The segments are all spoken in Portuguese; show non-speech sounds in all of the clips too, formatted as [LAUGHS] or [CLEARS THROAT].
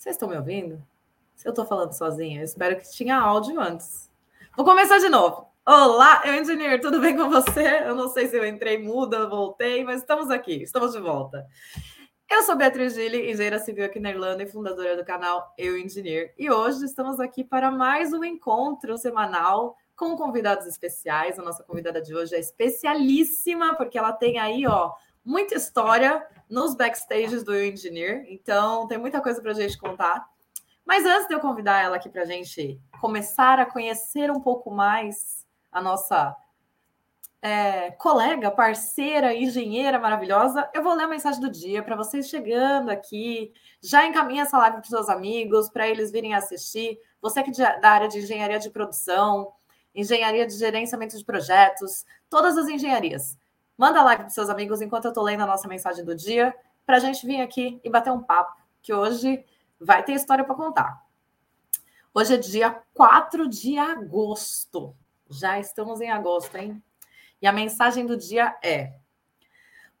Vocês estão me ouvindo? Se eu estou falando sozinha, eu espero que tinha áudio antes. Vou começar de novo. Olá, eu engenheiro, tudo bem com você? Eu não sei se eu entrei muda, voltei, mas estamos aqui, estamos de volta. Eu sou Beatriz Gili, engenheira civil aqui na Irlanda e fundadora do canal Eu Engineer. E hoje estamos aqui para mais um encontro semanal com convidados especiais. A nossa convidada de hoje é especialíssima, porque ela tem aí, ó, muita história nos backstages do Engineer, então tem muita coisa para a gente contar. Mas antes de eu convidar ela aqui para a gente começar a conhecer um pouco mais a nossa é, colega, parceira, engenheira maravilhosa, eu vou ler a mensagem do dia para vocês chegando aqui. Já encaminha essa live para seus amigos, para eles virem assistir. Você que é da área de engenharia de produção, engenharia de gerenciamento de projetos, todas as engenharias. Manda like para seus amigos enquanto eu estou lendo a nossa mensagem do dia, para a gente vir aqui e bater um papo, que hoje vai ter história para contar. Hoje é dia 4 de agosto. Já estamos em agosto, hein? E a mensagem do dia é: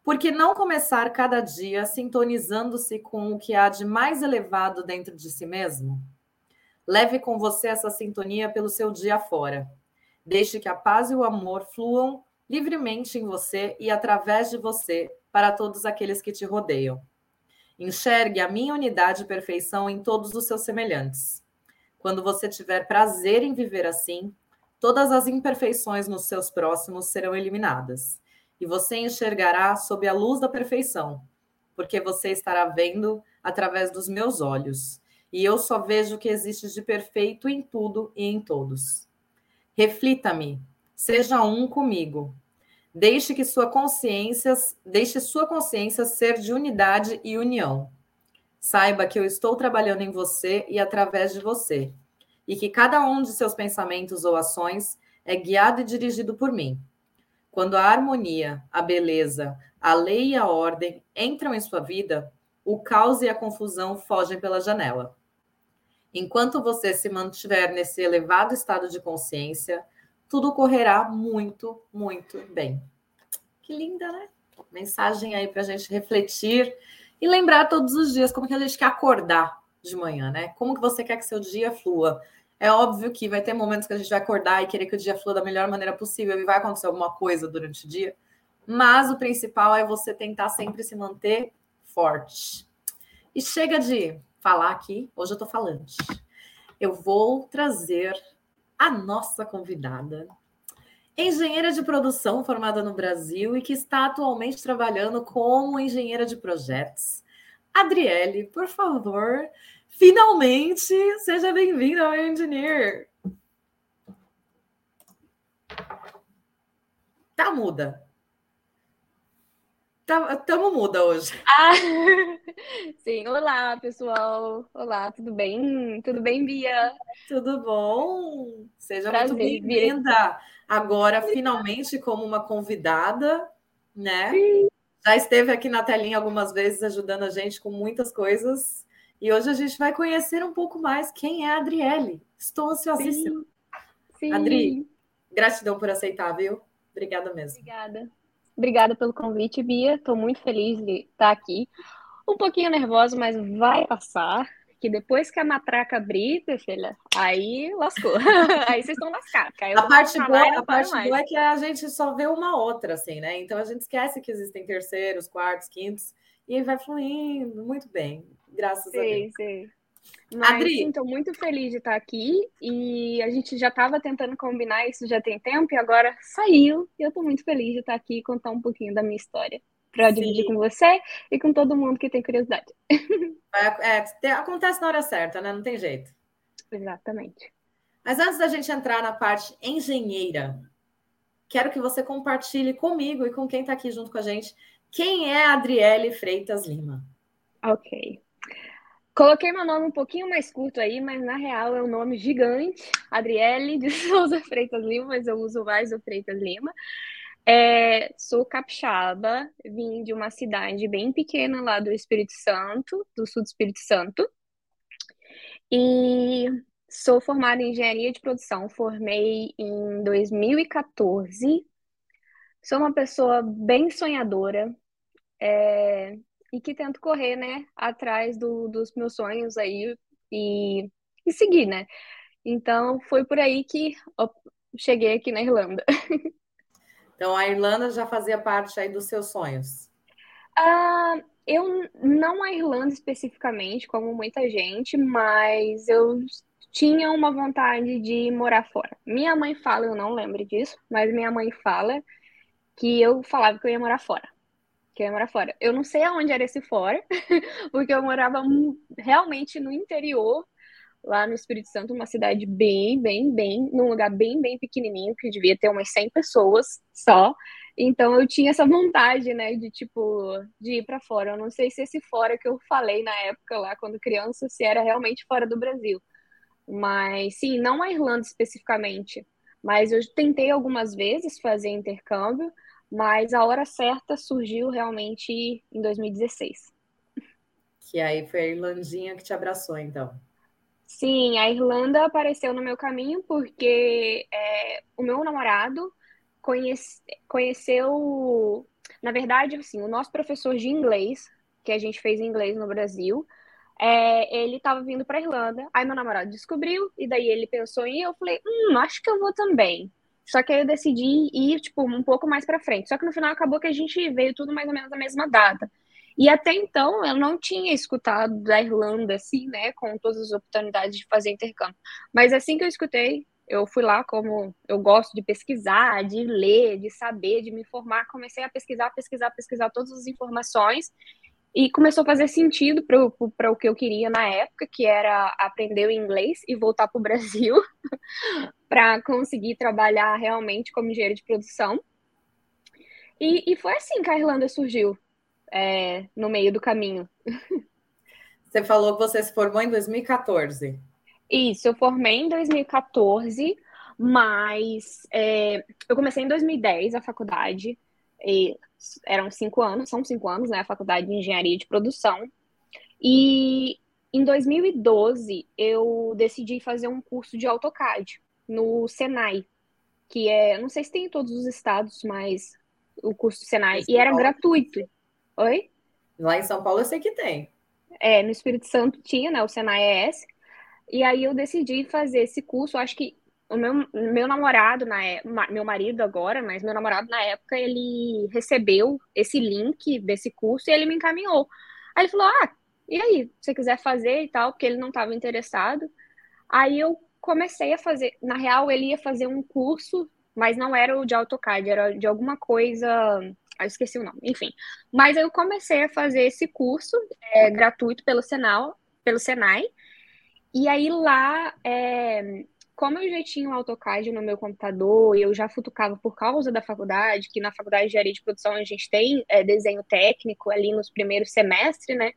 Por que não começar cada dia sintonizando-se com o que há de mais elevado dentro de si mesmo? Leve com você essa sintonia pelo seu dia fora. Deixe que a paz e o amor fluam livremente em você e através de você para todos aqueles que te rodeiam. Enxergue a minha unidade e perfeição em todos os seus semelhantes. Quando você tiver prazer em viver assim, todas as imperfeições nos seus próximos serão eliminadas, e você enxergará sob a luz da perfeição, porque você estará vendo através dos meus olhos, e eu só vejo o que existe de perfeito em tudo e em todos. Reflita-me, seja um comigo, Deixe que sua consciência, deixe sua consciência ser de unidade e união. Saiba que eu estou trabalhando em você e através de você, e que cada um de seus pensamentos ou ações é guiado e dirigido por mim. Quando a harmonia, a beleza, a lei e a ordem entram em sua vida, o caos e a confusão fogem pela janela. Enquanto você se mantiver nesse elevado estado de consciência, tudo correrá muito, muito bem. Que linda, né? Mensagem aí para a gente refletir e lembrar todos os dias como que a gente quer acordar de manhã, né? Como que você quer que seu dia flua? É óbvio que vai ter momentos que a gente vai acordar e querer que o dia flua da melhor maneira possível e vai acontecer alguma coisa durante o dia, mas o principal é você tentar sempre se manter forte. E chega de falar aqui, hoje eu tô falando. Eu vou trazer a nossa convidada, engenheira de produção formada no Brasil e que está atualmente trabalhando como engenheira de projetos. Adriele, por favor, finalmente seja bem-vinda ao Engineer. Tá muda. Estamos tá, muda hoje. [LAUGHS] Ah, sim, olá pessoal. Olá, tudo bem? Tudo bem, Bia? Tudo bom? Seja Prazer, muito bem-vinda. Agora, finalmente, como uma convidada, né? Sim. Já esteve aqui na telinha algumas vezes ajudando a gente com muitas coisas. E hoje a gente vai conhecer um pouco mais quem é a Adriele. Estou ansiosíssima. Sim. Sim. Adri, gratidão por aceitar, viu? Obrigada mesmo. Obrigada. Obrigada pelo convite, Bia. Estou muito feliz de estar aqui. Um pouquinho nervosa, mas vai passar. Que depois que a matraca abrir, filha, aí lascou. [LAUGHS] aí vocês estão lascados. A parte, boa, a parte boa é que a gente só vê uma outra, assim, né? Então a gente esquece que existem terceiros, quartos, quintos, e vai fluindo muito bem. Graças sim, a Deus. Sim. Mas Adri. estou muito feliz de estar aqui e a gente já estava tentando combinar isso já tem tempo e agora saiu. E eu estou muito feliz de estar aqui e contar um pouquinho da minha história para dividir com você e com todo mundo que tem curiosidade. [LAUGHS] É, é, acontece na hora certa, né? Não tem jeito. Exatamente. Mas antes da gente entrar na parte engenheira, quero que você compartilhe comigo e com quem está aqui junto com a gente quem é a Adriele Freitas Lima. Ok. Coloquei meu nome um pouquinho mais curto aí, mas na real é um nome gigante, Adriele de [LAUGHS] Souza Freitas Lima, mas eu uso mais o Freitas Lima. É, sou capixaba, vim de uma cidade bem pequena lá do Espírito Santo, do sul do Espírito Santo. E sou formada em engenharia de produção, formei em 2014. Sou uma pessoa bem sonhadora, é, e que tento correr, né, atrás do, dos meus sonhos aí e, e seguir, né? Então foi por aí que cheguei aqui na Irlanda. [LAUGHS] Então a Irlanda já fazia parte aí dos seus sonhos? Uh, eu não a Irlanda especificamente, como muita gente, mas eu tinha uma vontade de morar fora. Minha mãe fala, eu não lembro disso, mas minha mãe fala que eu falava que eu ia morar fora. Que eu ia morar fora. Eu não sei aonde era esse fora, [LAUGHS] porque eu morava realmente no interior lá no Espírito Santo, uma cidade bem, bem, bem, num lugar bem, bem pequenininho, que devia ter umas 100 pessoas só. Então eu tinha essa vontade, né, de tipo, de ir para fora. Eu não sei se esse fora que eu falei na época lá, quando criança, se era realmente fora do Brasil. Mas sim, não a Irlanda especificamente. Mas eu tentei algumas vezes fazer intercâmbio, mas a hora certa surgiu realmente em 2016. Que aí foi a Irlandinha que te abraçou, então. Sim, a Irlanda apareceu no meu caminho porque é, o meu namorado conhece, conheceu, na verdade, assim, o nosso professor de inglês, que a gente fez inglês no Brasil, é, ele estava vindo para Irlanda. Aí meu namorado descobriu e daí ele pensou em ir. Eu falei, hum, acho que eu vou também. Só que aí eu decidi ir tipo um pouco mais para frente. Só que no final acabou que a gente veio tudo mais ou menos na mesma data. E até então eu não tinha escutado da Irlanda, assim, né, com todas as oportunidades de fazer intercâmbio. Mas assim que eu escutei, eu fui lá como eu gosto de pesquisar, de ler, de saber, de me informar, comecei a pesquisar, pesquisar, pesquisar todas as informações e começou a fazer sentido para o que eu queria na época, que era aprender o inglês e voltar para o Brasil [LAUGHS] para conseguir trabalhar realmente como engenheiro de produção. E, e foi assim que a Irlanda surgiu é, no meio do caminho. Você falou que você se formou em 2014. Isso, eu formei em 2014, mas é, eu comecei em 2010 a faculdade. Eram cinco anos, são cinco anos, né? A faculdade de engenharia de produção. E em 2012 eu decidi fazer um curso de AutoCAD no Senai, que é, não sei se tem em todos os estados, mas o curso do Senai, e era gratuito. Oi? Lá em São Paulo eu sei que tem. É, no Espírito Santo tinha, né, o Senai ES. E aí eu decidi fazer esse curso, acho que o meu, meu namorado, na é, meu marido agora, mas meu namorado na época, ele recebeu esse link desse curso e ele me encaminhou. Aí ele falou, ah, e aí, se você quiser fazer e tal, porque ele não estava interessado. Aí eu comecei a fazer, na real ele ia fazer um curso, mas não era o de AutoCAD, era de alguma coisa ah, esqueci o nome, enfim. Mas eu comecei a fazer esse curso é, gratuito pelo Senal, pelo Senai. E aí lá, é, como eu já tinha um AutoCAD no meu computador e eu já futucava por causa da faculdade, que na faculdade de engenharia de produção a gente tem é, desenho técnico ali nos primeiros semestres, né?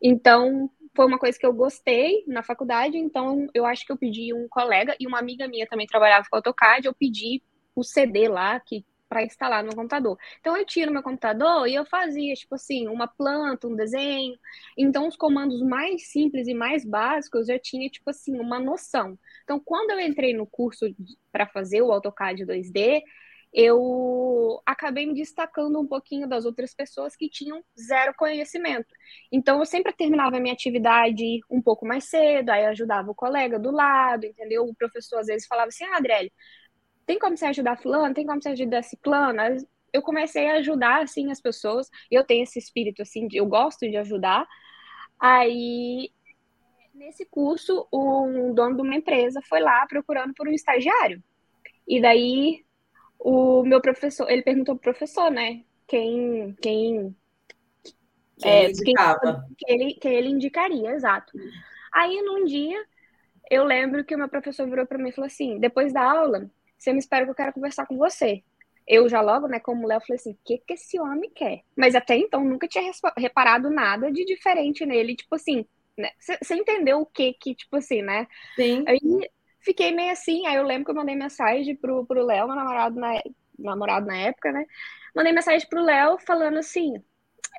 Então, foi uma coisa que eu gostei na faculdade, então eu acho que eu pedi um colega e uma amiga minha também trabalhava com AutoCAD, eu pedi o CD lá que para instalar no computador. Então eu tinha no meu computador e eu fazia, tipo assim, uma planta, um desenho. Então os comandos mais simples e mais básicos eu já tinha, tipo assim, uma noção. Então quando eu entrei no curso para fazer o AutoCAD 2D, eu acabei me destacando um pouquinho das outras pessoas que tinham zero conhecimento. Então, eu sempre terminava a minha atividade um pouco mais cedo, aí ajudava o colega do lado, entendeu? O professor às vezes falava assim: ah, Adriele, tem como você ajudar fulano, tem como você ajudar ciclano. Eu comecei a ajudar, assim, as pessoas. Eu tenho esse espírito, assim, de, eu gosto de ajudar. Aí, nesse curso, um dono de uma empresa foi lá procurando por um estagiário. E daí, o meu professor, ele perguntou pro professor, né, quem... quem quem, é, quem, quem, ele, quem ele indicaria, exato. Aí, num dia, eu lembro que o meu professor virou para mim e falou assim, depois da aula, você me espera que eu quero conversar com você. Eu já logo, né, como Léo, falei assim, o que, que esse homem quer? Mas até então, nunca tinha reparado nada de diferente nele, tipo assim, né? Você entendeu o que que, tipo assim, né? Sim. Aí fiquei meio assim, aí eu lembro que eu mandei mensagem pro, pro Léo, meu namorado na, namorado na época, né? Mandei mensagem pro Léo falando assim,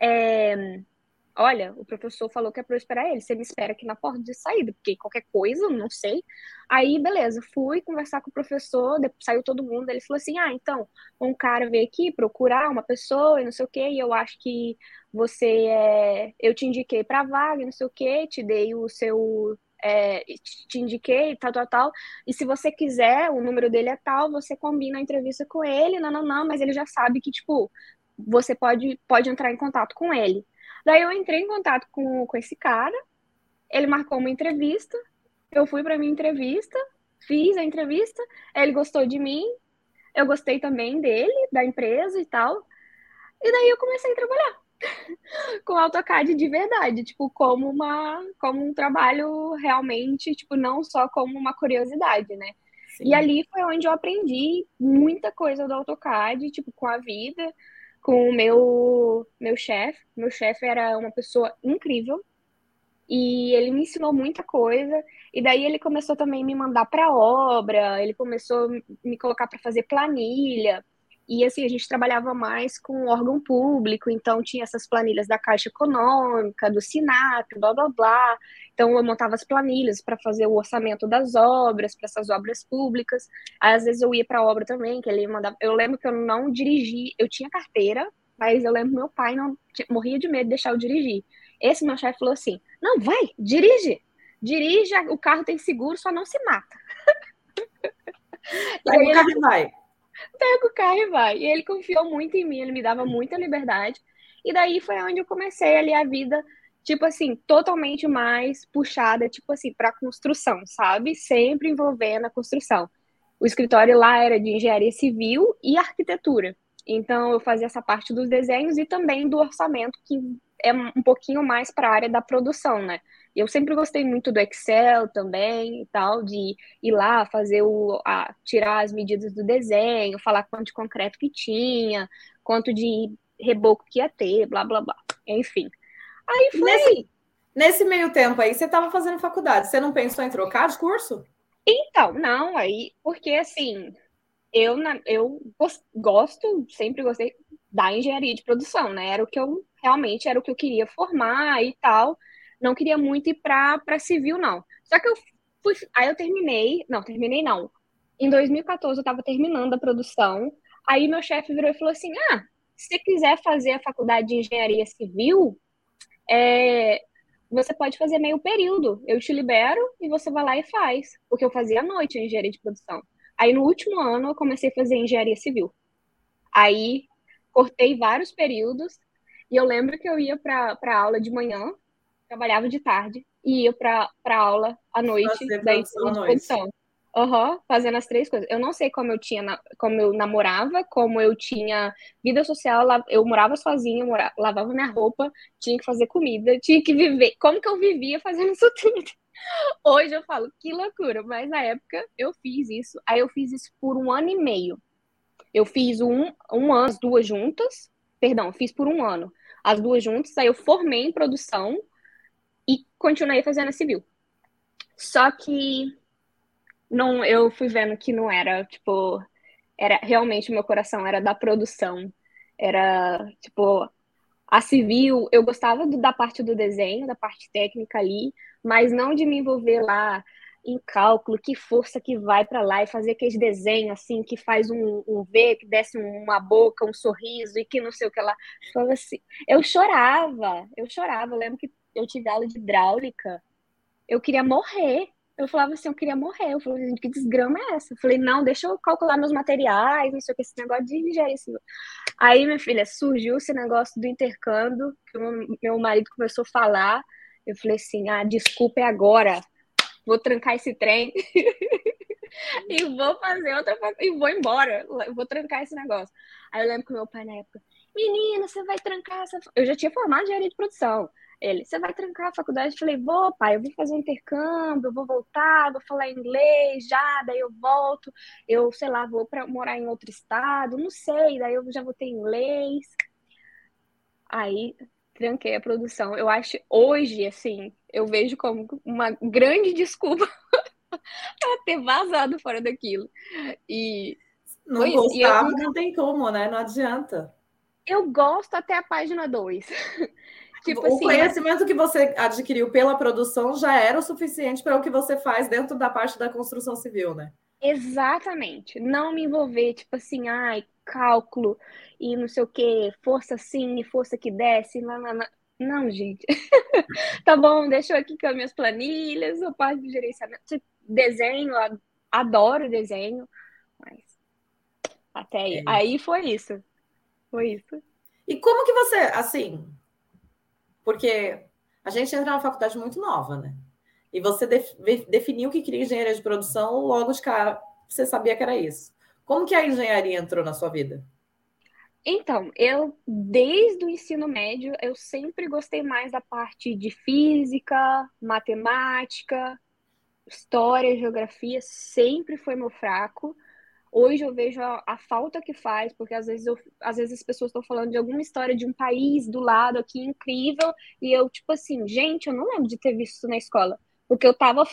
é, olha, o professor falou que é para eu esperar ele, você me espera aqui na porta de saída, porque qualquer coisa, não sei. Aí, beleza, fui conversar com o professor, saiu todo mundo, ele falou assim, ah, então, um cara veio aqui procurar uma pessoa e não sei o quê, e eu acho que você é... Eu te indiquei para vaga não sei o quê, te dei o seu... É, te indiquei, tal, tal, tal, e se você quiser, o número dele é tal, você combina a entrevista com ele, não, não, não, mas ele já sabe que, tipo, você pode, pode entrar em contato com ele. Daí eu entrei em contato com, com esse cara, ele marcou uma entrevista, eu fui para minha entrevista, fiz a entrevista, ele gostou de mim, eu gostei também dele, da empresa e tal. E daí eu comecei a trabalhar [LAUGHS] com AutoCAD de verdade, tipo, como uma como um trabalho realmente, tipo, não só como uma curiosidade, né? Sim. E ali foi onde eu aprendi muita coisa do AutoCAD, tipo, com a vida, com o meu, meu chefe. Meu chefe era uma pessoa incrível e ele me ensinou muita coisa. E daí ele começou também a me mandar para obra, ele começou a me colocar para fazer planilha. E assim, a gente trabalhava mais com órgão público, então tinha essas planilhas da Caixa Econômica, do SINAP, blá blá blá. Então eu montava as planilhas para fazer o orçamento das obras, para essas obras públicas. Aí, às vezes eu ia para a obra também, que ele mandava. Eu lembro que eu não dirigi, eu tinha carteira, mas eu lembro que meu pai não morria de medo de deixar eu dirigir. Esse meu chefe falou assim: "Não, vai, dirige. Dirige, o carro tem seguro, só não se mata." [LAUGHS] Aí o carro vai pega o carro e vai. E ele confiou muito em mim, ele me dava muita liberdade. E daí foi onde eu comecei ali a vida, tipo assim, totalmente mais puxada, tipo assim, para construção, sabe? Sempre envolvendo a construção. O escritório lá era de engenharia civil e arquitetura. Então eu fazia essa parte dos desenhos e também do orçamento, que é um pouquinho mais para a área da produção, né? Eu sempre gostei muito do Excel também e tal, de ir lá fazer o. A, tirar as medidas do desenho, falar quanto de concreto que tinha, quanto de reboco que ia ter, blá blá blá. Enfim. Aí foi. Nesse, nesse meio tempo aí, você estava fazendo faculdade, você não pensou em trocar de curso? Então, não, aí, porque assim, eu, eu gosto, sempre gostei da engenharia de produção, né? Era o que eu realmente era o que eu queria formar e tal não queria muito ir para civil, não. Só que eu fui. Aí eu terminei. Não, terminei não. Em 2014 eu estava terminando a produção. Aí meu chefe virou e falou assim: Ah, se você quiser fazer a faculdade de engenharia civil, é, você pode fazer meio período. Eu te libero e você vai lá e faz. Porque eu fazia à noite a engenharia de produção. Aí no último ano eu comecei a fazer engenharia civil. Aí cortei vários períodos e eu lembro que eu ia para aula de manhã trabalhava de tarde e ia para aula à noite da exposição. Uhum, fazendo as três coisas. Eu não sei como eu tinha, como eu namorava, como eu tinha vida social, eu morava sozinha, morava, lavava minha roupa, tinha que fazer comida, tinha que viver. Como que eu vivia fazendo isso tudo? [LAUGHS] Hoje eu falo, que loucura, mas na época eu fiz isso. Aí eu fiz isso por um ano e meio. Eu fiz um, um ano, as duas juntas, perdão, fiz por um ano, as duas juntas, aí eu formei em produção, e continuei fazendo a civil. Só que não, eu fui vendo que não era, tipo, era realmente meu coração era da produção. Era, tipo, a civil, eu gostava do, da parte do desenho, da parte técnica ali, mas não de me envolver lá em cálculo, que força que vai para lá e fazer aquele desenho assim, que faz um, um V, que desce uma boca, um sorriso e que não sei o que lá. Assim, eu chorava, eu chorava. Eu lembro que eu tive aula de hidráulica, eu queria morrer. Eu falava assim, eu queria morrer. Eu falei, gente, que desgrama é essa? Eu falei, não, deixa eu calcular meus materiais, não sei o que, esse negócio de engenharia Aí, minha filha, surgiu esse negócio do intercâmbio, que o meu marido começou a falar. Eu falei assim, ah, desculpa, é agora. Vou trancar esse trem. [LAUGHS] e vou fazer outra e vou embora. Eu vou trancar esse negócio. Aí eu lembro que meu pai na época, menina, você vai trancar essa. Eu já tinha formado engenharia de produção. Ele, você vai trancar a faculdade? Eu falei, vou, pai, eu vou fazer um intercâmbio, eu vou voltar, vou falar inglês já, daí eu volto, eu, sei lá, vou para morar em outro estado, não sei, daí eu já vou ter inglês. Aí tranquei a produção. Eu acho hoje, assim, eu vejo como uma grande [LAUGHS] desculpa [LAUGHS] para ter vazado fora daquilo. E não gostava, eu... não tem como, né? Não adianta. Eu gosto até a página 2. [LAUGHS] tipo o assim, conhecimento que você adquiriu pela produção já era o suficiente para o que você faz dentro da parte da construção civil, né? Exatamente. Não me envolver, tipo assim, ai, cálculo e não sei o que, força sim, força que desce, não, não, não. não gente. [LAUGHS] tá bom, deixa eu aqui com as minhas planilhas, a parte de gerenciamento. Tipo, desenho, adoro desenho, mas até aí, é. aí foi isso. Foi isso. E como que você, assim, porque a gente entra na faculdade muito nova, né? E você definiu que queria engenharia de produção, logo de cara você sabia que era isso. Como que a engenharia entrou na sua vida? Então, eu, desde o ensino médio, eu sempre gostei mais da parte de física, matemática, história, geografia, sempre foi meu fraco. Hoje eu vejo a, a, falta que faz, porque às vezes, eu, às vezes as pessoas estão falando de alguma história de um país do lado aqui incrível, e eu, tipo assim, gente, eu não lembro de ter visto isso na escola, porque eu tava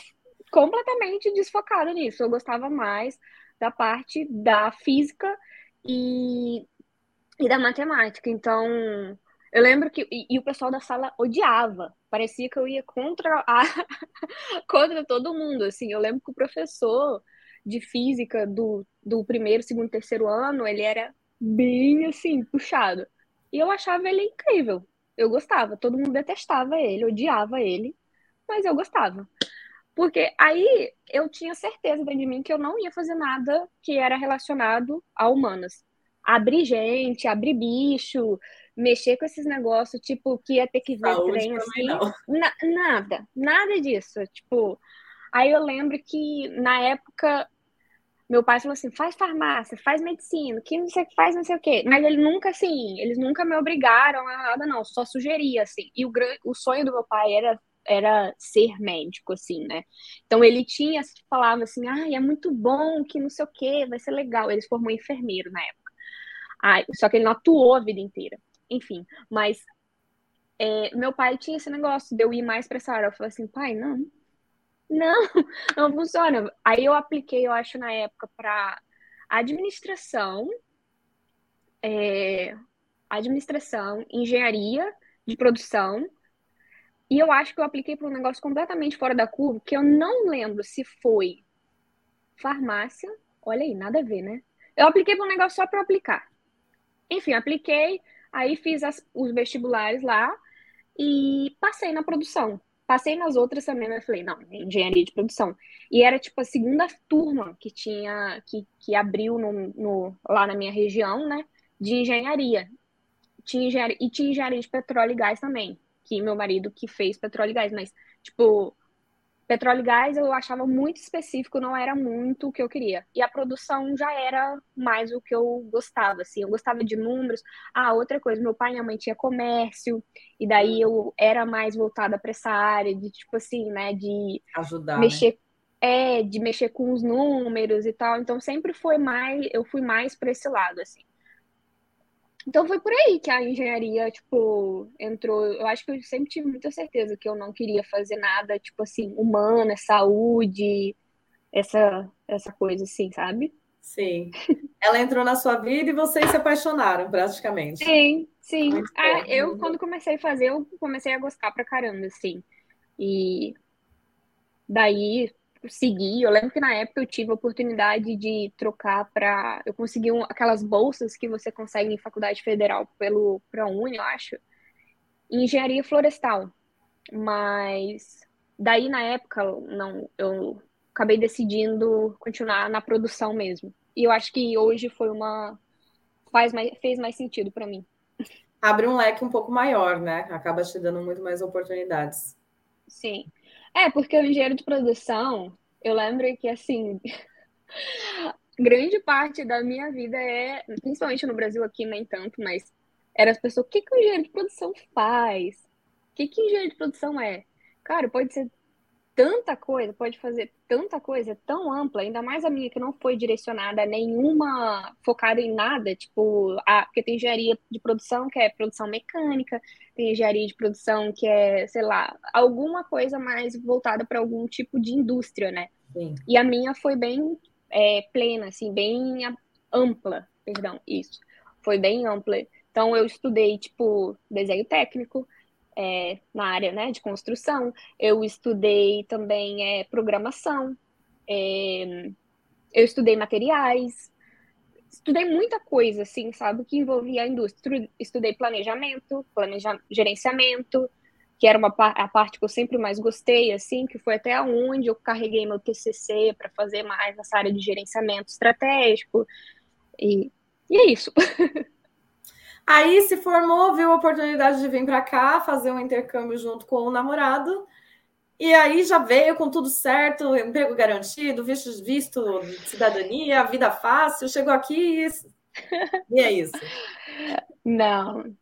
completamente desfocada nisso. Eu gostava mais da parte da física e, e da matemática. Então, eu lembro que. E, e, o pessoal da sala odiava. Parecia que eu ia contra a [LAUGHS] contra todo mundo. Assim, eu lembro que o professor de física do, do primeiro, segundo, terceiro ano, ele era bem assim, puxado. E eu achava ele incrível. Eu gostava. Todo mundo detestava ele, odiava ele, mas eu gostava. Porque aí eu tinha certeza dentro de mim que eu não ia fazer nada que era relacionado a humanas. Abrir gente, abrir bicho, mexer com esses negócios, tipo, que ia ter que ver Saúde trem assim. Na, nada, nada disso. Tipo, aí eu lembro que na época meu pai falou assim: faz farmácia, faz medicina, que não sei faz não sei o quê. Mas ele nunca, assim, eles nunca me obrigaram a nada, não, só sugeria, assim. E o, o sonho do meu pai era, era ser médico, assim, né? Então ele tinha, falava assim: ah, é muito bom, que não sei o quê, vai ser legal. Ele se formou enfermeiro na época. Ah, só que ele não atuou a vida inteira. Enfim, mas é, meu pai tinha esse negócio de eu ir mais para essa área. Eu falei assim: pai, não, não, [LAUGHS] não funciona. Aí eu apliquei, eu acho, na época, para administração, é, administração, engenharia de produção. E eu acho que eu apliquei para um negócio completamente fora da curva, que eu não lembro se foi farmácia. Olha aí, nada a ver, né? Eu apliquei para um negócio só para aplicar. Enfim, apliquei, aí fiz as, os vestibulares lá e passei na produção. Passei nas outras também, mas falei, não, engenharia de produção. E era tipo a segunda turma que tinha, que, que abriu no, no, lá na minha região, né, de engenharia. Tinha engenharia. E tinha engenharia de petróleo e gás também, que meu marido que fez petróleo e gás, mas, tipo, Petróleo e gás eu achava muito específico, não era muito o que eu queria. E a produção já era mais o que eu gostava, assim. Eu gostava de números. Ah, outra coisa, meu pai e minha mãe tinha comércio, e daí eu era mais voltada para essa área de, tipo assim, né, de ajudar, né? mexer né? é, de mexer com os números e tal. Então sempre foi mais, eu fui mais para esse lado, assim. Então foi por aí que a engenharia, tipo, entrou. Eu acho que eu sempre tive muita certeza que eu não queria fazer nada, tipo assim, humana, saúde, essa, essa coisa assim, sabe? Sim. Ela entrou na sua vida e vocês se apaixonaram, praticamente. Sim, sim. Ah, eu, quando comecei a fazer, eu comecei a gostar pra caramba, assim. E daí seguir. Eu lembro que na época eu tive a oportunidade de trocar para. Eu consegui um, aquelas bolsas que você consegue em faculdade federal pelo ProUni, eu acho, em engenharia florestal. Mas daí na época, não, eu acabei decidindo continuar na produção mesmo. E eu acho que hoje foi uma. Faz mais, fez mais sentido para mim. Abre um leque um pouco maior, né? Acaba te dando muito mais oportunidades. Sim. É, porque o engenheiro de produção, eu lembro que, assim, [LAUGHS] grande parte da minha vida é, principalmente no Brasil aqui, nem tanto, mas era as pessoas, o que, que o engenheiro de produção faz? O que, que engenheiro de produção é? Cara, pode ser tanta coisa, pode fazer tanta coisa tão ampla, ainda mais a minha que não foi direcionada a nenhuma focada em nada, tipo, a, porque tem engenharia de produção que é produção mecânica, tem engenharia de produção que é, sei lá, alguma coisa mais voltada para algum tipo de indústria, né? Sim. E a minha foi bem é, plena, assim, bem ampla, perdão, isso. Foi bem ampla. Então eu estudei, tipo, desenho técnico, é, na área né, de construção, eu estudei também é, programação, é, eu estudei materiais, estudei muita coisa, assim, sabe, que envolvia a indústria. Estudei planejamento, planeja gerenciamento, que era uma a parte que eu sempre mais gostei, assim, que foi até onde eu carreguei meu TCC para fazer mais essa área de gerenciamento estratégico. E, e é isso. [LAUGHS] Aí se formou, viu a oportunidade de vir para cá, fazer um intercâmbio junto com o namorado. E aí já veio com tudo certo, emprego garantido, visto, visto cidadania, vida fácil, chegou aqui e, [LAUGHS] e é isso. Não,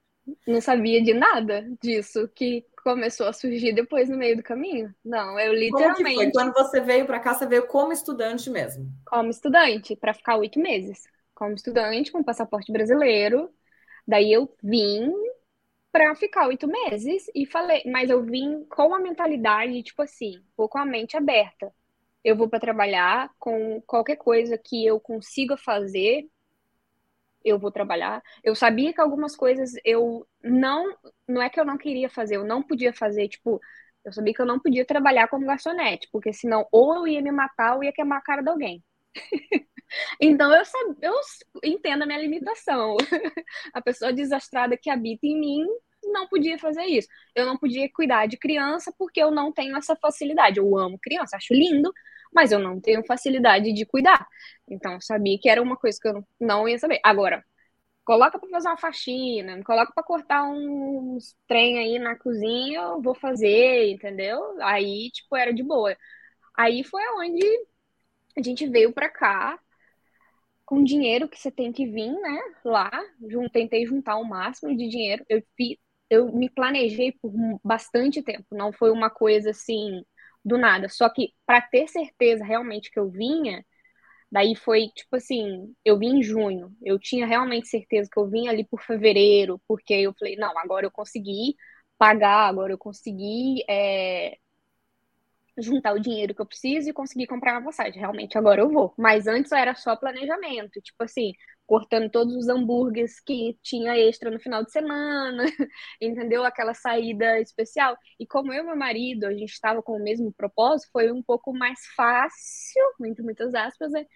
não sabia de nada disso que começou a surgir depois no meio do caminho. Não, eu literalmente. Quando você veio para cá, você veio como estudante mesmo? Como estudante, para ficar oito meses. Como estudante, com passaporte brasileiro, Daí eu vim para ficar oito meses e falei, mas eu vim com a mentalidade, tipo assim, vou com a mente aberta. Eu vou para trabalhar com qualquer coisa que eu consiga fazer, eu vou trabalhar. Eu sabia que algumas coisas eu não, não é que eu não queria fazer, eu não podia fazer, tipo, eu sabia que eu não podia trabalhar como garçonete, porque senão ou eu ia me matar ou ia queimar a cara de alguém. [LAUGHS] Então eu, eu entendo a minha limitação. [LAUGHS] A pessoa desastrada que habita em mim não podia fazer isso. Eu não podia cuidar de criança porque eu não tenho essa facilidade. Eu amo criança, acho lindo, mas eu não tenho facilidade de cuidar. Então eu sabia que era uma coisa que eu não ia saber. Agora, coloca para fazer uma faxina, coloca para cortar uns trem aí na cozinha, eu vou fazer, entendeu? Aí, tipo, era de boa. Aí foi onde a gente veio para cá com dinheiro que você tem que vir, né? Lá, tentei juntar o máximo de dinheiro. Eu, eu me planejei por bastante tempo, não foi uma coisa assim do nada. Só que para ter certeza realmente que eu vinha, daí foi tipo assim: eu vim em junho, eu tinha realmente certeza que eu vinha ali por fevereiro, porque eu falei: não, agora eu consegui pagar, agora eu consegui é, juntar o dinheiro que eu preciso e conseguir comprar uma passagem. Realmente, agora eu vou. Mas antes era só planejamento, tipo assim, cortando todos os hambúrgueres que tinha extra no final de semana, [LAUGHS] entendeu? Aquela saída especial. E como eu e meu marido, a gente estava com o mesmo propósito, foi um pouco mais fácil, muito, muitas aspas, né?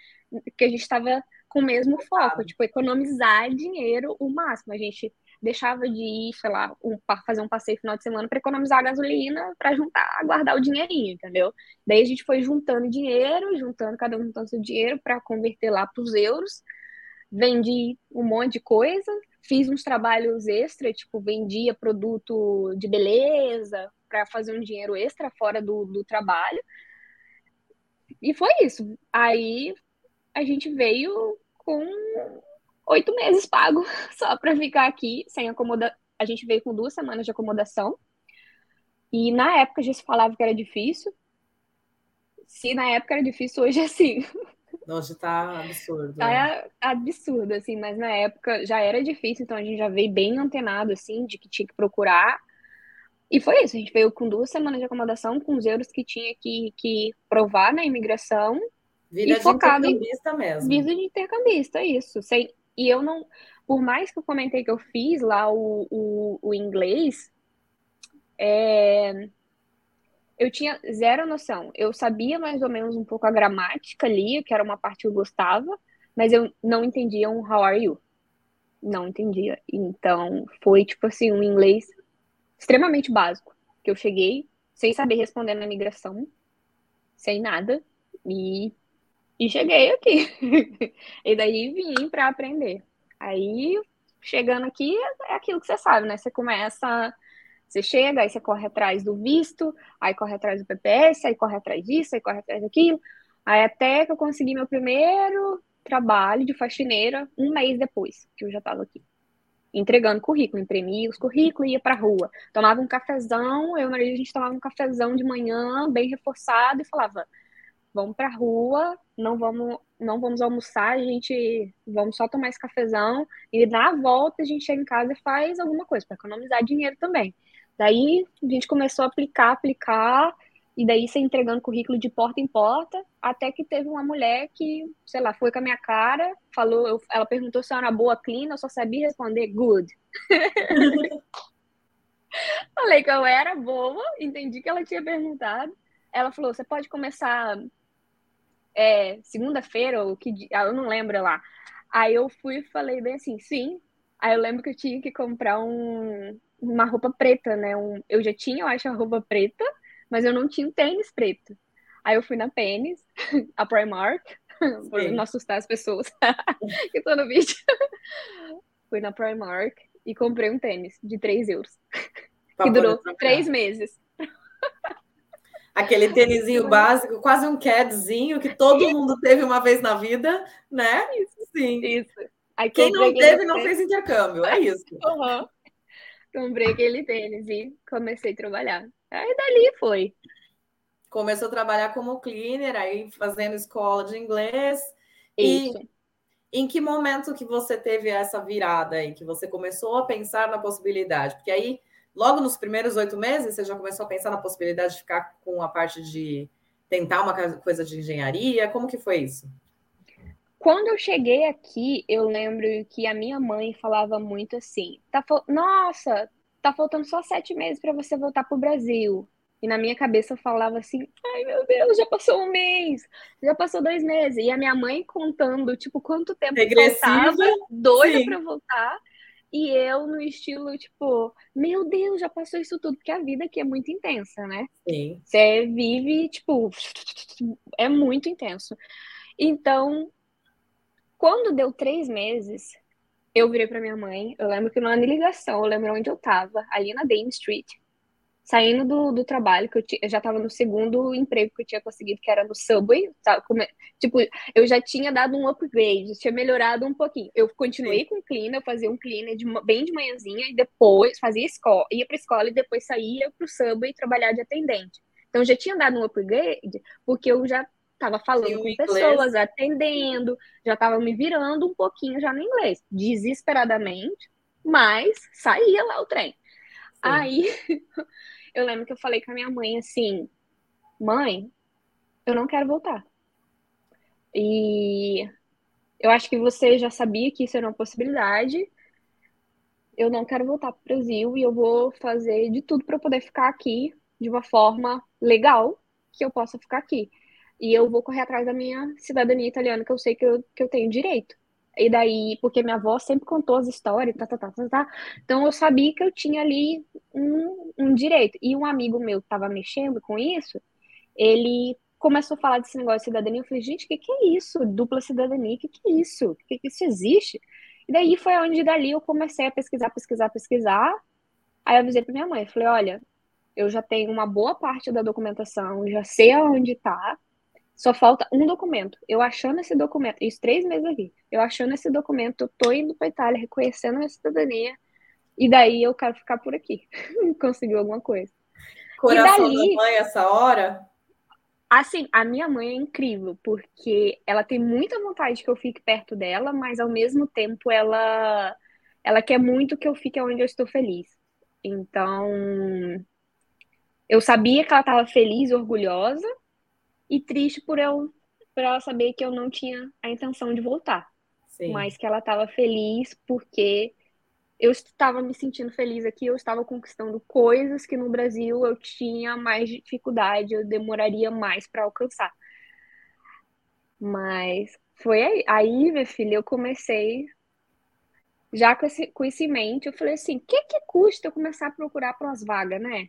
que a gente estava com o mesmo foco, tipo, economizar dinheiro o máximo. A gente deixava de ir, sei lá, um, fazer um passeio final de semana para economizar a gasolina, para juntar, guardar o dinheirinho, entendeu? Daí a gente foi juntando dinheiro, juntando, cada um juntando seu dinheiro para converter lá para os euros. Vendi um monte de coisa, fiz uns trabalhos extra, tipo, vendia produto de beleza para fazer um dinheiro extra fora do, do trabalho. E foi isso. Aí a gente veio com oito meses pago [LAUGHS] só para ficar aqui sem acomodação. A gente veio com duas semanas de acomodação. E na época já se falava que era difícil. Se na época era difícil, hoje é assim. [LAUGHS] Hoje tá absurdo. Tá né? absurdo, assim, mas na época já era difícil, então a gente já veio bem antenado, assim, de que tinha que procurar. E foi isso, a gente veio com duas semanas de acomodação, com os euros que tinha que, que provar na imigração. Vida e de focado intercambista em... mesmo. Vida de intercambista, isso. Sem, e eu não, por mais que eu comentei que eu fiz lá o, o, o inglês, é, eu tinha zero noção. Eu sabia mais ou menos um pouco a gramática ali, que era uma parte que eu gostava, mas eu não entendia um how are you. Não entendia. Então, foi tipo assim, um inglês extremamente básico. Que eu cheguei sem saber responder na migração, sem nada, e e cheguei aqui. [LAUGHS] e daí vim para aprender. Aí, chegando aqui, é aquilo que você sabe, né? Você começa, você chega, aí você corre atrás do visto, aí corre atrás do PPS, aí corre atrás disso, aí corre atrás daquilo. Aí até que eu consegui meu primeiro trabalho de faxineira um mês depois que eu já estava aqui. Entregando currículo, imprimia os currículos ia pra rua. Tomava um cafezão, eu e o marido, a gente tomava um cafezão de manhã, bem reforçado, e falava: vamos pra rua, não vamos, não vamos almoçar, a gente vamos só tomar esse cafezão e na volta a gente chega em casa e faz alguma coisa para economizar dinheiro também. Daí a gente começou a aplicar, aplicar, e daí você entregando currículo de porta em porta, até que teve uma mulher que, sei lá, foi com a minha cara, falou, eu, ela perguntou se eu era boa clean, eu só sabia responder good. [LAUGHS] Falei que eu era boa, entendi que ela tinha perguntado. Ela falou: você pode começar é, segunda-feira ou que dia? Ah, eu não lembro lá. Aí eu fui e falei bem assim, sim. Aí eu lembro que eu tinha que comprar um, uma roupa preta, né? Um, eu já tinha, eu acho, a roupa preta, mas eu não tinha um tênis preto. Aí eu fui na Pênis, [LAUGHS] a Primark, [LAUGHS] para não assustar as pessoas [LAUGHS] que estão no vídeo. fui na Primark e comprei um tênis de 3 euros. Pra que durou três meses. Aquele tênisinho básico, quase um cadzinho que todo mundo teve uma vez na vida, né? Isso. Sim. Isso. Aí Quem não teve não fez intercâmbio, é isso. [LAUGHS] Uhum. Comprei aquele tênis e comecei a trabalhar. Aí dali foi. Começou a trabalhar como cleaner, aí fazendo escola de inglês. Isso. E em que momento que você teve essa virada aí, que você começou a pensar na possibilidade? Porque aí, logo nos primeiros oito meses, você já começou a pensar na possibilidade de ficar com a parte de tentar uma coisa de engenharia? Como que foi isso? Quando eu cheguei aqui, eu lembro que a minha mãe falava muito assim: tá nossa, tá faltando só sete meses para você voltar para o Brasil. E na minha cabeça eu falava assim: ai meu Deus, já passou um mês, já passou dois meses. E a minha mãe contando, tipo, quanto tempo Regressiva, faltava, doida para voltar. E eu no estilo, tipo, meu Deus, já passou isso tudo, porque a vida aqui é muito intensa, né? Sim. Você vive, tipo, é muito intenso. Então, quando deu três meses, eu virei para minha mãe. Eu lembro que numa ligação, eu lembro onde eu tava, ali na Dame Street, saindo do, do trabalho, que eu, eu já tava no segundo emprego que eu tinha conseguido, que era no Subway. Tá, como, tipo, eu já tinha dado um upgrade, tinha melhorado um pouquinho. Eu continuei Sim. com o cleaner, eu fazia um cleaner de, bem de manhãzinha, e depois fazia escola, ia pra escola e depois saía pro Subway trabalhar de atendente. Então, eu já tinha dado um upgrade, porque eu já estava falando Sim, com pessoas, atendendo, já estava me virando um pouquinho já no inglês, desesperadamente, mas saía lá o trem. Aí [LAUGHS] eu lembro que eu falei com a minha mãe assim: mãe, eu não quero voltar. E eu acho que você já sabia que isso era uma possibilidade. Eu não quero voltar para o Brasil e eu vou fazer de tudo para poder ficar aqui de uma forma legal que eu possa ficar aqui. E eu vou correr atrás da minha cidadania italiana, que eu sei que eu, que eu tenho direito. E daí, porque minha avó sempre contou as histórias, tá, tá, tá, tá, tá. Então eu sabia que eu tinha ali um, um direito. E um amigo meu que tava mexendo com isso, ele começou a falar desse negócio de cidadania. Eu falei, gente, o que, que é isso? Dupla cidadania, o que, que é isso? O que, que isso existe? E daí foi onde dali eu comecei a pesquisar, pesquisar, pesquisar. Aí eu avisei pra minha mãe, falei, olha, eu já tenho uma boa parte da documentação, já sei aonde tá, só falta um documento. Eu achando esse documento, isso três meses aqui. Eu achando esse documento, eu tô indo para Itália, reconhecendo a minha cidadania, e daí eu quero ficar por aqui. [LAUGHS] Conseguiu alguma coisa. Coração e dali, da mãe essa hora? Assim, a minha mãe é incrível, porque ela tem muita vontade que eu fique perto dela, mas ao mesmo tempo ela ela quer muito que eu fique onde eu estou feliz. Então, eu sabia que ela estava feliz, orgulhosa, e triste por eu por ela saber que eu não tinha a intenção de voltar. Sim. Mas que ela estava feliz porque eu estava me sentindo feliz aqui, eu estava conquistando coisas que no Brasil eu tinha mais dificuldade, eu demoraria mais para alcançar. Mas foi aí, aí, minha filha, eu comecei já com esse, com esse em mente, eu falei assim, o que que custa eu começar a procurar para as vagas, né?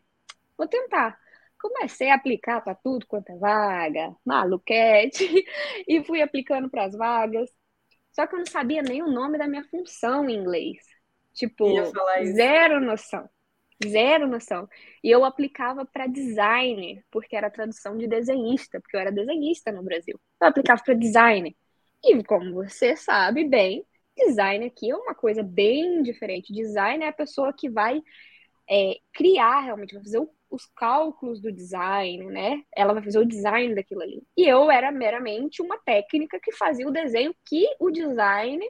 Vou tentar comecei a aplicar para tudo quanto é vaga, maluquete, [LAUGHS] e fui aplicando para as vagas. Só que eu não sabia nem o nome da minha função em inglês. Tipo, zero noção. Zero noção. E eu aplicava para designer, porque era tradução de desenhista, porque eu era desenhista no Brasil. Eu aplicava para designer. E como você sabe bem, design aqui é uma coisa bem diferente. Design é a pessoa que vai é, criar realmente, vai fazer o os cálculos do design, né? Ela vai fazer o design daquilo ali. E eu era meramente uma técnica que fazia o desenho que o design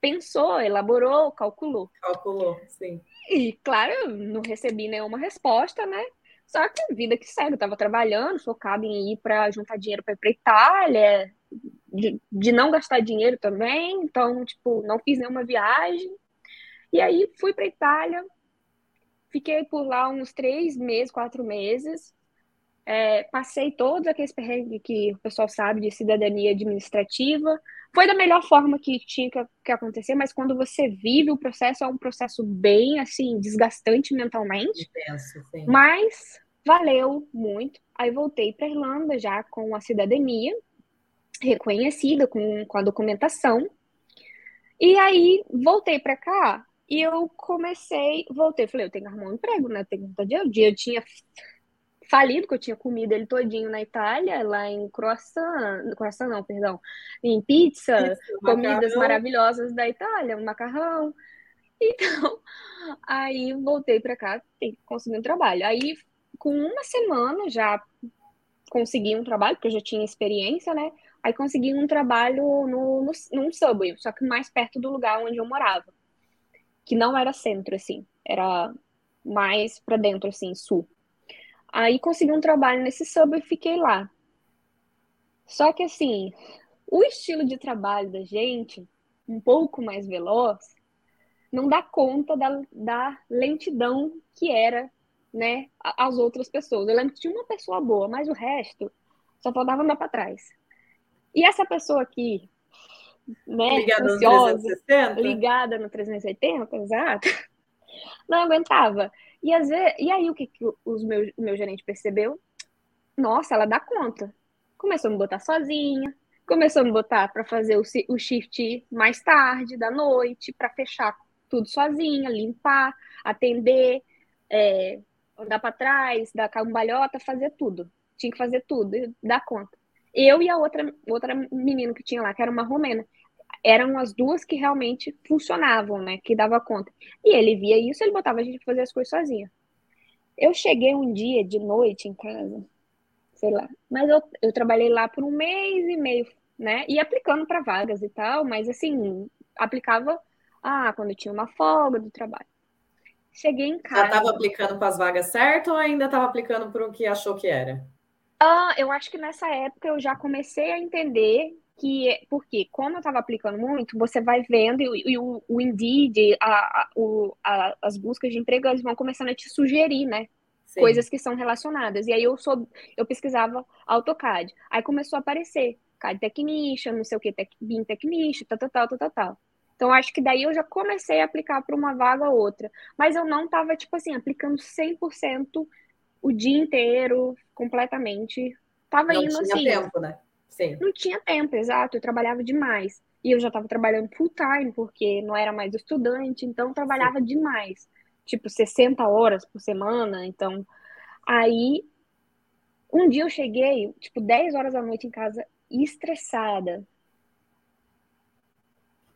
pensou, elaborou, calculou. Calculou, sim. E, claro, eu não recebi nenhuma resposta, né? Só que vida que segue, eu estava trabalhando, focada em ir para juntar dinheiro para ir para Itália, de, de não gastar dinheiro também, então, tipo, não fiz nenhuma viagem. E aí fui para Itália, fiquei por lá uns três meses, quatro meses. É, passei todos aqueles perrengues que o pessoal sabe de cidadania administrativa. Foi da melhor forma que tinha que, que, acontecer, mas quando você vive o processo, é um processo bem, assim, desgastante mentalmente. Penso. Mas valeu muito. Aí voltei para Irlanda já com a cidadania reconhecida, com, com a documentação. E aí voltei para cá e eu comecei, voltei, falei, eu tenho que arrumar um emprego, né? Tenho que dia. dia eu tinha falido, que eu tinha comido ele todinho na Itália, lá em croissant, croissant não, perdão, em pizza, Isso, comidas macarrão. maravilhosas da Itália, um macarrão. [LAUGHS] Então, aí voltei para cá, consegui um trabalho. Aí, com uma semana já consegui um trabalho, porque eu já tinha experiência, né? Aí consegui um trabalho no, no, num subway, só que mais perto do lugar onde eu morava. Que não era centro, assim. Era mais para dentro, assim, sul. Aí consegui um trabalho nesse subway e fiquei lá. Só que, assim, o estilo de trabalho da gente, um pouco mais veloz, não dá conta da, da lentidão que era, né, as outras pessoas. Eu lembro que tinha uma pessoa boa, mas o resto só faltava andar para trás. E essa pessoa aqui, né, ligada ansiosa, no 360? ligada no 380, exato, [LAUGHS] não aguentava. E, às vezes, e aí o que, que os meus, o meu gerente percebeu? Nossa, ela dá conta. Começou a me botar sozinha, começou a me botar para fazer o, o shift mais tarde, da noite, para fechar tudo sozinha, limpar, atender, é, andar para trás, dar cambalhota, fazer tudo. Tinha que fazer tudo, dar conta. Eu e a outra, outra menina que tinha lá, que era uma romena. Eram as duas que realmente funcionavam, né? Que dava conta. E ele via isso, ele botava a gente pra fazer as coisas sozinha. Eu cheguei um dia de noite em casa, sei lá. Mas eu, eu trabalhei lá por um mês e meio, né? E aplicando para vagas e tal, mas assim, aplicava ah, quando tinha uma folga do trabalho. Cheguei em casa. Já estava aplicando para as vagas certo ou ainda estava aplicando para o que achou que era? Ah, eu acho que nessa época eu já comecei a entender que, porque como eu estava aplicando muito, você vai vendo e, e o, o Indeed, a, a, o, a, as buscas de emprego, eles vão começando a te sugerir, né? Sim. Coisas que são relacionadas. E aí eu sou, eu pesquisava AutoCAD. Aí começou a aparecer CAD Technician, não sei o que, tech, BIM Technician, tal, tal, tal, tal, tal. Então, acho que daí eu já comecei a aplicar para uma vaga ou outra. Mas eu não estava, tipo assim, aplicando 100% o dia inteiro, completamente. Tava não indo tinha assim. tempo, né? Sim. Não tinha tempo, exato. Eu trabalhava demais. E eu já estava trabalhando full time, porque não era mais estudante, então trabalhava Sim. demais. Tipo, 60 horas por semana. Então, aí, um dia eu cheguei, tipo, 10 horas da noite em casa, estressada.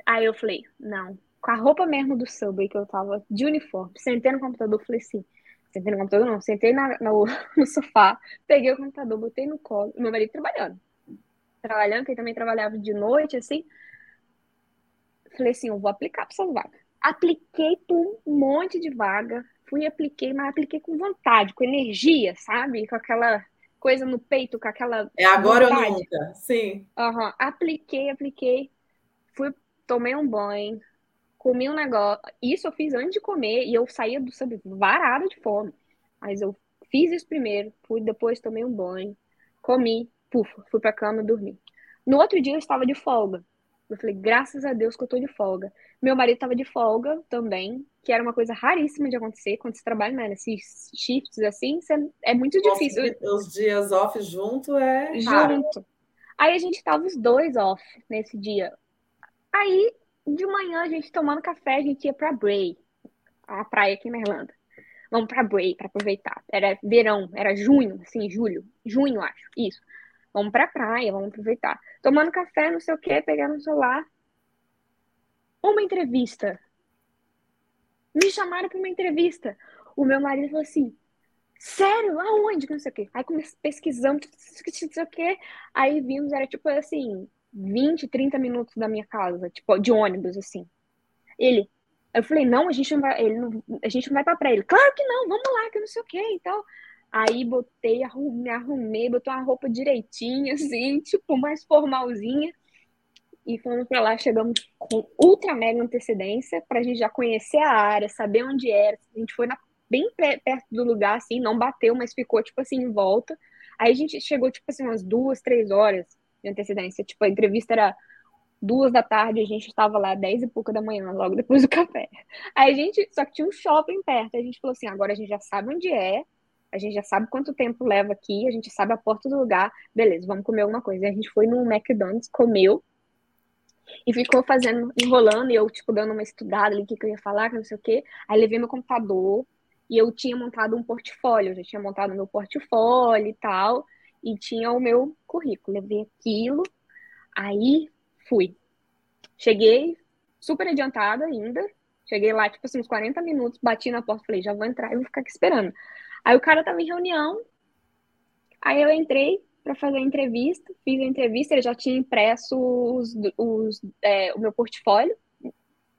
Aí eu falei, não. Com a roupa mesmo do Subway que eu tava, de uniforme, sentei no computador, falei assim, Sentei no computador, não. Sentei na, no, [LAUGHS] no sofá, peguei o computador, botei no colo. Meu marido trabalhando. Trabalhando, que ele também trabalhava de noite, assim. Falei assim, eu vou aplicar para essa vaga. Apliquei por um monte de vaga. Fui e apliquei, mas apliquei com vontade, com energia, sabe? Com aquela coisa no peito, com aquela. É agora vontade. ou nunca, sim. Uhum. Apliquei, apliquei. Fui, tomei um banho, comi um negócio. Isso eu fiz antes de comer e eu saía do sub varada de fome. Mas eu fiz isso primeiro, fui depois tomei um banho, comi, puf, fui pra cama e dormi. No outro dia eu estava de folga. Eu falei, graças a Deus que eu tô de folga. Meu marido estava de folga também, que era uma coisa raríssima de acontecer quando você trabalha né, nesses shifts assim, é muito difícil. Os dias off junto é. Junto. Aí a gente tava os dois off nesse dia. Aí de manhã, a gente tomando café, a gente ia pra Bray, a praia aqui na Irlanda. Vamos pra Bray para aproveitar. Era verão, era junho, assim, julho. Junho, acho. Isso. Vamos pra praia, vamos aproveitar. Tomando café, não sei o quê, pegando o celular. Uma entrevista. Me chamaram para uma entrevista. O meu marido falou assim: Sério? Aonde? Não sei o quê. Aí pesquisando, não sei o quê. Aí vimos, era tipo assim, 20, 30 minutos da minha casa, tipo, de ônibus, assim. Ele, eu falei, não, a gente não vai, ele não, a gente não vai pra praia. Ele, claro que não, vamos lá, que não sei o que e tal. Aí botei, me arrumei, botei uma roupa direitinha, [LAUGHS] assim, tipo, mais formalzinha. E fomos pra lá, chegamos com ultra mega antecedência, pra gente já conhecer a área, saber onde era. A gente foi na bem perto do lugar, assim, não bateu, mas ficou, tipo assim, em volta. Aí a gente chegou, tipo assim, umas duas, três horas de antecedência. Tipo, a entrevista era duas da tarde, a gente estava lá dez e pouca da manhã, logo depois do [LAUGHS] café. Aí a gente, só que tinha um shopping perto, a gente falou assim, agora a gente já sabe onde é, a gente já sabe quanto tempo leva aqui, a gente sabe a porta do lugar, beleza, vamos comer alguma coisa. E a gente foi no McDonald's, comeu, e ficou fazendo, enrolando, e eu, tipo, dando uma estudada ali, o que, que eu ia falar, que não sei o quê. Aí levei meu computador, e eu tinha montado um portfólio, eu já tinha montado meu portfólio e tal, e tinha o meu currículo. Levei aquilo, aí fui. Cheguei super adiantada ainda, cheguei lá, tipo assim, uns 40 minutos, bati na porta, falei, já vou entrar e vou ficar aqui esperando. Aí o cara tava em reunião, aí eu entrei para fazer a entrevista, fiz a entrevista, ele já tinha impresso os, os, é, o meu portfólio,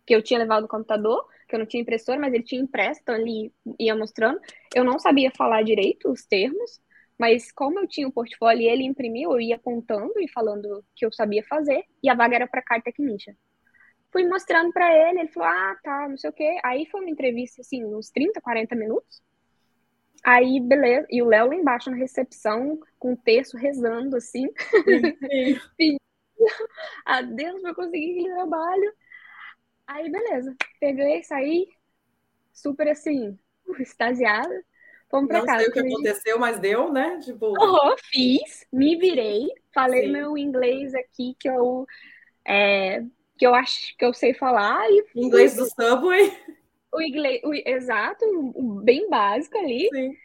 que eu tinha levado no computador, que eu não tinha impressora, mas ele tinha impresso, então ele ia mostrando. Eu não sabia falar direito os termos, mas como eu tinha o portfólio e ele imprimiu, eu ia apontando e falando que eu sabia fazer, e a vaga era para car technician. Fui mostrando para ele, ele falou: "Ah, tá, não sei o quê". Aí foi uma entrevista assim, uns 30, 40 minutos. Aí, beleza, e o Léo lá embaixo na recepção, com o terço rezando assim. [LAUGHS] Pedindo a Deus para conseguir aquele trabalho. Aí, beleza. Peguei, saí, super assim, extasiada. Fomos pra não casa. sei o que aconteceu, mas deu, né? Tipo... Oh, fiz, me virei, falei Sim. meu inglês aqui que eu é, que eu acho que eu sei falar e inglês do Subway. O inglês, o, exato, o, bem básico ali. Sim.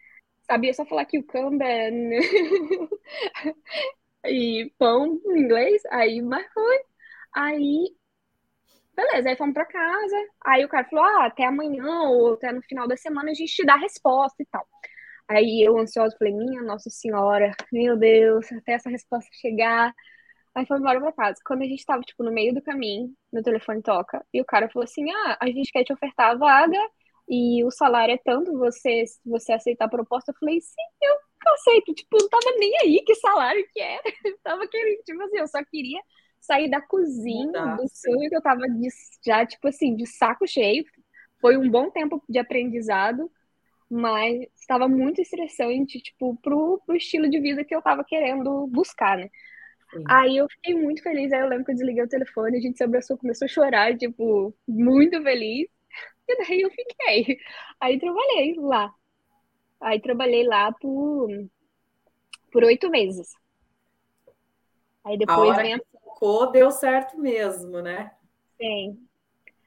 Sabia só falar que o camben [LAUGHS] e pão em inglês, aí mas foi. Aí Beleza, aí fomos para casa. Aí o cara falou: ah, até amanhã ou até no final da semana a gente te dá a resposta e tal. Aí eu, ansiosa, falei: minha Nossa Senhora, meu Deus, até essa resposta chegar. Aí fomos embora pra casa. Quando a gente tava, tipo, no meio do caminho, meu telefone toca, e o cara falou assim: ah, a gente quer te ofertar a vaga e o salário é tanto, você, você aceitar a proposta? Eu falei: sim, eu aceito. Tipo, não tava nem aí que salário que era. Eu [LAUGHS] tava querendo, tipo assim, eu só queria sair da cozinha do sonho que eu tava de, já, tipo assim, de saco cheio. Foi um bom tempo de aprendizado, mas estava muito estressante, tipo, pro, pro estilo de vida que eu tava querendo buscar, né? Sim. Aí eu fiquei muito feliz, aí eu lembro que eu desliguei o telefone, a gente se abraçou, começou a chorar, tipo, muito feliz. E daí eu fiquei. Aí trabalhei lá. Aí trabalhei lá por por oito meses. Aí depois vem a deu certo mesmo, né? Sim.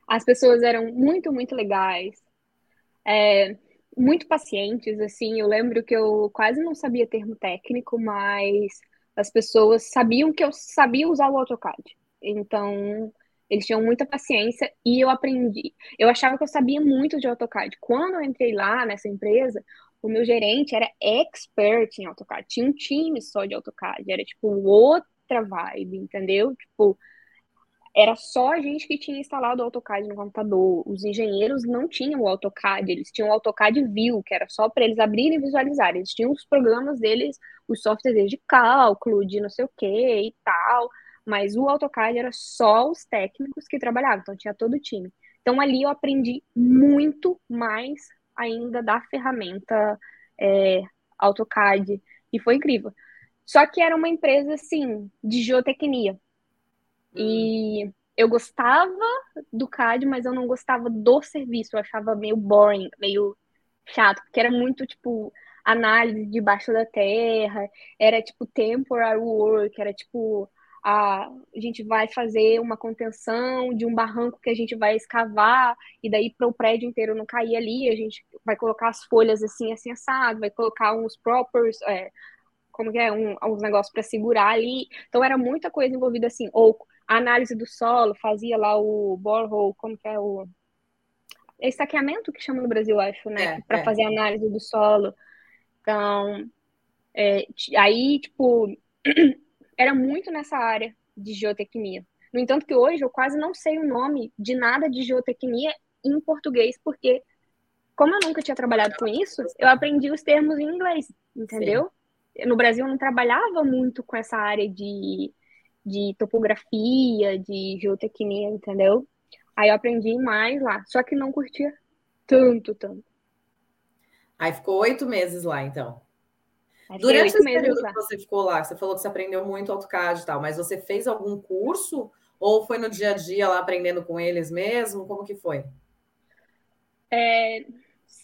As pessoas eram muito, muito legais, é, muito pacientes, assim. Eu lembro que eu quase não sabia termo técnico, mas as pessoas sabiam que eu sabia usar o AutoCAD. Então, eles tinham muita paciência e eu aprendi. Eu achava que eu sabia muito de AutoCAD. Quando eu entrei lá nessa empresa, o meu gerente era expert em AutoCAD. Tinha um time só de AutoCAD. Era tipo outro outra vibe, entendeu? Tipo, era só a gente que tinha instalado o AutoCAD no computador. Os engenheiros não tinham o AutoCAD, eles tinham o AutoCAD View, que era só para eles abrirem e visualizarem. Eles tinham os programas deles, os softwares de cálculo, de não sei o que e tal, mas o AutoCAD era só os técnicos que trabalhavam, então tinha todo o time. Então ali eu aprendi muito mais ainda da ferramenta é, AutoCAD e foi incrível. Só que era uma empresa, assim, de geotecnia. Hum. E eu gostava do CAD, mas eu não gostava do serviço. Eu achava meio boring, meio chato, porque era muito, tipo, análise debaixo da terra, era, tipo, temporary work, era, tipo, a, a gente vai fazer uma contenção de um barranco que a gente vai escavar, e daí para o prédio inteiro não cair ali, a gente vai colocar as folhas assim, assim, assado, vai colocar uns proppers, é, como que é, um, uns negócios para segurar ali. Então era muita coisa envolvida assim, ou a análise do solo, fazia lá o borehole, como que é o estaqueamento que chama no Brasil, acho, né? É, para é. fazer a análise do solo. Então, é, aí, tipo, [CLEARS THROAT] era muito nessa área de geotecnia. No entanto, que hoje eu quase não sei o nome de nada de geotecnia em português, porque, como eu nunca tinha trabalhado com isso, eu aprendi os termos em inglês, entendeu? Sim no Brasil não trabalhava muito com essa área de, de topografia, de geotecnia, entendeu? Aí eu aprendi mais lá, só que não curtia tanto, tanto. Aí ficou oito meses lá, então. Durante esse período lá. que você ficou lá, você falou que você aprendeu muito AutoCAD e tal, mas você fez algum curso ou foi no dia a dia lá aprendendo com eles mesmo? Como que foi? É,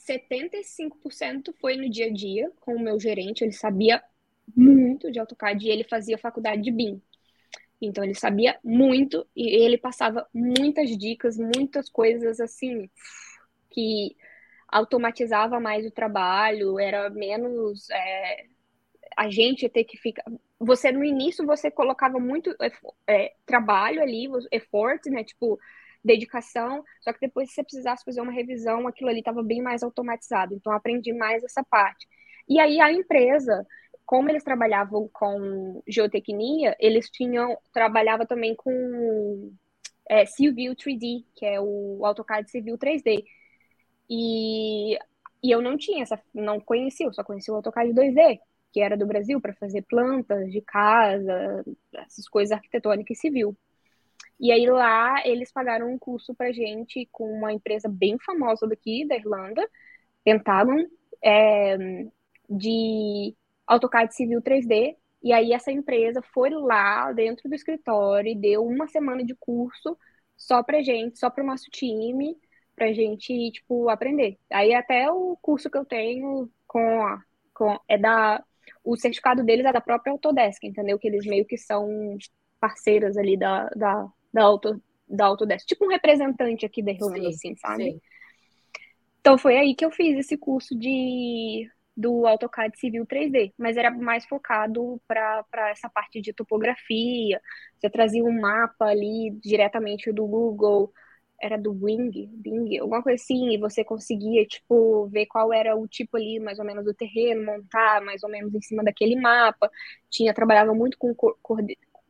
75% foi no dia a dia com o meu gerente, ele sabia muito de AutoCAD e ele fazia faculdade de BIM. Então ele sabia muito e ele passava muitas dicas, muitas coisas assim que automatizava mais o trabalho, era menos é, a gente ter que ficar. Você no início você colocava muito é, trabalho ali, effort, né? Tipo dedicação, só que depois se você precisasse fazer uma revisão, aquilo ali estava bem mais automatizado. Então aprendi mais essa parte. E aí a empresa como eles trabalhavam com geotecnia, eles tinham trabalhava também com é, Civil 3D, que é o AutoCAD Civil 3D. E, e eu não tinha essa, não conhecia, eu só conhecia o AutoCAD 2D, que era do Brasil para fazer plantas de casa, essas coisas arquitetônicas e civil. E aí lá eles pagaram um curso para gente com uma empresa bem famosa daqui da Irlanda, Pentagon, é, de AutoCAD Civil 3D. E aí essa empresa foi lá dentro do escritório e deu uma semana de curso só pra gente, só pro nosso time, pra gente, tipo, aprender. Aí até o curso que eu tenho com, a, com é da o certificado deles é da própria Autodesk, entendeu? Que eles meio que são parceiras ali da, da, da, Auto, da Autodesk. Tipo um representante aqui da Irlanda, assim, sabe? Sim. Então foi aí que eu fiz esse curso de do AutoCAD Civil 3D, mas era mais focado para essa parte de topografia. Você trazia um mapa ali diretamente do Google, era do Wing, Bing, alguma coisa assim, e você conseguia, tipo, ver qual era o tipo ali, mais ou menos, do terreno, montar mais ou menos em cima daquele mapa. Tinha, trabalhava muito com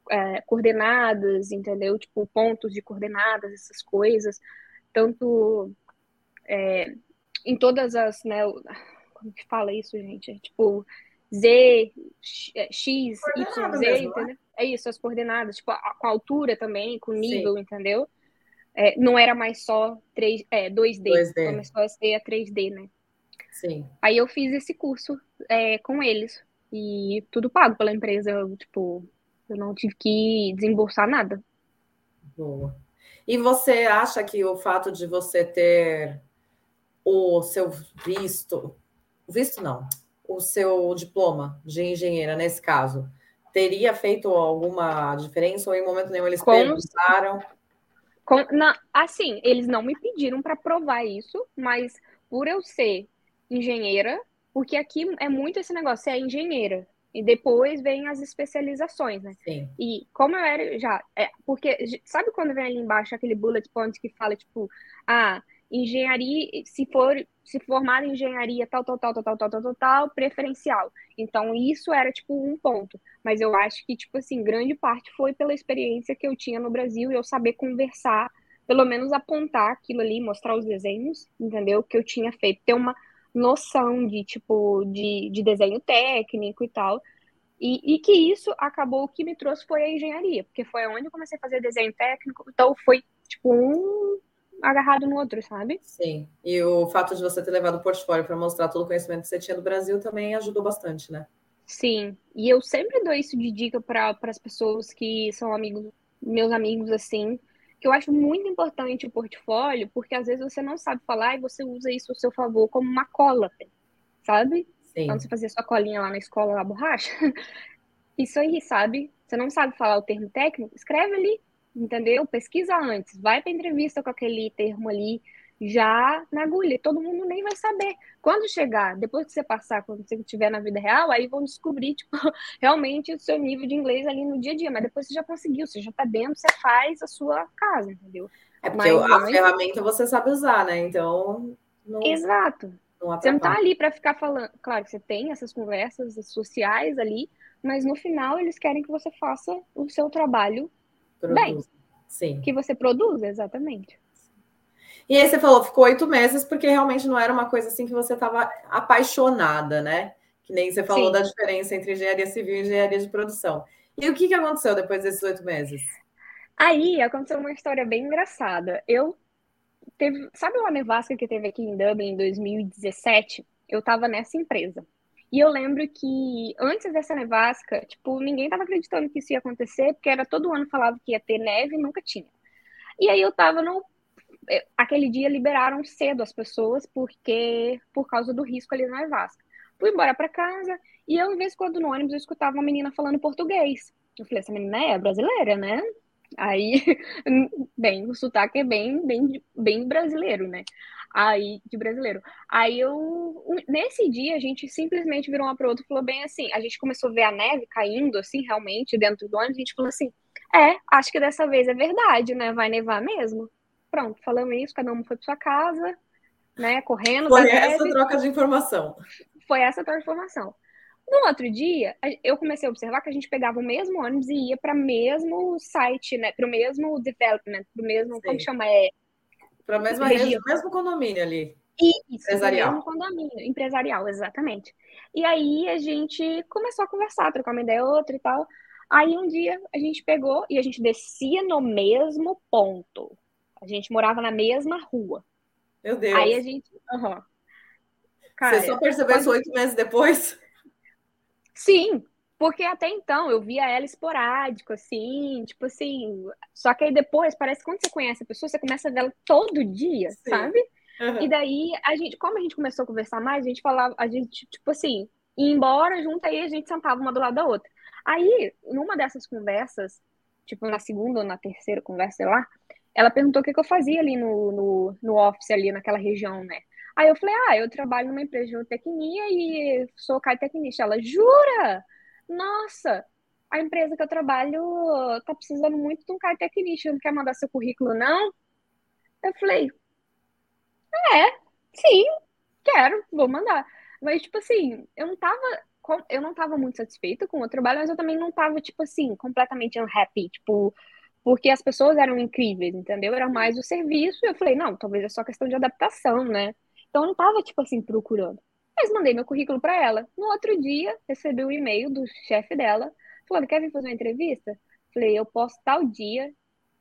é, coordenadas, entendeu? Tipo, pontos de coordenadas, essas coisas. Tanto é, em todas as, né, [LAUGHS] como que fala isso, gente? É tipo Z, X, é, Y, Z, mesmo, entendeu? Né? É isso, as coordenadas, tipo, a, com a altura também, com o nível, Sim. entendeu? É, não era mais só 3, é, 2D, 2D, começou a ser a 3D, né? Sim. Aí eu fiz esse curso é, com eles. E tudo pago pela empresa, tipo, eu não tive que desembolsar nada. Boa. E você acha que o fato de você ter o seu visto, visto não, o seu diploma de engenheira nesse caso, teria feito alguma diferença ou em momento nenhum eles perguntaram? Com, na, assim, eles não me pediram para provar isso, mas por eu ser engenheira, porque aqui é muito esse negócio, você é engenheira. E depois vem as especializações, né? Sim. E como eu era já. É, porque sabe quando vem ali embaixo aquele bullet point que fala, tipo, ah, engenharia, se for se formar em engenharia tal, tal, tal, tal, tal, tal, tal, tal, tal, preferencial. Então, isso era, tipo, um ponto. Mas eu acho que, tipo assim, grande parte foi pela experiência que eu tinha no Brasil e eu saber conversar, pelo menos apontar aquilo ali, mostrar os desenhos, entendeu? Que eu tinha feito. Ter uma noção de, tipo, de, de desenho técnico e tal. E, e, que isso acabou, o que me trouxe foi a engenharia, porque foi onde eu comecei a fazer desenho técnico, então foi, tipo, um agarrado no outro, sabe? Sim. E o fato de você ter levado o portfólio para mostrar todo o conhecimento que você tinha do Brasil também ajudou bastante, né? Sim. E eu sempre dou isso de dica para as pessoas que são amigos, meus amigos, assim, que eu acho muito importante o portfólio, porque às vezes você não sabe falar e você usa isso a seu favor como uma cola, sabe? Sim. Quando você fazia sua colinha lá na escola, na borracha. [LAUGHS] Isso aí, sabe? Você não sabe falar o termo técnico? Escreve ali, entendeu? Pesquisa antes, vai para entrevista com aquele termo ali, já na agulha, todo mundo nem vai saber. Quando chegar, depois que você passar, quando você estiver na vida real, aí vão descobrir, [LAUGHS] tipo, realmente o seu nível de inglês ali no dia a dia, mas depois você já conseguiu, você já tá dentro, você faz a sua casa, entendeu? É porque mas, a ferramenta você sabe usar, né? Então. Não... Exato. Não você não tá ali para ficar falando. Claro que você tem essas conversas sociais ali, mas no final eles querem que você faça o seu trabalho Produz. Bem, Sim. que você produz, exatamente. E aí você falou, ficou oito meses, porque realmente não era uma coisa assim que você estava apaixonada, né? Que nem você falou Sim. da diferença entre engenharia civil e engenharia de produção. E o que, que aconteceu depois desses oito meses? Aí aconteceu uma história bem engraçada. Eu teve, sabe uma nevasca que teve aqui em Dublin em 2017? eu tava nessa empresa. E eu lembro que antes dessa nevasca, tipo, ninguém tava acreditando que isso ia acontecer, porque era todo ano falava que ia ter neve e nunca tinha. E aí eu tava no aquele dia liberaram cedo as pessoas porque por causa do risco ali na nevasca. Fui embora para casa e eu, em vez de quando no ônibus, eu escutava uma menina falando português. Eu falei, essa menina é brasileira, né? Aí, [LAUGHS] bem, o sotaque é bem, bem, bem brasileiro, né? Aí, de brasileiro. Aí eu, nesse dia, a gente simplesmente virou uma para outra e falou bem assim, a gente começou a ver a neve caindo, assim, realmente, dentro do ônibus, a gente falou assim, é, acho que dessa vez é verdade, né? Vai nevar mesmo. Pronto, falamos isso, cada um foi para sua casa, né? Correndo. Foi essa neve. troca de informação. Foi essa troca de informação. No outro dia, eu comecei a observar que a gente pegava o mesmo ônibus e ia para o mesmo site, né? Para o mesmo development, para o mesmo, Sim. como chama? É, para a mesma região, mesmo condomínio ali. Isso, empresarial. mesmo condomínio, empresarial, exatamente. E aí a gente começou a conversar, trocar uma ideia outra e tal. Aí um dia a gente pegou e a gente descia no mesmo ponto. A gente morava na mesma rua. Meu Deus. Aí a gente. Uhum. Cara, Você só percebeu quando... isso oito meses depois? Sim, porque até então eu via ela esporádico, assim, tipo assim. Só que aí depois, parece que quando você conhece a pessoa, você começa a ver ela todo dia, Sim. sabe? Uhum. E daí, a gente, como a gente começou a conversar mais, a gente falava, a gente, tipo assim, ia embora junto aí, a gente sentava uma do lado da outra. Aí, numa dessas conversas, tipo na segunda ou na terceira conversa, sei lá, ela perguntou o que, que eu fazia ali no, no, no office, ali naquela região, né? Aí eu falei, ah, eu trabalho numa empresa de tecnia e sou caitecnista. Ela, jura? Nossa, a empresa que eu trabalho tá precisando muito de um cara tecnista, não quer mandar seu currículo, não? Eu falei, é, sim, quero, vou mandar. Mas, tipo assim, eu não tava, eu não tava muito satisfeita com o trabalho, mas eu também não tava, tipo assim, completamente unhappy, tipo, porque as pessoas eram incríveis, entendeu? Era mais o serviço, e eu falei, não, talvez é só questão de adaptação, né? Então eu não tava, tipo assim, procurando. Mas mandei meu currículo para ela. No outro dia, recebi um e-mail do chefe dela, falando: quer vir fazer uma entrevista? Falei: eu posso tal dia,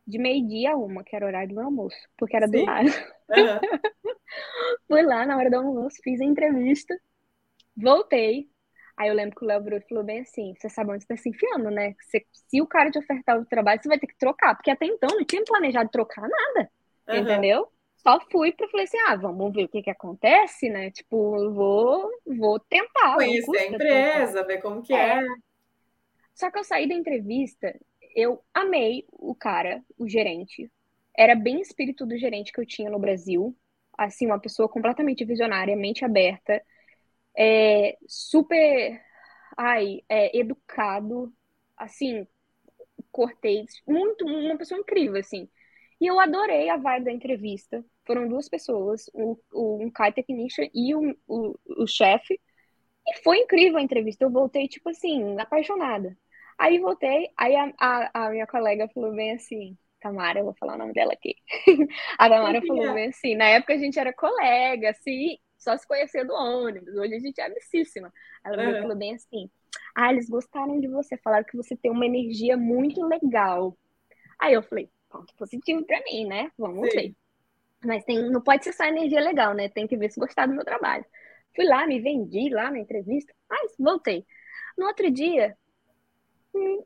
de meio-dia a uma, que era o horário do meu almoço, porque era Sim. do lado. Uhum. [LAUGHS] Fui lá na hora do almoço, fiz a entrevista, voltei. Aí eu lembro que o Léo Bruno falou bem assim: você sabe onde você tá se enfiando, né? Se, se o cara te ofertar o trabalho, você vai ter que trocar, porque até então não tinha planejado trocar nada. Uhum. Entendeu? só fui para falei assim, ah, vamos ver o que que acontece, né? Tipo, vou, vou tentar. Conhecer a empresa, tentar. ver como que é. é. Só que eu saí da entrevista, eu amei o cara, o gerente. Era bem espírito do gerente que eu tinha no Brasil. Assim, uma pessoa completamente visionária, mente aberta, é, super, ai, é, educado, assim, cortês, muito, uma pessoa incrível, assim. E eu adorei a vibe da entrevista. Foram duas pessoas, um, um Kai Technician e um, o, o chefe. E foi incrível a entrevista. Eu voltei, tipo assim, apaixonada. Aí voltei, aí a, a, a minha colega falou bem assim, Tamara, eu vou falar o nome dela aqui. [LAUGHS] a Tamara falou bem assim, na época a gente era colega, assim, só se conhecia do ônibus, hoje a gente é amicíssima. Ela uhum. falou bem assim, ah, eles gostaram de você, falaram que você tem uma energia muito legal. Aí eu falei, ponto positivo para mim, né? Vamos Sim. ver. Mas tem, não pode ser só energia legal, né? Tem que ver se gostar do meu trabalho. Fui lá, me vendi lá na entrevista, mas voltei. No outro dia,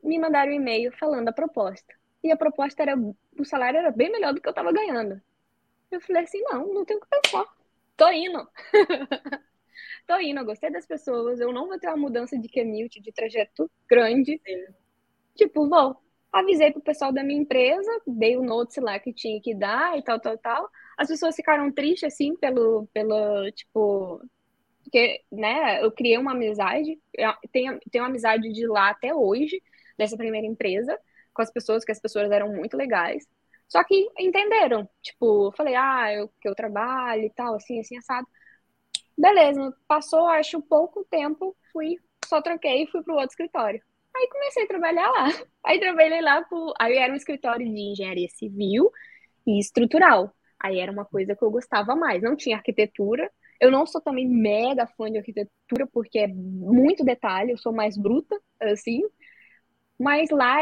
me mandaram um e-mail falando a proposta. E a proposta era, o salário era bem melhor do que eu estava ganhando. Eu falei assim, não, não tenho o que pensar. Tô indo. [LAUGHS] Tô indo, eu gostei das pessoas, eu não vou ter uma mudança de commute, de trajeto grande. Sim. Tipo, vou. Avisei pro pessoal da minha empresa, dei o notes lá que tinha que dar e tal, tal, tal. As pessoas ficaram tristes, assim, pelo, pelo tipo, porque, né, eu criei uma amizade, tenho, tenho uma amizade de lá até hoje, dessa primeira empresa, com as pessoas, que as pessoas eram muito legais. Só que entenderam, tipo, falei, ah, eu, que eu trabalho e tal, assim, assim, assado. Beleza, passou, acho, pouco tempo, fui, só troquei e fui pro outro escritório. Aí comecei a trabalhar lá. [LAUGHS] Aí trabalhei lá, por... aí era um escritório de engenharia civil e estrutural. Aí era uma coisa que eu gostava mais. Não tinha arquitetura. Eu não sou também mega fã de arquitetura, porque é muito detalhe, eu sou mais bruta, assim. Mas lá,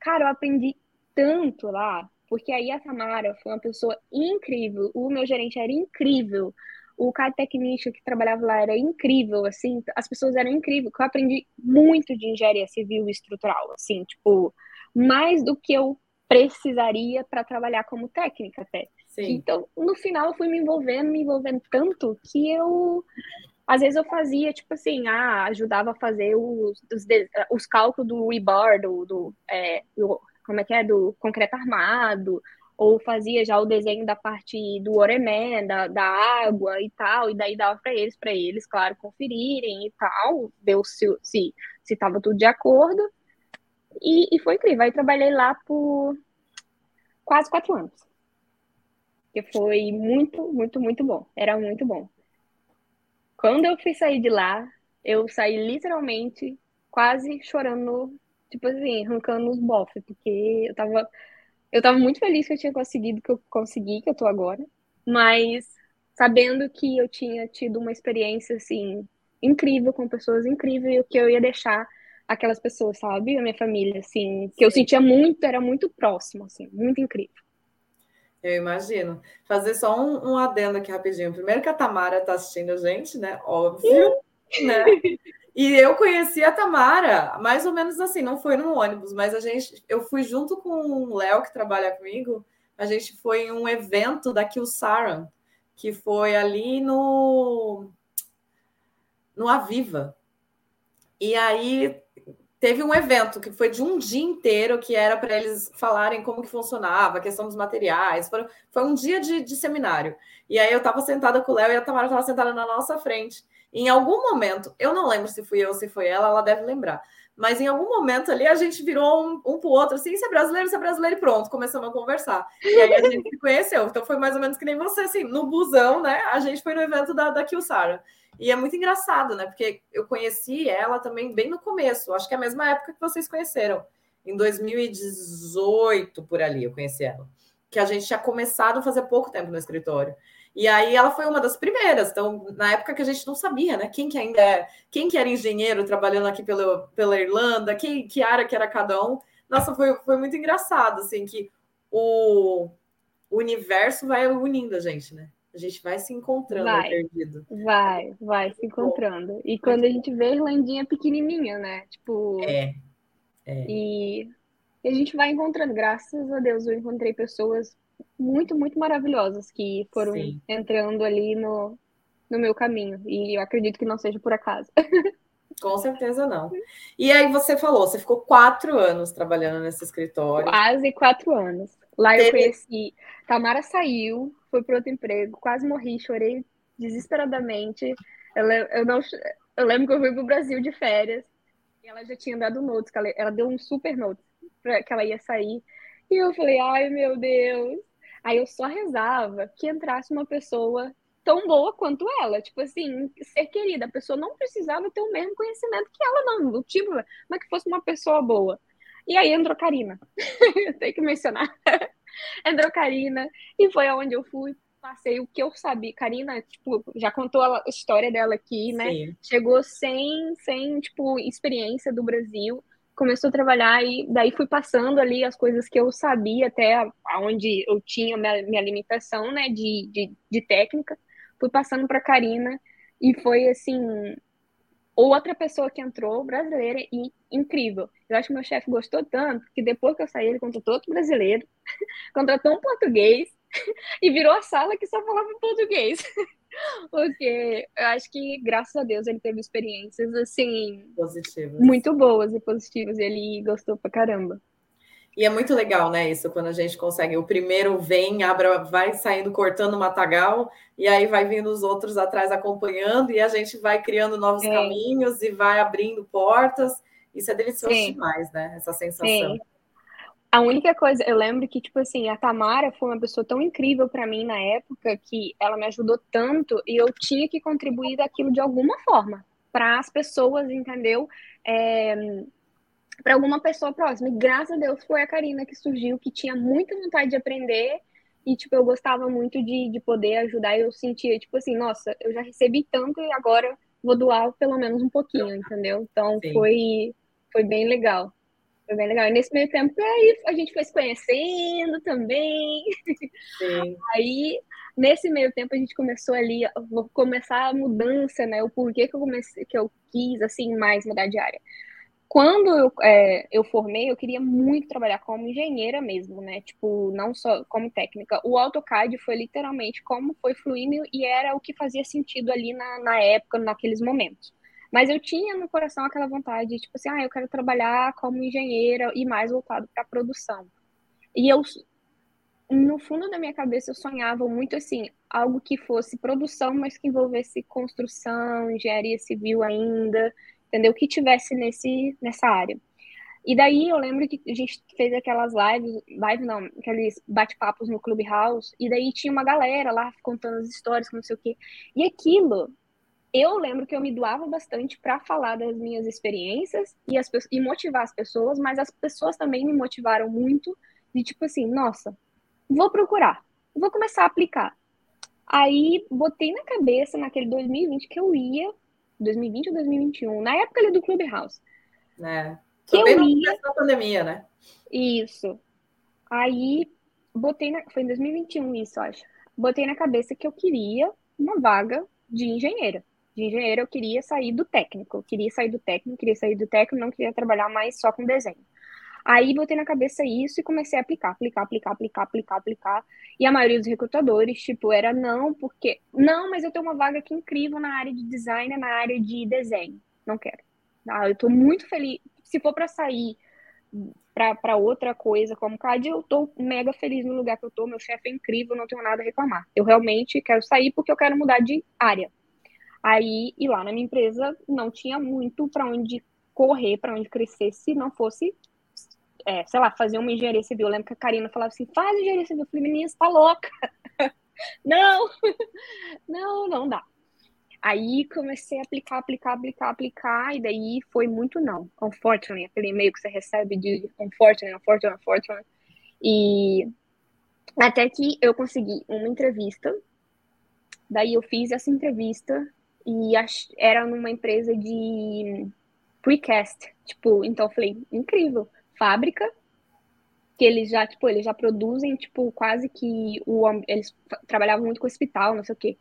cara, eu aprendi tanto lá, porque aí a Tamara foi uma pessoa incrível, o meu gerente era incrível. o cara técnico que trabalhava lá era incrível, assim, as pessoas eram incríveis, eu aprendi muito de engenharia civil e estrutural, assim, tipo, mais do que eu precisaria para trabalhar como técnica até. Sim. Então, no final, eu fui me envolvendo, me envolvendo tanto que eu às vezes eu fazia, tipo assim, ah, ajudava a fazer os, os, os cálculos do rebar, do, do, é, do, como é que é, do concreto armado, ou fazia já o desenho da parte do oremé, da, da água e tal, e daí dava para eles, para eles, claro, conferirem e tal, ver se se se estava tudo de acordo. E, e foi incrível. Aí trabalhei lá por quase quatro anos. Que foi muito, muito, muito bom. Era muito bom. Quando eu fui sair de lá, eu saí literalmente quase chorando, tipo assim, arrancando os bofs, porque eu tava eu tava muito feliz que eu tinha conseguido que eu consegui, que eu tô agora, mas sabendo que eu tinha tido uma experiência assim incrível com pessoas incríveis e o que eu ia deixar aquelas pessoas, sabe? A minha família, assim, que eu sentia muito, era muito próximo, assim, muito incrível. Eu imagino. Fazer só um, um adendo aqui rapidinho. Primeiro que a Tamara está assistindo a gente, né? Óbvio, né? [LAUGHS] E eu conheci a Tamara, mais ou menos assim, não foi no ônibus, mas a gente, eu fui junto com o Léo, que trabalha comigo, a gente foi em um evento da Kilsaran, que foi ali no, no Aviva. E aí teve um evento que foi de um dia inteiro, que era para eles falarem como que funcionava, a questão dos materiais. Foi, foi um dia de, de seminário. E aí eu estava sentada com o Léo e a Tamara estava sentada na nossa frente. Em algum momento, eu não lembro se fui eu ou se foi ela, ela deve lembrar. Mas em algum momento ali a gente virou um, um pro outro, assim, você é brasileiro, você é brasileiro, e pronto, começamos a conversar. E aí a gente se conheceu. Então foi mais ou menos que nem você, assim, no busão, né? A gente foi no evento da, da Kilsara. E é muito engraçado, né? Porque eu conheci ela também bem no começo, acho que é a mesma época que vocês conheceram. Em 2018, por ali, eu conheci ela. Que a gente tinha começado a fazer pouco tempo no escritório. E aí ela foi uma das primeiras. Então, na época que a gente não sabia, né? Quem que ainda é, quem que era engenheiro trabalhando aqui pela, pela Irlanda, quem, que área que era cada um. Nossa, foi, foi muito engraçado, assim, que o, o universo vai unindo a gente, né? A gente vai se encontrando vai, perdido. Vai, vai se encontrando. E quando a gente vê a Irlandinha pequenininha, né? Tipo. É. é. E a gente vai encontrando. Graças a Deus, eu encontrei pessoas muito, muito maravilhosas que foram Sim. entrando ali no, no meu caminho. E eu acredito que não seja por acaso. [LAUGHS] Com certeza não. E aí você falou, você ficou quatro anos trabalhando nesse escritório. Quase quatro anos. Lá Teve... eu conheci. Tamara saiu, foi para outro emprego, quase morri, chorei desesperadamente. Eu, eu, não, eu lembro que eu fui para o Brasil de férias e ela já tinha dado notes, ela, ela deu um super note para que ela ia sair. E eu falei, ai meu Deus. Aí eu só rezava que entrasse uma pessoa tão boa quanto ela. Tipo assim, ser querida. A pessoa não precisava ter o mesmo conhecimento que ela, não. Do tipo, mas que fosse uma pessoa boa. E aí entrou Karina. [LAUGHS] Tem que mencionar. [LAUGHS] entrou Karina. E foi aonde eu fui. Passei o que eu sabia. Karina, tipo, já contou a história dela aqui, né? Sim. Chegou sem, sem, tipo, experiência do Brasil começou a trabalhar e daí fui passando ali as coisas que eu sabia até aonde eu tinha minha, minha limitação, né, de, de, de técnica, fui passando para Karina e foi assim outra pessoa que entrou brasileira e incrível. Eu acho que meu chefe gostou tanto que depois que eu saí ele contratou outro brasileiro, [LAUGHS] contratou um português [LAUGHS] e virou a sala que só falava português. [LAUGHS] Porque eu acho que, graças a Deus, ele teve experiências, assim, positivas. muito boas e positivas. E ele gostou pra caramba. E é muito legal, né, isso, quando a gente consegue. O primeiro vem, abra, vai saindo, cortando o matagal, e aí vai vindo os outros atrás acompanhando, e a gente vai criando novos é. caminhos e vai abrindo portas. Isso é delicioso Sim. demais, né? Essa sensação. Sim. A única coisa, eu lembro que, tipo assim, a Tamara foi uma pessoa tão incrível para mim na época que ela me ajudou tanto e eu tinha que contribuir daquilo de alguma forma para as pessoas, entendeu? É, para alguma pessoa próxima. E graças a Deus foi a Karina que surgiu, que tinha muita vontade de aprender e, tipo, eu gostava muito de, de poder ajudar. E eu sentia, tipo assim, nossa, eu já recebi tanto e agora vou doar pelo menos um pouquinho, entendeu? Então foi, foi bem legal. Foi bem legal. E nesse meio tempo, aí a gente foi se conhecendo também. Sim. [LAUGHS] Aí Nesse meio tempo a gente começou ali, vou começar a mudança, né? O porquê que eu comecei, que eu quis assim mais mudar de área. Quando eu, é, eu formei, eu queria muito trabalhar como engenheira mesmo, né? Tipo, não só como técnica. O AutoCAD foi literalmente como foi fluindo e era o que fazia sentido ali na, na época, naqueles momentos. Mas eu tinha no coração aquela vontade, tipo assim, ah, eu quero trabalhar como engenheira e mais voltado para produção. E eu, no fundo da minha cabeça, eu sonhava muito assim, algo que fosse produção, mas que envolvesse construção, engenharia civil ainda, entendeu? Que tivesse nesse, nessa área. E daí eu lembro que a gente fez aquelas lives, live não, aqueles bate-papos no Clubhouse, e daí tinha uma galera lá contando as histórias, não sei o quê. E aquilo eu lembro que eu me doava bastante para falar das minhas experiências e, as, e motivar as pessoas, mas as pessoas também me motivaram muito de tipo assim, nossa, vou procurar, vou começar a aplicar. Aí botei na cabeça naquele 2020 que eu ia, 2020 ou 2021, na época ali do Clubhouse. É. Que eu ia na pandemia, né? Isso. Aí botei na, foi em 2021 isso, acho. Botei na cabeça que eu queria uma vaga de engenheira de engenheiro, eu queria sair do técnico. Eu queria sair do técnico, queria sair do técnico, não queria trabalhar mais só com desenho. Aí botei na cabeça isso e comecei a aplicar, aplicar, aplicar, aplicar, aplicar, aplicar. E a maioria dos recrutadores, tipo, era não, porque. Não, mas eu tenho uma vaga aqui incrível na área de design, na área de desenho. Não quero. Ah, eu tô muito feliz. Se for para sair para outra coisa como CAD, eu tô mega feliz no lugar que eu tô. Meu chefe é incrível, não tenho nada a reclamar. Eu realmente quero sair porque eu quero mudar de área. Aí, e lá na minha empresa não tinha muito para onde correr, para onde crescer, se não fosse, é, sei lá, fazer uma engenharia civil. Eu lembro que a Karina falava assim: faz engenharia civil. Eu falei, menina, você tá louca? [LAUGHS] não, [LAUGHS] não, não dá. Aí comecei a aplicar, aplicar, aplicar, aplicar, e daí foi muito não. Unfortunately, aquele e-mail que você recebe de unfortunately, unfortunately, unfortunately. E até que eu consegui uma entrevista. Daí eu fiz essa entrevista e era numa empresa de precast, tipo, então eu falei, incrível, fábrica, que eles já, tipo, eles já produzem, tipo, quase que o eles trabalhavam muito com hospital, não sei o quê.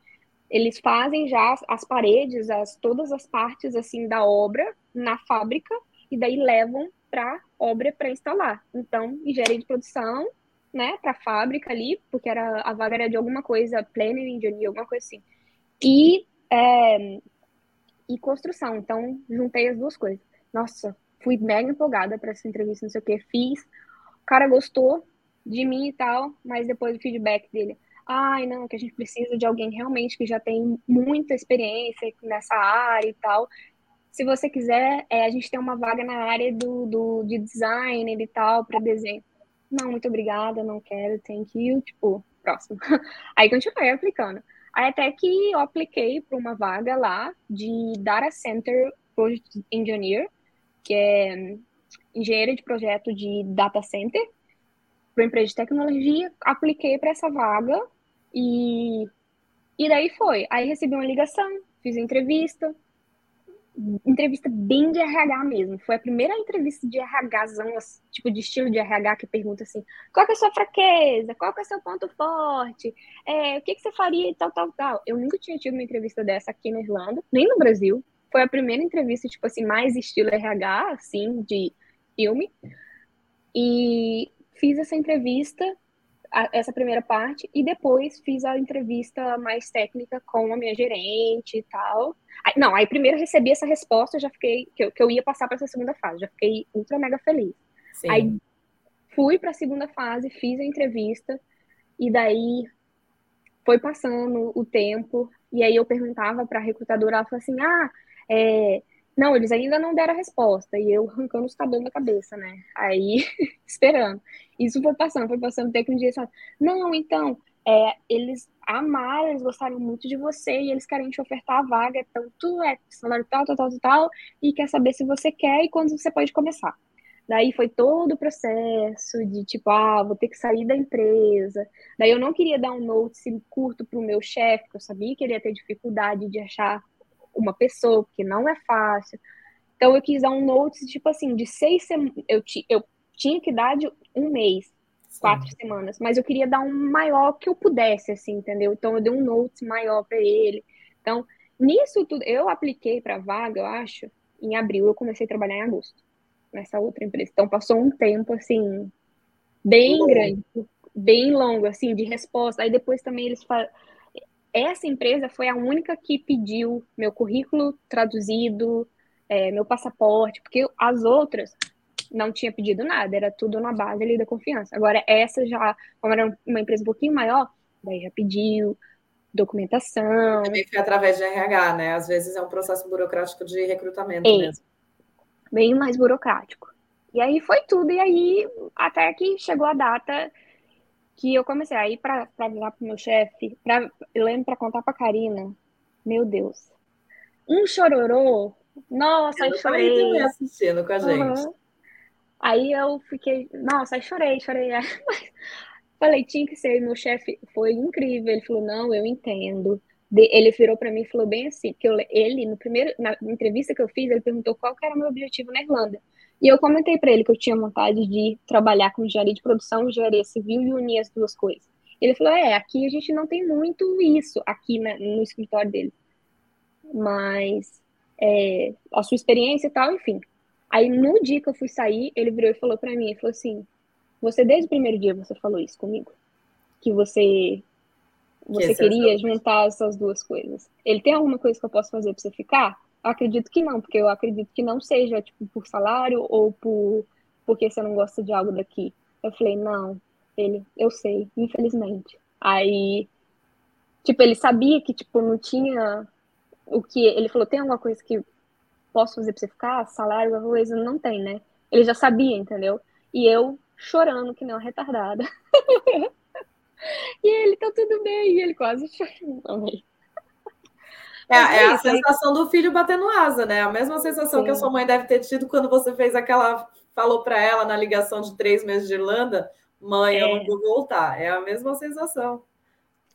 Eles fazem já as, as paredes, as todas as partes assim da obra na fábrica e daí levam para obra para instalar. Então, engenharia de produção, né, para fábrica ali, porque era a vaga era de alguma coisa, planning engineer, alguma coisa assim. E é, e construção. Então, juntei as duas coisas. Nossa, fui mega empolgada para essa entrevista, não sei o que, fiz. O cara gostou de mim e tal, mas depois o feedback dele, ai, não, que a gente precisa de alguém realmente que já tem muita experiência nessa área e tal. Se você quiser, é, a gente tem uma vaga na área do, do de design e tal, para desenho. Não, muito obrigada, não quero, thank you, tipo, próximo. [LAUGHS] Aí continuei aplicando. Aí até que eu apliquei para uma vaga lá de Data Center Project Engineer, que é engenheiro de projeto de data center para empresa de tecnologia. Apliquei para essa vaga e, e daí foi. Aí recebi uma ligação, fiz entrevista, entrevista bem de RH mesmo. Foi a primeira entrevista de RHzão, tipo de estilo de RH que pergunta assim: qual é a sua fraqueza? Qual é o seu ponto forte? É, o que, que você faria e tal, tal, tal. Eu nunca tinha tido uma entrevista dessa aqui na Irlanda, nem no Brasil. Foi a primeira entrevista, tipo assim, mais estilo RH, assim, de filme. E fiz essa entrevista a, essa primeira parte e depois fiz a entrevista mais técnica com a minha gerente e tal. Aí, não, aí primeiro recebi essa resposta, já fiquei que eu, que eu ia passar para essa segunda fase, já fiquei ultra mega feliz. Sim. Aí fui para a segunda fase, fiz a entrevista e daí foi passando o tempo e aí eu perguntava para a recrutadora, ela falou assim: "Ah, é, não, eles ainda não deram a resposta. E eu arrancando os cabelos da cabeça, né? Aí, [LAUGHS] esperando. Isso foi passando, foi passando até que um dia eles falaram, não, então, é, eles amaram, eles gostaram muito de você e eles querem te ofertar a vaga, tanto é salário tal, tal, tal, tal, e quer saber se você quer e quando você pode começar. Daí foi todo o processo de tipo, ah, vou ter que sair da empresa. Daí eu não queria dar um note curto para o meu chefe, porque eu sabia que ele ia ter dificuldade de achar uma pessoa, porque não é fácil. Então eu quis dar um note, tipo assim, de seis semanas. Eu, eu tinha que dar de um mês. quatro semanas, mas eu queria dar um maior que eu pudesse, assim, entendeu? Então eu dei um note maior para ele. Então, nisso tudo, eu apliquei para vaga, eu acho, em abril, eu comecei a trabalhar em agosto, nessa outra empresa. Então passou um tempo, assim, bem uhum. grande, bem longo, assim, de resposta. Aí depois também eles falam. Essa empresa foi a única que pediu meu currículo traduzido, é, meu passaporte, porque as outras não tinha pedido nada, era tudo na base ali da confiança. Agora, essa já, como era uma empresa um pouquinho maior, daí já pediu documentação. Também foi através de RH, né? Às vezes é um processo burocrático de recrutamento é, mesmo. Bem mais burocrático. E aí foi tudo, e aí até que chegou a data que eu comecei a ir para virar pro meu chefe, pra, eu lembro para contar pra Karina, meu Deus. Um chororô, nossa, eu, eu chorei. assistindo com a gente. Uhum. Aí eu fiquei, nossa, aí chorei, chorei. [LAUGHS] Falei, tinha que ser, meu chefe foi incrível. Ele falou, não, eu entendo. Ele virou para mim e falou bem assim, que eu, ele, no primeiro, na entrevista que eu fiz, ele perguntou qual era o meu objetivo na Irlanda. E eu comentei para ele que eu tinha vontade de trabalhar com engenharia de produção, engenharia civil e unir as duas coisas. Ele falou, é, aqui a gente não tem muito isso, aqui na, no escritório dele. Mas é, a sua experiência e tal, enfim. Aí no dia que eu fui sair, ele virou e falou para mim, ele falou assim, você desde o primeiro dia você falou isso comigo, que você você que queria juntar essas duas coisas. Ele tem alguma coisa que eu posso fazer para você ficar? Acredito que não, porque eu acredito que não seja tipo por salário ou por porque você não gosta de algo daqui. Eu falei, não, ele, eu sei, infelizmente. Aí, tipo, ele sabia que tipo não tinha o que ele falou, tem alguma coisa que posso fazer pra você ficar? Salário, alguma coisa, não tem, né? Ele já sabia, entendeu? E eu chorando que uma retardada. [LAUGHS] e ele, tá tudo bem, e ele quase chorando também. É, é, a sensação do filho batendo asa, né? A mesma sensação Sim. que a sua mãe deve ter tido quando você fez aquela. Falou para ela na ligação de três meses de Irlanda: mãe, é. eu não vou voltar. É a mesma sensação.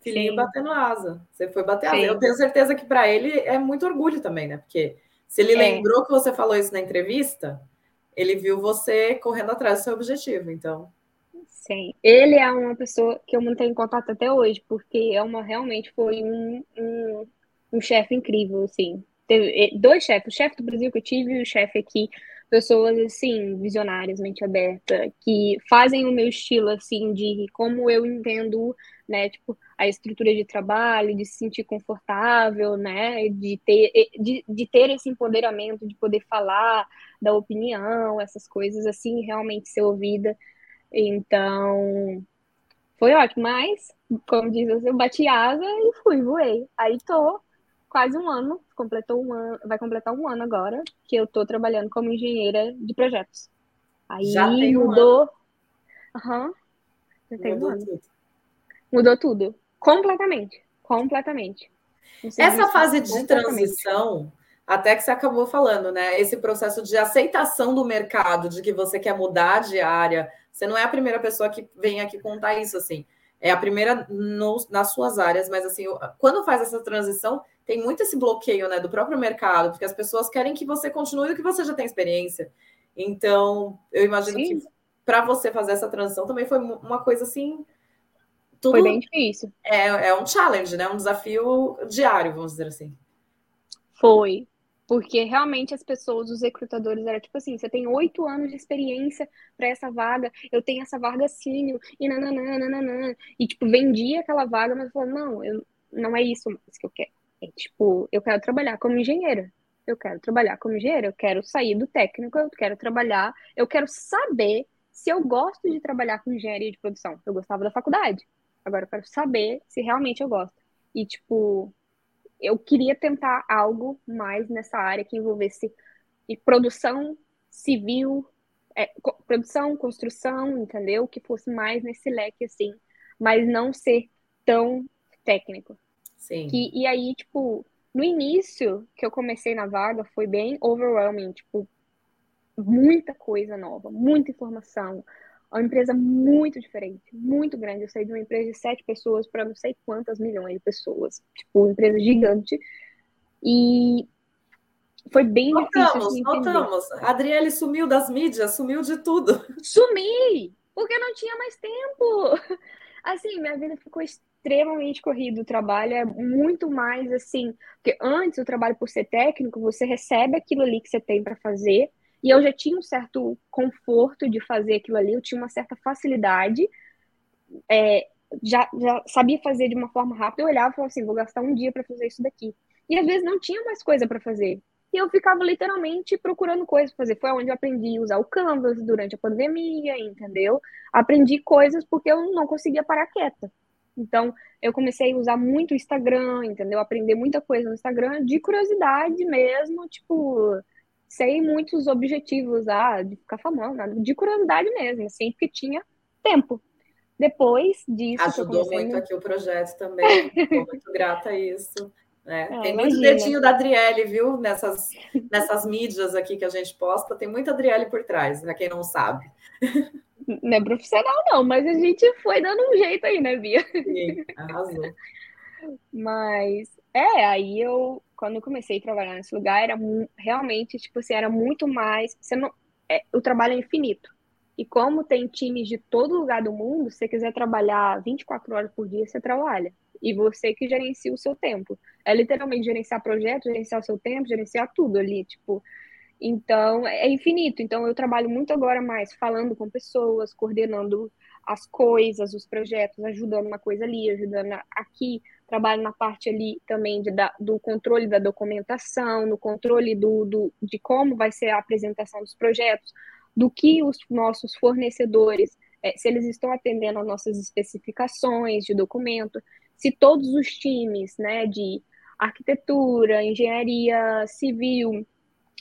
Filhinho Sim. batendo asa. Você foi bater asa. Eu tenho certeza que para ele é muito orgulho também, né? Porque se ele é. lembrou que você falou isso na entrevista, ele viu você correndo atrás do seu objetivo, então. Sim. Ele é uma pessoa que eu mantenho em contato até hoje, porque é uma realmente foi um, um, um chefe incrível, assim. Teve dois chefes, o chefe do Brasil que eu tive e o chefe aqui, pessoas assim, visionárias, mente aberta, que fazem o meu estilo assim de como eu entendo, né, tipo, a estrutura de trabalho, de se sentir confortável, né? De ter, de, de ter esse empoderamento, de poder falar da opinião, essas coisas assim, realmente ser ouvida. Então, foi ótimo, mas, como diz, eu bati asa e fui, voei. Aí tô quase um ano, completou um ano, vai completar um ano agora, que eu tô trabalhando como engenheira de projetos. Aí Já tem mudou. Aham. Uhum. Já tem um ano. Tudo. Mudou tudo. Completamente. Completamente. Essa fase de transição, até que você acabou falando, né? Esse processo de aceitação do mercado, de que você quer mudar de área. Você não é a primeira pessoa que vem aqui contar isso, assim. É a primeira no, nas suas áreas, mas assim, quando faz essa transição, tem muito esse bloqueio, né, do próprio mercado, porque as pessoas querem que você continue o que você já tem experiência. Então, eu imagino Sim. que para você fazer essa transição também foi uma coisa assim tudo Foi bem difícil. É, é um challenge, né? Um desafio diário, vamos dizer assim. Foi. Porque realmente as pessoas, os recrutadores, era tipo assim: você tem oito anos de experiência para essa vaga, eu tenho essa vaga sênior, e nananã, nananã. E, tipo, vendia aquela vaga, mas falou: não, eu, não é isso mais que eu quero. É, tipo, eu quero trabalhar como engenheira. Eu quero trabalhar como engenheira, eu quero sair do técnico, eu quero trabalhar, eu quero saber se eu gosto de trabalhar com engenharia de produção. Eu gostava da faculdade. Agora eu quero saber se realmente eu gosto. E, tipo, eu queria tentar algo mais nessa área que envolvesse produção civil, é, co produção, construção, entendeu? Que fosse mais nesse leque, assim, mas não ser tão técnico. Sim. Que, e aí, tipo, no início que eu comecei na vaga foi bem overwhelming, tipo, muita coisa nova, muita informação, uma empresa muito diferente, muito grande. Eu saí de uma empresa de sete pessoas para não sei quantas milhões de pessoas. Tipo, uma empresa gigante. E foi bem notamos, difícil. Notamos, notamos. A Adriele sumiu das mídias, sumiu de tudo. Sumi! porque não tinha mais tempo. [LAUGHS] Assim, minha vida ficou extremamente corrida. O trabalho é muito mais assim, porque antes o trabalho por ser técnico, você recebe aquilo ali que você tem para fazer, e eu já tinha um certo conforto de fazer aquilo ali, eu tinha uma certa facilidade, é, já, já sabia fazer de uma forma rápida. Eu olhava e falava assim: vou gastar um dia para fazer isso daqui. E às vezes não tinha mais coisa para fazer. E eu ficava literalmente procurando coisas para fazer. Foi onde eu aprendi a usar o Canvas durante a pandemia, entendeu? Aprendi coisas porque eu não conseguia parar quieta. Então, eu comecei a usar muito o Instagram, entendeu? Aprender muita coisa no Instagram de curiosidade mesmo, tipo, sem muitos objetivos, ah, de ficar famoso, nada, de curiosidade mesmo, assim, porque tinha tempo. Depois disso. Ajudou muito aqui o projeto também. Estou muito grata a isso. Né? [LAUGHS] É, tem muito imagina. dedinho da Adriele, viu? Nessas, nessas mídias aqui que a gente posta, tem muita Adriele por trás, para quem não sabe. [LAUGHS] Não é profissional, não, mas a gente foi dando um jeito aí, né, Bia? Sim, arrasou. Mas é, aí eu, quando eu comecei a trabalhar nesse lugar, era realmente, tipo assim, era muito mais. Você não, é, o trabalho é infinito. E como tem times de todo lugar do mundo, se você quiser trabalhar 24 horas por dia, você trabalha e você que gerencia o seu tempo. É literalmente gerenciar projetos, gerenciar o seu tempo, gerenciar tudo ali, tipo. Então, é infinito. Então, eu trabalho muito agora mais falando com pessoas, coordenando as coisas, os projetos, ajudando uma coisa ali, ajudando aqui. Trabalho na parte ali também de, da, do controle da documentação, no controle do, do, de como vai ser a apresentação dos projetos, do que os nossos fornecedores, é, se eles estão atendendo às nossas especificações de documento se todos os times, né, de arquitetura, engenharia civil,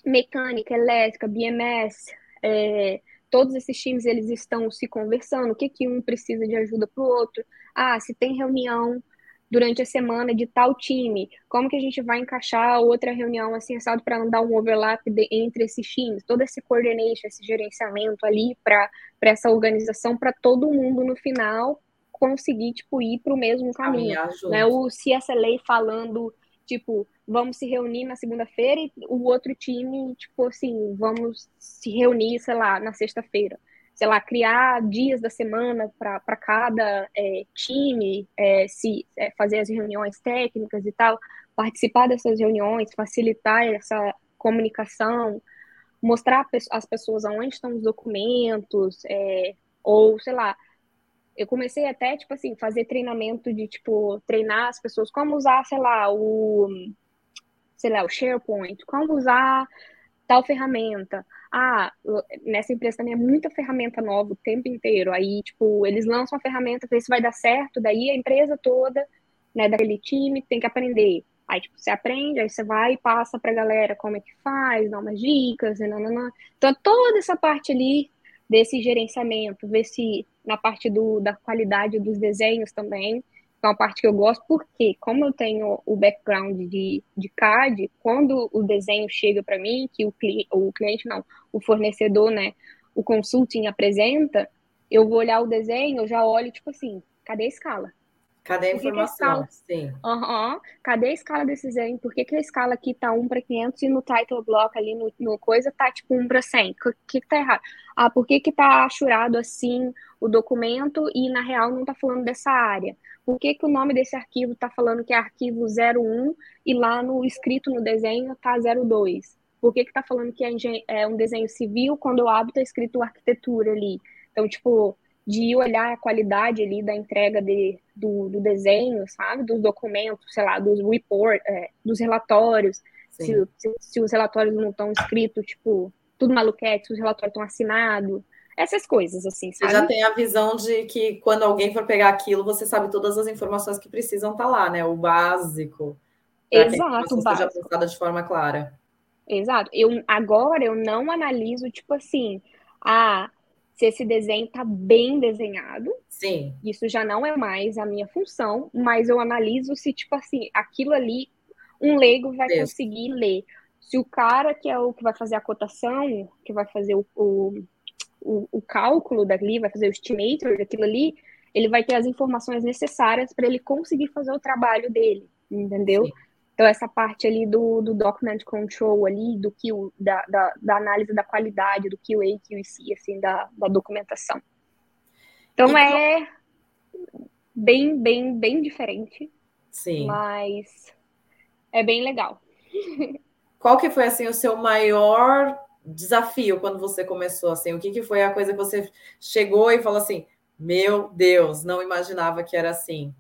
mecânica, elétrica, BMS, é, todos esses times eles estão se conversando, o que que um precisa de ajuda para o outro, ah, se tem reunião durante a semana de tal time, como que a gente vai encaixar outra reunião assim, assado para não dar um overlap de, entre esses times, todo esse coordination, esse gerenciamento ali para essa organização, para todo mundo no final conseguir, tipo, ir para o mesmo caminho. Né? O CSLA falando, tipo, vamos se reunir na segunda-feira e o outro time, tipo assim, vamos se reunir, sei lá, na sexta-feira. Sei lá, criar dias da semana para cada é, time, é, se é, fazer as reuniões técnicas e tal, participar dessas reuniões, facilitar essa comunicação, mostrar às pessoas aonde estão os documentos, é, ou, sei lá, eu comecei até, tipo assim, fazer treinamento de, tipo, treinar as pessoas como usar, sei lá, o, sei lá, o SharePoint, como usar tal ferramenta. Ah, nessa empresa também é muita ferramenta nova o tempo inteiro. Aí, tipo, eles lançam a ferramenta, ver se vai dar certo, daí a empresa toda, né, daquele time tem que aprender. Aí, tipo, você aprende, aí você vai e passa pra galera como é que faz, dá umas dicas, nananã. Então, toda essa parte ali desse gerenciamento, ver se na parte do, da qualidade dos desenhos também, que é uma parte que eu gosto, porque como eu tenho o background de, de CAD, quando o desenho chega para mim, que o, cli, o cliente não, o fornecedor, né, o consulting apresenta, eu vou olhar o desenho, eu já olho, tipo assim, cadê a escala? Cadê a informação? A Sim. Uhum. Cadê a escala desse desenho? Por que, que a escala aqui tá 1 para 500 e no title block ali no, no coisa tá tipo 1 para 100? O que, que tá errado? Ah, por que que tá achurado assim o documento e na real não tá falando dessa área? Por que que o nome desse arquivo tá falando que é arquivo 01 e lá no escrito no desenho tá 02? Por que que tá falando que é, é um desenho civil quando eu abro tá escrito arquitetura ali? Então, tipo, de olhar a qualidade ali da entrega de, do, do desenho, sabe? Dos documentos, sei lá, dos report, é, dos relatórios. Se, se, se, os relatórios não estão escritos, tipo, tudo maluquete, se os relatórios estão assinados. Essas coisas, assim, sabe? Você já tem a visão de que quando alguém for pegar aquilo, você sabe todas as informações que precisam estar tá lá, né? O básico. Exato, o básico. seja pensada de forma clara. Exato. Eu, agora eu não analiso, tipo assim, ah, se esse desenho está bem desenhado. Sim. Isso já não é mais a minha função, mas eu analiso se, tipo assim, aquilo ali, um leigo vai Isso. conseguir ler. Se o cara que é o que vai fazer a cotação, que vai fazer o, o, o, o cálculo dali, vai fazer o estimator daquilo ali, ele vai ter as informações necessárias para ele conseguir fazer o trabalho dele, entendeu? Sim. Então, essa parte ali do, do document control ali, do que da, da, da, análise da qualidade, do QA, QC, assim, da, da documentação. Então e é bem, bem, bem diferente. Sim. Mas é bem legal. [LAUGHS] Qual que foi assim o seu maior desafio quando você começou assim? O que, que foi a coisa que você chegou e falou assim: "Meu Deus, não imaginava que era assim"?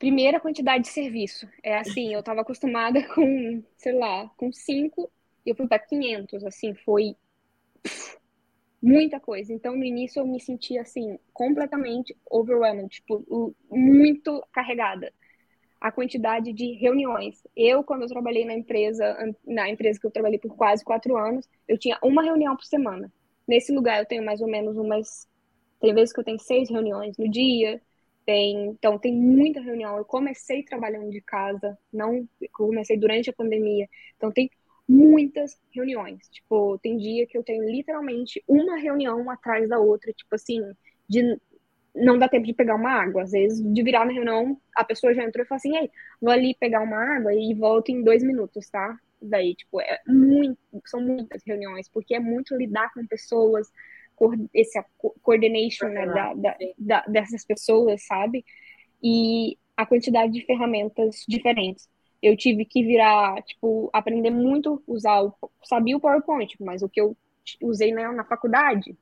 Primeira quantidade de serviço. É assim, eu estava acostumada [LAUGHS] com, sei lá, com cinco, e eu fui para 500, assim, foi muita coisa. Então, no início, eu me sentia, assim, completamente overwhelmed, tipo, muito carregada. A quantidade de reuniões. Eu, quando eu trabalhei na empresa, na empresa que eu trabalhei por quase quatro anos, eu tinha uma reunião por semana. Nesse lugar, eu tenho mais ou menos umas. Tem vezes que eu tenho seis reuniões no dia. Tem, então, tem muita reunião. Eu comecei trabalhando de casa, não comecei durante a pandemia. Então, tem muitas reuniões. Tipo, tem dia que eu tenho literalmente uma reunião atrás da outra, tipo assim, de não dá tempo de pegar uma água. Às vezes, de virar na reunião, a pessoa já entrou e fala assim, ei, vou ali pegar uma água e volto em dois minutos, tá? Daí, tipo, é muito, são muitas reuniões, porque é muito lidar com pessoas, esse coordination né, da, da, da, dessas pessoas, sabe? E a quantidade de ferramentas diferentes eu tive que virar, tipo, aprender muito usar o, sabia o PowerPoint, mas o que eu usei na, na faculdade.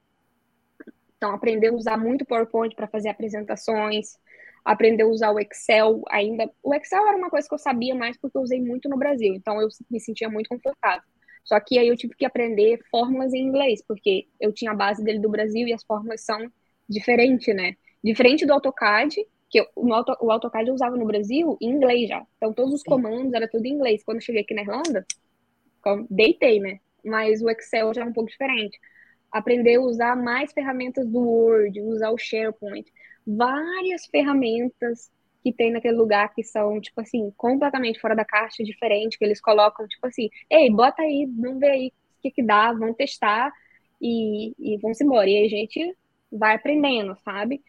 Então, aprender a usar muito o PowerPoint para fazer apresentações, aprender a usar o Excel ainda. O Excel era uma coisa que eu sabia mais porque eu usei muito no Brasil, então eu me sentia muito confortável. Só que aí eu tive que aprender fórmulas em inglês, porque eu tinha a base dele do Brasil e as fórmulas são diferentes, né? Diferente do AutoCAD, que eu, Auto, o AutoCAD eu usava no Brasil em inglês já. Então, todos os comandos era tudo em inglês. Quando eu cheguei aqui na Irlanda, deitei, né? Mas o Excel já é um pouco diferente. Aprender a usar mais ferramentas do Word, usar o SharePoint. Várias ferramentas que tem naquele lugar que são, tipo assim, completamente fora da caixa, diferente, que eles colocam, tipo assim, ei, bota aí, vamos ver aí o que, que dá, vamos testar e, e vamos embora. E a gente vai aprendendo, sabe?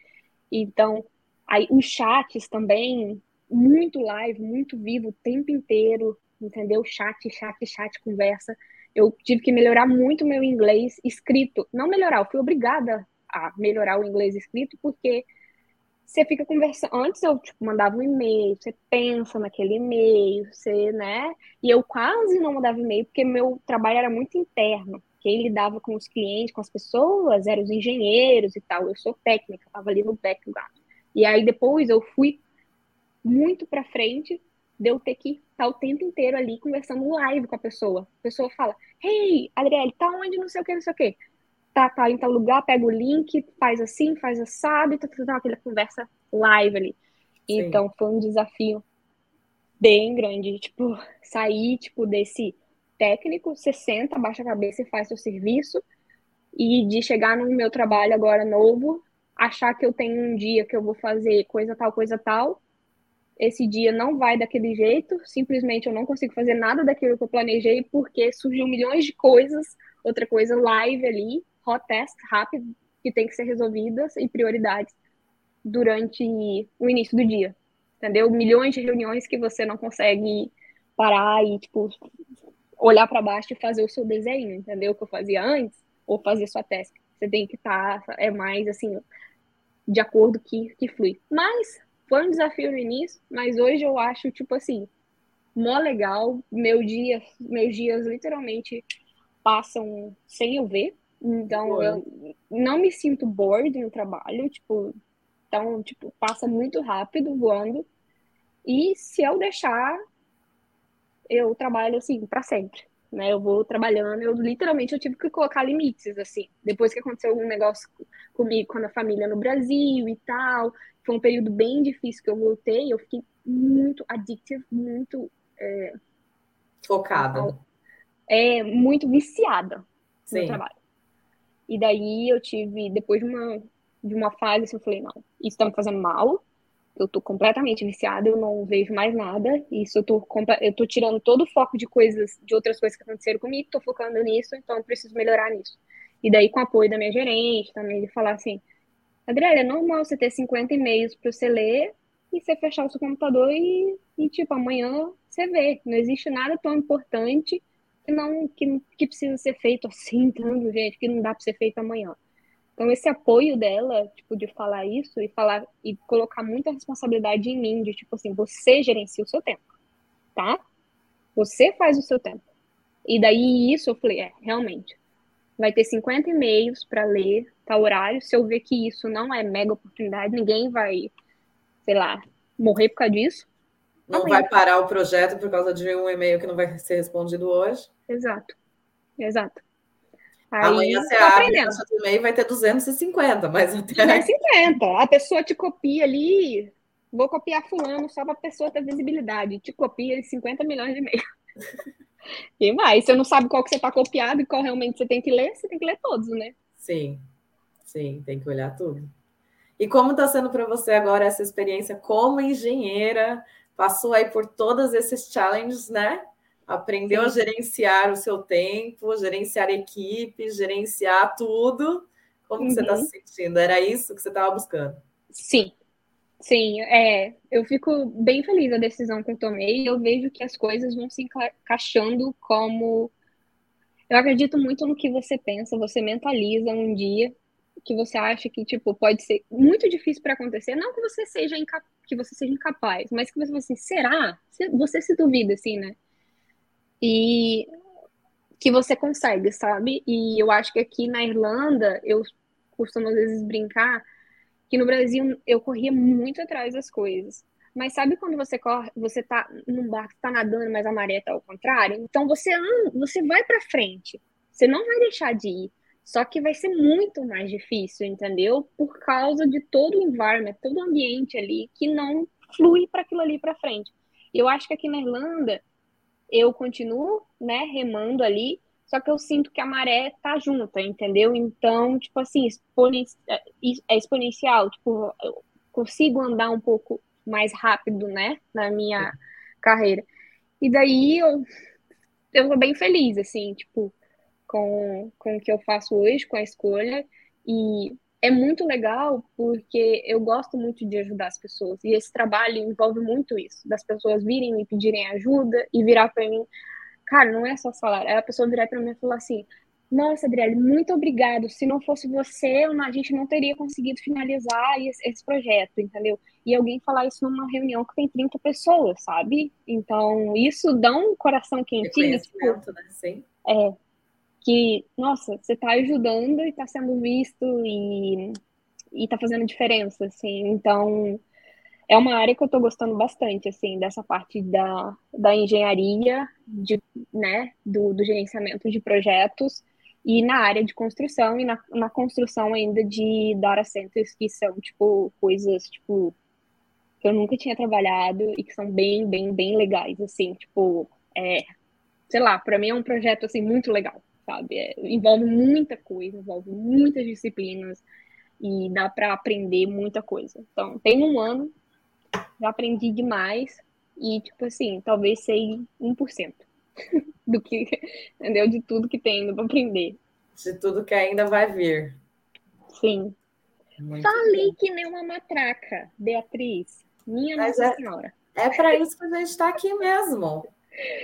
Então, Aí os chats também, muito live, muito vivo o tempo inteiro, entendeu? Chat, chat, chat, conversa. Eu tive que melhorar muito meu inglês escrito. Não melhorar, eu fui obrigada a melhorar o inglês escrito, porque você fica conversando. Antes eu tipo, mandava um e-mail, você pensa naquele e-mail, você, né? E eu quase não mandava e-mail, porque meu trabalho era muito interno. Quem lidava com os clientes, com as pessoas, eram os engenheiros e tal. Eu sou técnica, estava ali no background. E aí depois eu fui muito para frente de eu ter que estar o tempo inteiro ali conversando live com a pessoa. A pessoa fala: Hey, Adriele, tá onde? Não sei o que, não sei o que. Tá, tá em tal lugar, pega o link, faz assim, faz assado, e tá fazendo aquela conversa live ali. Sim. Então foi um desafio bem grande, tipo, sair, tipo, desse técnico, você senta, abaixa a cabeça e faz seu serviço, e de chegar no meu trabalho agora novo, achar que eu tenho um dia que eu vou fazer coisa tal, coisa tal. Esse dia não vai daquele jeito, simplesmente eu não consigo fazer nada daquilo que eu planejei porque surgiu milhões de coisas, outra coisa live ali, hot test rápido, que tem que ser resolvidas e prioridades durante o início do dia. Entendeu? Milhões de reuniões que você não consegue parar e, tipo, olhar para baixo e fazer o seu desenho, entendeu? O que eu fazia antes, ou fazer sua task. Você tem que estar, tá, é mais assim, de acordo que, que flui. Mas foi um desafio no início, mas hoje eu acho, tipo assim, mó legal. Meu dia, meus dias literalmente passam sem eu ver. Então eu não me sinto bored no trabalho, tipo, então, tipo, passa muito rápido voando. E se eu deixar, eu trabalho assim para sempre né? Eu vou trabalhando, eu literalmente eu tive que colocar limites, assim. Depois que aconteceu algum negócio comigo, com a família no Brasil e tal, foi um período bem difícil que eu voltei, eu fiquei muito addictive, muito... É, Focada. É, muito viciada Sim. no trabalho. E daí eu tive, depois de uma, de uma fase, assim, eu falei, não, isso tá me fazendo mal, eu tô completamente viciada, eu não vejo mais nada. Isso eu tô, eu tô tirando todo o foco de coisas, de outras coisas que aconteceram comigo, tô focando nisso, então eu preciso melhorar nisso. E daí, com o apoio da minha gerente também, de falar assim: Adriana, é normal você ter 50 e-mails para você ler e você fechar o seu computador e, e, tipo, amanhã você vê. Não existe nada tão importante que não que, que precisa ser feito assim, tanto, gente, que não dá para ser feito amanhã. Então, esse apoio dela, tipo, de falar isso e falar e colocar muita responsabilidade em mim, de tipo assim, você gerencia o seu tempo, tá? Você faz o seu tempo. E daí isso eu falei, é, realmente. Vai ter 50 e-mails para ler, tá horário. Se eu ver que isso não é mega oportunidade, ninguém vai, sei lá, morrer por causa disso. Não vai parar o projeto por causa de um e-mail que não vai ser respondido hoje. Exato. Exato. Aí, Amanhã você abre o e-mail vai ter 250, mas até... 250. A pessoa te copia ali, vou copiar fulano só para a pessoa ter visibilidade. Te copia em 50 milhões de e-mails. [LAUGHS] E mais, você não sabe qual que você está copiado e qual realmente você tem que ler, você tem que ler todos, né? Sim, sim, tem que olhar tudo. E como está sendo para você agora essa experiência como engenheira? Passou aí por todos esses challenges, né? Aprendeu Sim. a gerenciar o seu tempo, gerenciar equipe, gerenciar tudo. Como uhum. você está se sentindo? Era isso que você estava buscando? Sim, Sim, é, eu fico bem feliz da decisão que eu tomei. Eu vejo que as coisas vão se encaixando como. Eu acredito muito no que você pensa, você mentaliza um dia que você acha que tipo pode ser muito difícil para acontecer, não que você seja que você seja incapaz, mas que você assim, será? Você se duvida assim, né? E que você consegue, sabe? E eu acho que aqui na Irlanda eu costumo às vezes brincar que no Brasil eu corria muito atrás das coisas. Mas sabe quando você corre, você tá num barco, tá nadando, mas a maré tá ao contrário? Então você você vai para frente. Você não vai deixar de ir. Só que vai ser muito mais difícil, entendeu? Por causa de todo o environment, todo o ambiente ali que não flui para aquilo ali para frente. E eu acho que aqui na Irlanda eu continuo, né, remando ali, só que eu sinto que a maré tá junta, entendeu? Então, tipo assim, exponen é, é exponencial, tipo, eu consigo andar um pouco mais rápido, né, na minha carreira. E daí eu, eu tô bem feliz, assim, tipo, com, com o que eu faço hoje, com a escolha. E é muito legal porque eu gosto muito de ajudar as pessoas. E esse trabalho envolve muito isso, das pessoas virem me pedirem ajuda e virar para mim, Cara, não é só salário. Aí a pessoa virar para mim e falar assim: Nossa, Adriele, muito obrigado. Se não fosse você, a gente não teria conseguido finalizar esse, esse projeto, entendeu? E alguém falar isso numa reunião que tem 30 pessoas, sabe? Então, isso dá um coração quentinho. Tipo, né? Sim. É. Que, nossa, você está ajudando e está sendo visto e, e tá fazendo diferença, assim. Então, é uma área que eu estou gostando bastante, assim, dessa parte da, da engenharia, de, né, do, do gerenciamento de projetos, e na área de construção e na, na construção ainda de data centers, que são, tipo, coisas, tipo, que eu nunca tinha trabalhado e que são bem, bem, bem legais, assim, tipo, é, sei lá, para mim é um projeto, assim, muito legal, sabe? É, envolve muita coisa, envolve muitas disciplinas e dá para aprender muita coisa. Então, tem um ano já aprendi demais e, tipo assim, talvez sei 1% [LAUGHS] do que, entendeu? De tudo que tem ainda para aprender. De tudo que ainda vai vir. Sim. Muito Falei bom. que nem uma matraca, Beatriz. Minha Mas Nossa é, Senhora. É para isso que a gente está aqui mesmo.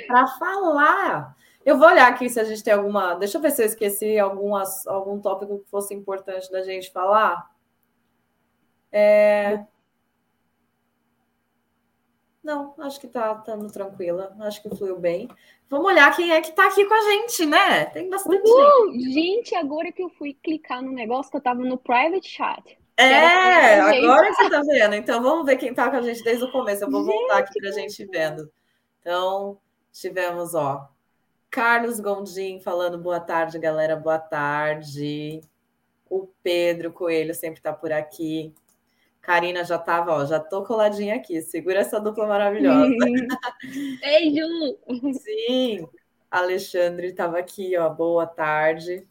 Para falar. Eu vou olhar aqui se a gente tem alguma. Deixa eu ver se eu esqueci algumas, algum tópico que fosse importante da gente falar. É... Não, acho que tá estando tranquila. Acho que fluiu bem. Vamos olhar quem é que tá aqui com a gente, né? Tem bastante uh, gente. Gente, agora que eu fui clicar no negócio que eu tava no private chat. É, agora você tá vendo. Então vamos ver quem tá com a gente desde o começo. Eu vou gente, voltar aqui pra gente vendo. Então, tivemos, ó, Carlos Gondim falando boa tarde, galera. Boa tarde. O Pedro Coelho sempre tá por aqui. Karina já estava, ó, já tô coladinha aqui. Segura essa dupla maravilhosa. [LAUGHS] Beijo! Sim, Alexandre estava aqui, ó. Boa tarde.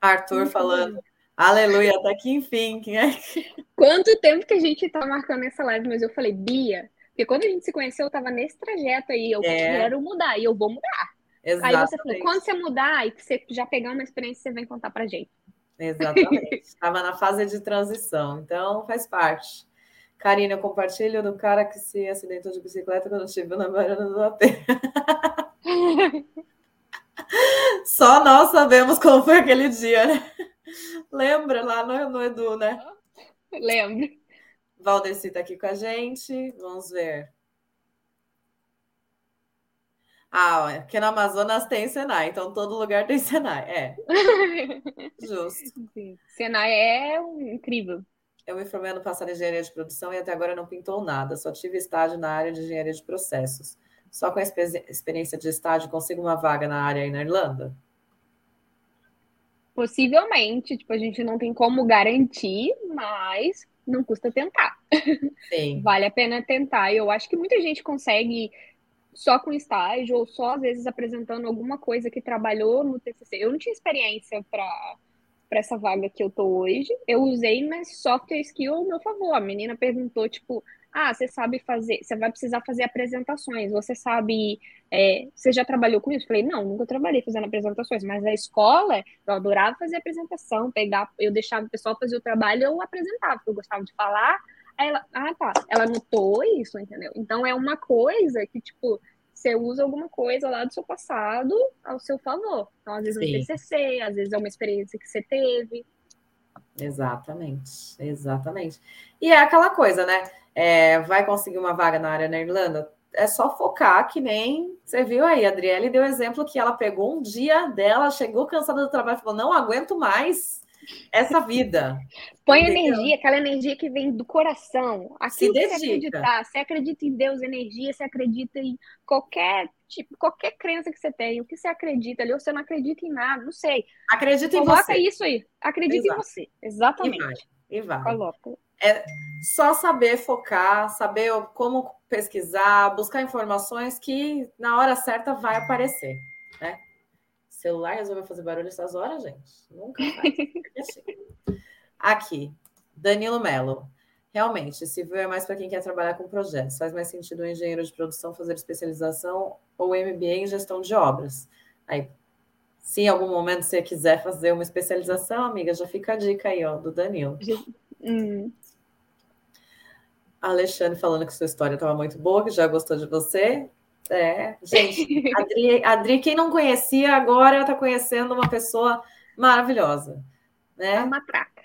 Arthur Muito falando. Aleluia, até que enfim. [LAUGHS] Quanto tempo que a gente tá marcando essa live, mas eu falei, Bia, porque quando a gente se conheceu, eu tava nesse trajeto aí, eu é. quero mudar, e eu vou mudar. Exatamente. Aí você falou, quando você mudar e você já pegar uma experiência, você vem contar pra gente. Exatamente. [LAUGHS] Estava na fase de transição, então faz parte. Karina, eu compartilho do cara que se acidentou de bicicleta quando estive na varanda do AP. [LAUGHS] Só nós sabemos como foi aquele dia, né? Lembra lá no, no Edu, né? Lembro. Valdeci está aqui com a gente. Vamos ver. Ah, aqui no Amazonas tem Senai, então todo lugar tem Senai. É. [LAUGHS] Justo. Sim. Senai é incrível. Eu me formei ano passado em engenharia de produção e até agora não pintou nada. Só tive estágio na área de engenharia de processos. Só com a experiência de estágio consigo uma vaga na área aí na Irlanda? Possivelmente, tipo, a gente não tem como garantir, mas não custa tentar. Sim. vale a pena tentar. Eu acho que muita gente consegue só com estágio ou só às vezes apresentando alguma coisa que trabalhou no TCC. Eu não tinha experiência para para essa vaga que eu tô hoje. Eu usei mas software skill ao meu favor. A menina perguntou tipo, ah, você sabe fazer, você vai precisar fazer apresentações. Você sabe, é, você já trabalhou com isso? Eu falei, não, nunca trabalhei fazendo apresentações, mas a escola, eu adorava fazer apresentação, pegar, eu deixava o pessoal fazer o trabalho, eu apresentava, porque eu gostava de falar ela, ah, tá, ela notou isso, entendeu? Então é uma coisa que, tipo, você usa alguma coisa lá do seu passado ao seu favor. Então, às vezes é um TCC, às vezes é uma experiência que você teve. Exatamente, exatamente. E é aquela coisa, né? É, vai conseguir uma vaga na área na Irlanda? É só focar, que nem você viu aí, a Adriele deu exemplo que ela pegou um dia dela, chegou cansada do trabalho e falou: não aguento mais essa vida. Põe entendeu? energia, aquela energia que vem do coração. Aquilo Se que você acreditar, você acredita em Deus, energia, você acredita em qualquer tipo, qualquer crença que você tem, o que você acredita ali, ou você não acredita em nada, não sei. Acredita em Coloca você. Coloca isso aí. Acredita Exato. em você. Exatamente. E vai. E vai. Coloca. É só saber focar, saber como pesquisar, buscar informações que na hora certa vai aparecer? Celular resolveu fazer barulho essas horas, gente? Nunca faz. [LAUGHS] Aqui, Danilo Melo. Realmente, civil é mais para quem quer trabalhar com projetos. Faz mais sentido o engenheiro de produção fazer especialização ou MBA em gestão de obras. Aí, se em algum momento você quiser fazer uma especialização, amiga, já fica a dica aí, ó, do Danilo. Hum. Alexandre falando que sua história estava muito boa, que já gostou de você. É, gente, Adri, Adri, quem não conhecia, agora está conhecendo uma pessoa maravilhosa. Né? É uma traca.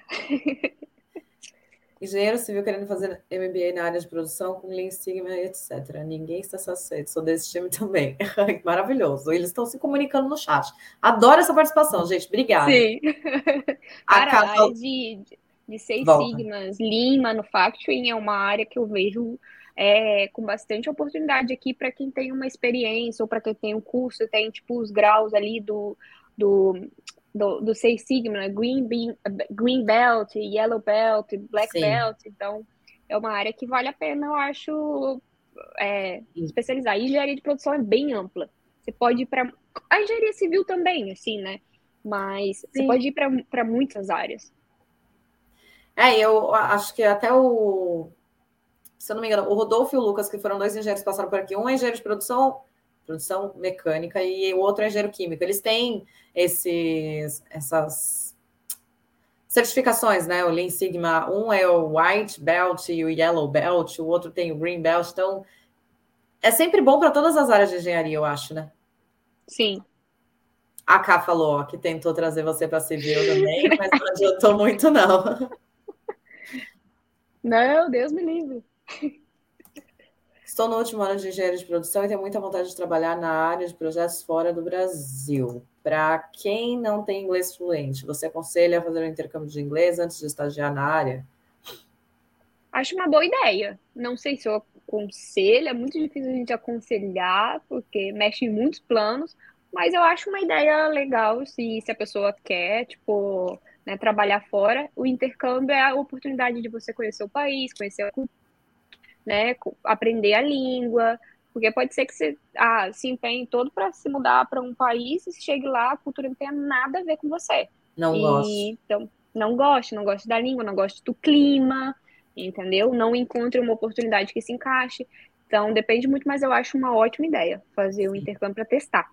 Engenheiro civil querendo fazer MBA na área de produção com Lean Sigma, etc. Ninguém está satisfeito, sou desse time também. [LAUGHS] Maravilhoso. Eles estão se comunicando no chat. Adoro essa participação, gente. Obrigada. Sim. A área de, de Seis Volta. Sigmas, Lean Manufacturing é uma área que eu vejo é, com bastante oportunidade aqui para quem tem uma experiência ou para quem tem um curso, tem tipo os graus ali do, do, do, do Seis Sigma, né? Green, Bean, Green Belt, Yellow Belt, Black Sim. Belt, então é uma área que vale a pena, eu acho, é, especializar. E engenharia de produção é bem ampla. Você pode ir para. A engenharia civil também, assim, né? Mas Sim. você pode ir para muitas áreas. É, eu acho que até o se eu não me engano, o Rodolfo e o Lucas, que foram dois engenheiros que passaram por aqui, um é engenheiro de produção, produção mecânica, e o outro é engenheiro químico. Eles têm esses, essas certificações, né? O Lean Sigma, um é o White Belt e o Yellow Belt, o outro tem o Green Belt. Então, é sempre bom para todas as áreas de engenharia, eu acho, né? Sim. A Ká falou ó, que tentou trazer você para civil também, mas não adiantou muito, não. [LAUGHS] Não, Deus me livre. Estou no último ano de engenharia de produção e tenho muita vontade de trabalhar na área de projetos fora do Brasil. Para quem não tem inglês fluente, você aconselha a fazer um intercâmbio de inglês antes de estagiar na área? Acho uma boa ideia. Não sei se eu aconselho, é muito difícil a gente aconselhar, porque mexe em muitos planos, mas eu acho uma ideia legal se, se a pessoa quer, tipo, né, trabalhar fora. O intercâmbio é a oportunidade de você conhecer o país, conhecer a cultura né, aprender a língua, porque pode ser que você ah, se empenhe todo para se mudar para um país e chegue lá, a cultura não tenha nada a ver com você. Não e, gosto. Então, não gosto, não gosto da língua, não gosto do clima, entendeu? Não encontre uma oportunidade que se encaixe. Então, depende muito, mas eu acho uma ótima ideia fazer o um intercâmbio para testar.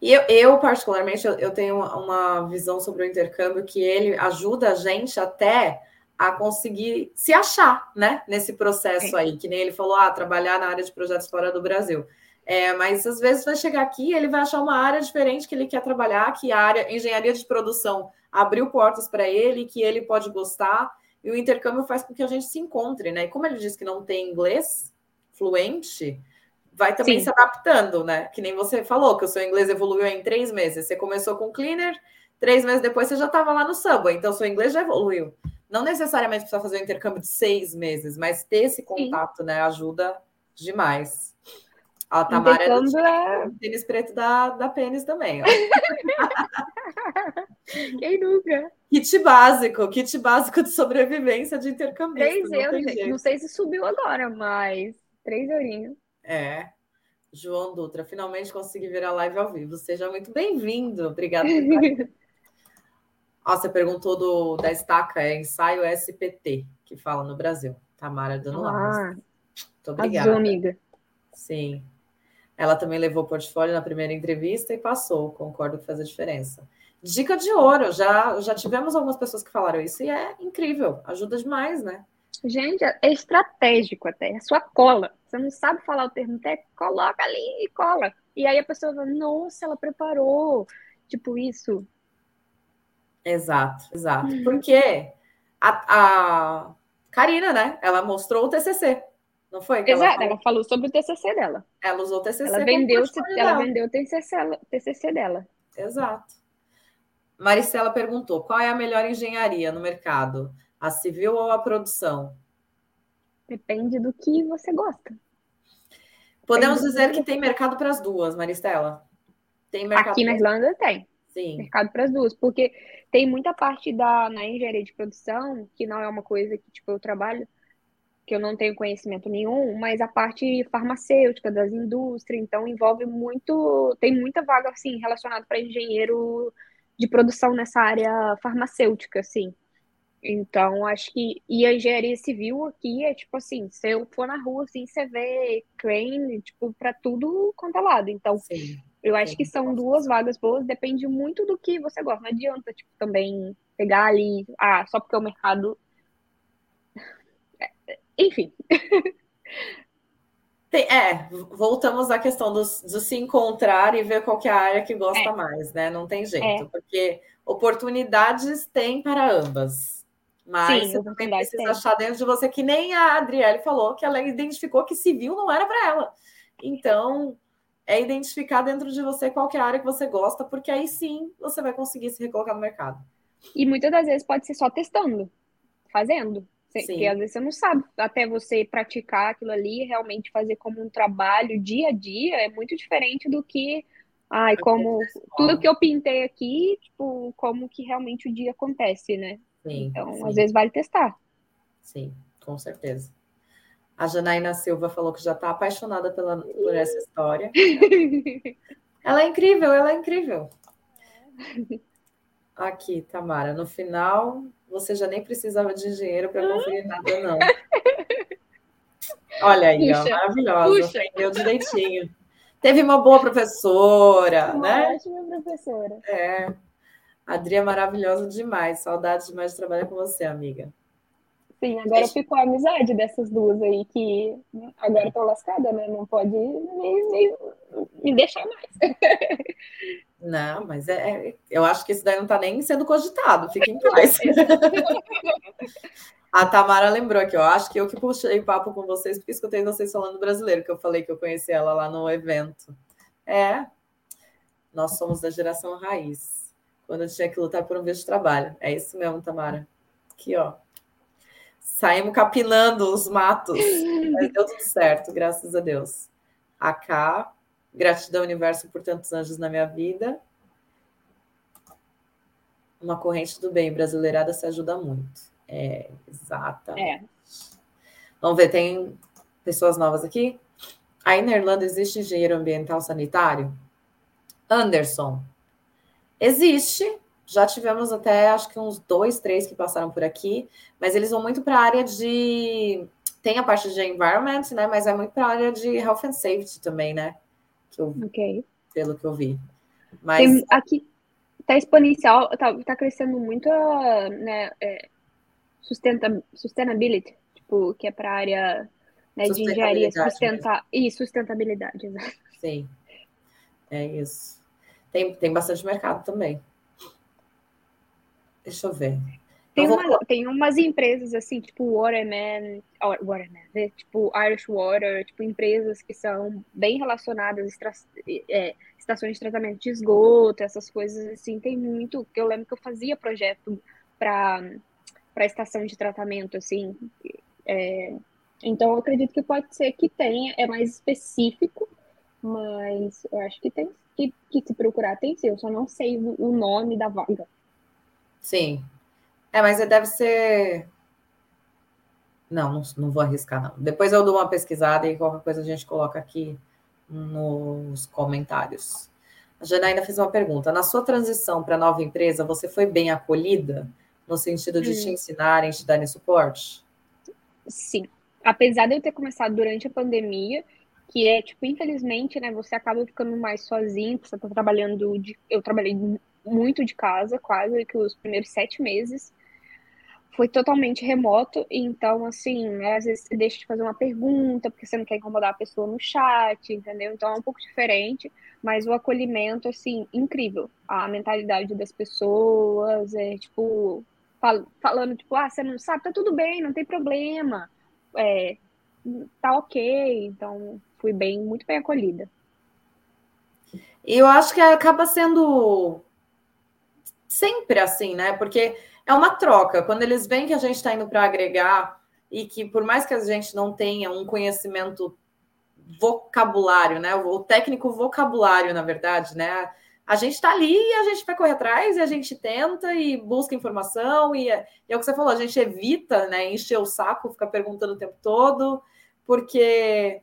E eu, eu particularmente, eu, eu tenho uma visão sobre o intercâmbio que ele ajuda a gente até a conseguir se achar, né, nesse processo aí, que nem ele falou, ah, trabalhar na área de projetos fora do Brasil. É, mas às vezes vai chegar aqui ele vai achar uma área diferente que ele quer trabalhar, que a área engenharia de produção abriu portas para ele, que ele pode gostar, e o intercâmbio faz com que a gente se encontre, né? E como ele disse que não tem inglês fluente, vai também Sim. se adaptando, né? Que nem você falou, que o seu inglês evoluiu em três meses. Você começou com cleaner, três meses depois você já estava lá no Subway, então seu inglês já evoluiu. Não necessariamente precisa fazer um intercâmbio de seis meses, mas ter esse contato, Sim. né, ajuda demais. A Tamara é do é... tênis preto da, da pênis também. Ó. [LAUGHS] Quem nunca? Kit básico, kit básico de sobrevivência de intercâmbio. Três euros, não, não sei se subiu agora, mas três eurinhos. É. João Dutra, finalmente consegui ver a live ao vivo. Seja muito bem-vindo. Obrigada. [LAUGHS] Ó, você perguntou do, da estaca, é ensaio SPT, que fala no Brasil. Tamara dando ah, Muito obrigada. Azul, amiga. Sim. Ela também levou o portfólio na primeira entrevista e passou, concordo que faz a diferença. Dica de ouro, já, já tivemos algumas pessoas que falaram isso e é incrível, ajuda demais, né? Gente, é estratégico até, é sua cola. Você não sabe falar o termo técnico, coloca ali e cola. E aí a pessoa fala, nossa, ela preparou, tipo isso. Exato, exato. Uhum. Porque a, a Karina, né, ela mostrou o TCC. Não foi? Exato, ela falou... ela falou... sobre o TCC dela. Ela usou o TCC. Ela vendeu, ela vendeu o TCC, TCC dela. Exato. Maricela perguntou: qual é a melhor engenharia no mercado? A civil ou a produção? Depende do que você gosta. Podemos dizer que tem mercado para as duas, Maristela? Tem mercado Aqui na Irlanda tem. Sim. Mercado para as duas, porque tem muita parte da na engenharia de produção que não é uma coisa que tipo eu trabalho, que eu não tenho conhecimento nenhum, mas a parte farmacêutica das indústrias, então envolve muito, tem muita vaga assim relacionada para engenheiro de produção nessa área farmacêutica, assim. Então, acho que e a engenharia civil aqui é tipo assim, se eu for na rua assim, você vê crane, tipo, para tudo quanto é lado. Então, Sim. Eu acho que são duas vagas boas, depende muito do que você gosta. Não adianta, tipo, também pegar ali, ah, só porque o mercado [LAUGHS] enfim. É, voltamos à questão do, do, se encontrar e ver qual é a área que gosta é. mais, né? Não tem jeito, é. porque oportunidades tem para ambas. Mas Sim, você também precisa tem. achar dentro de você, que nem a Adriele falou, que ela identificou que civil não era para ela. Então, é identificar dentro de você qual é a área que você gosta, porque aí sim você vai conseguir se recolocar no mercado. E muitas das vezes pode ser só testando, fazendo. Porque às vezes você não sabe, até você praticar aquilo ali, realmente fazer como um trabalho dia a dia, é muito diferente do que, ai, como tudo que eu pintei aqui, tipo, como que realmente o dia acontece, né? Sim, então, sim. às vezes vale testar. Sim, com certeza. A Janaína Silva falou que já está apaixonada pela, por essa história. [LAUGHS] ela é incrível, ela é incrível. Aqui, Tamara, no final você já nem precisava de engenheiro para conferir nada, não. Olha aí, puxa, ó, maravilhosa, aprendeu direitinho. Teve uma boa professora, uma né? Ótima professora. É. A Adri é maravilhosa demais. Saudades demais de trabalhar com você, amiga. Sim, agora ficou a amizade dessas duas aí que agora estão lascadas, né? Não pode me, me, me deixar mais. [LAUGHS] Não, mas é, é, eu acho que isso daí não está nem sendo cogitado, fique em paz. [LAUGHS] A Tamara lembrou aqui, eu acho que eu que puxei papo com vocês, porque escutei vocês falando brasileiro, que eu falei que eu conheci ela lá no evento. É, nós somos da geração raiz, quando eu tinha que lutar por um visto de trabalho. É isso mesmo, Tamara. Aqui, ó. Saímos capinando os matos, [LAUGHS] mas deu tudo certo, graças a Deus. A K Gratidão, universo, por tantos anjos na minha vida. Uma corrente do bem brasileirada se ajuda muito. É, exatamente. É. Vamos ver, tem pessoas novas aqui? Aí na Irlanda existe engenheiro ambiental sanitário? Anderson. Existe. Já tivemos até acho que uns dois, três que passaram por aqui, mas eles vão muito para a área de. Tem a parte de environment, né? Mas é muito para a área de health and safety também, né? que eu, okay. pelo que eu vi. Mas Tem, aqui está exponencial, está tá crescendo muito né, é, sustenta, sustainability, tipo, que é para a área né, de engenharia sustentar e sustentabilidade, exato. Sim, é isso. Tem, tem bastante mercado também. Deixa eu ver. Tem, vou... uma, tem umas empresas assim, tipo Waterman, Waterman, né? tipo Irish Water, tipo empresas que são bem relacionadas a é, estações de tratamento de esgoto, essas coisas assim, tem muito. Eu lembro que eu fazia projeto para para estação de tratamento, assim. É, então, eu acredito que pode ser que tenha, é mais específico, mas eu acho que tem que, que se procurar tem sim, eu só não sei o nome da vaga. Sim. É, mas deve ser. Não, não, não vou arriscar, não. Depois eu dou uma pesquisada e qualquer coisa a gente coloca aqui nos comentários. A Janaína fez uma pergunta. Na sua transição para a nova empresa, você foi bem acolhida? No sentido de hum. te ensinarem, te darem suporte? Sim. Apesar de eu ter começado durante a pandemia, que é, tipo, infelizmente, né, você acaba ficando mais sozinho, você tá trabalhando, de, eu trabalhei muito de casa, quase que os primeiros sete meses, foi totalmente remoto, então, assim, né, às vezes você deixa de fazer uma pergunta, porque você não quer incomodar a pessoa no chat, entendeu? Então é um pouco diferente, mas o acolhimento, assim, incrível. A mentalidade das pessoas, é, tipo, fal falando, tipo, ah, você não sabe, tá tudo bem, não tem problema, é, tá ok, então fui bem, muito bem acolhida. Eu acho que acaba sendo sempre assim, né? Porque é uma troca. Quando eles veem que a gente está indo para agregar e que, por mais que a gente não tenha um conhecimento vocabulário, né? O técnico vocabulário, na verdade, né? A gente está ali e a gente vai correr atrás e a gente tenta e busca informação e é, e é o que você falou, a gente evita, né? Encher o saco, ficar perguntando o tempo todo, porque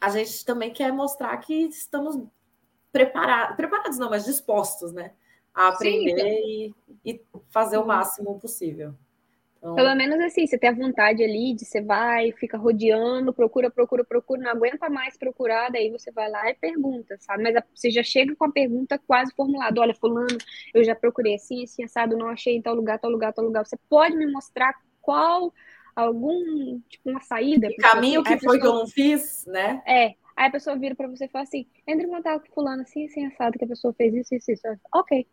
a gente também quer mostrar que estamos preparados, preparados não, mas dispostos, né? A aprender Sim. e, e fazer o máximo possível. Então... Pelo menos assim, você tem a vontade ali de você vai, fica rodeando, procura, procura, procura, não aguenta mais procurar, daí você vai lá e pergunta, sabe? Mas você já chega com a pergunta quase formulada. Olha, fulano, eu já procurei assim, assim, assado, não achei em tal lugar, tal lugar, tal lugar. Você pode me mostrar qual algum, tipo, uma saída. Que caminho que foi pessoa... que eu não fiz, né? É. Aí a pessoa vira para você e fala assim: entre em contato com fulano assim, assim, assado, que a pessoa fez isso, isso, isso. Ok.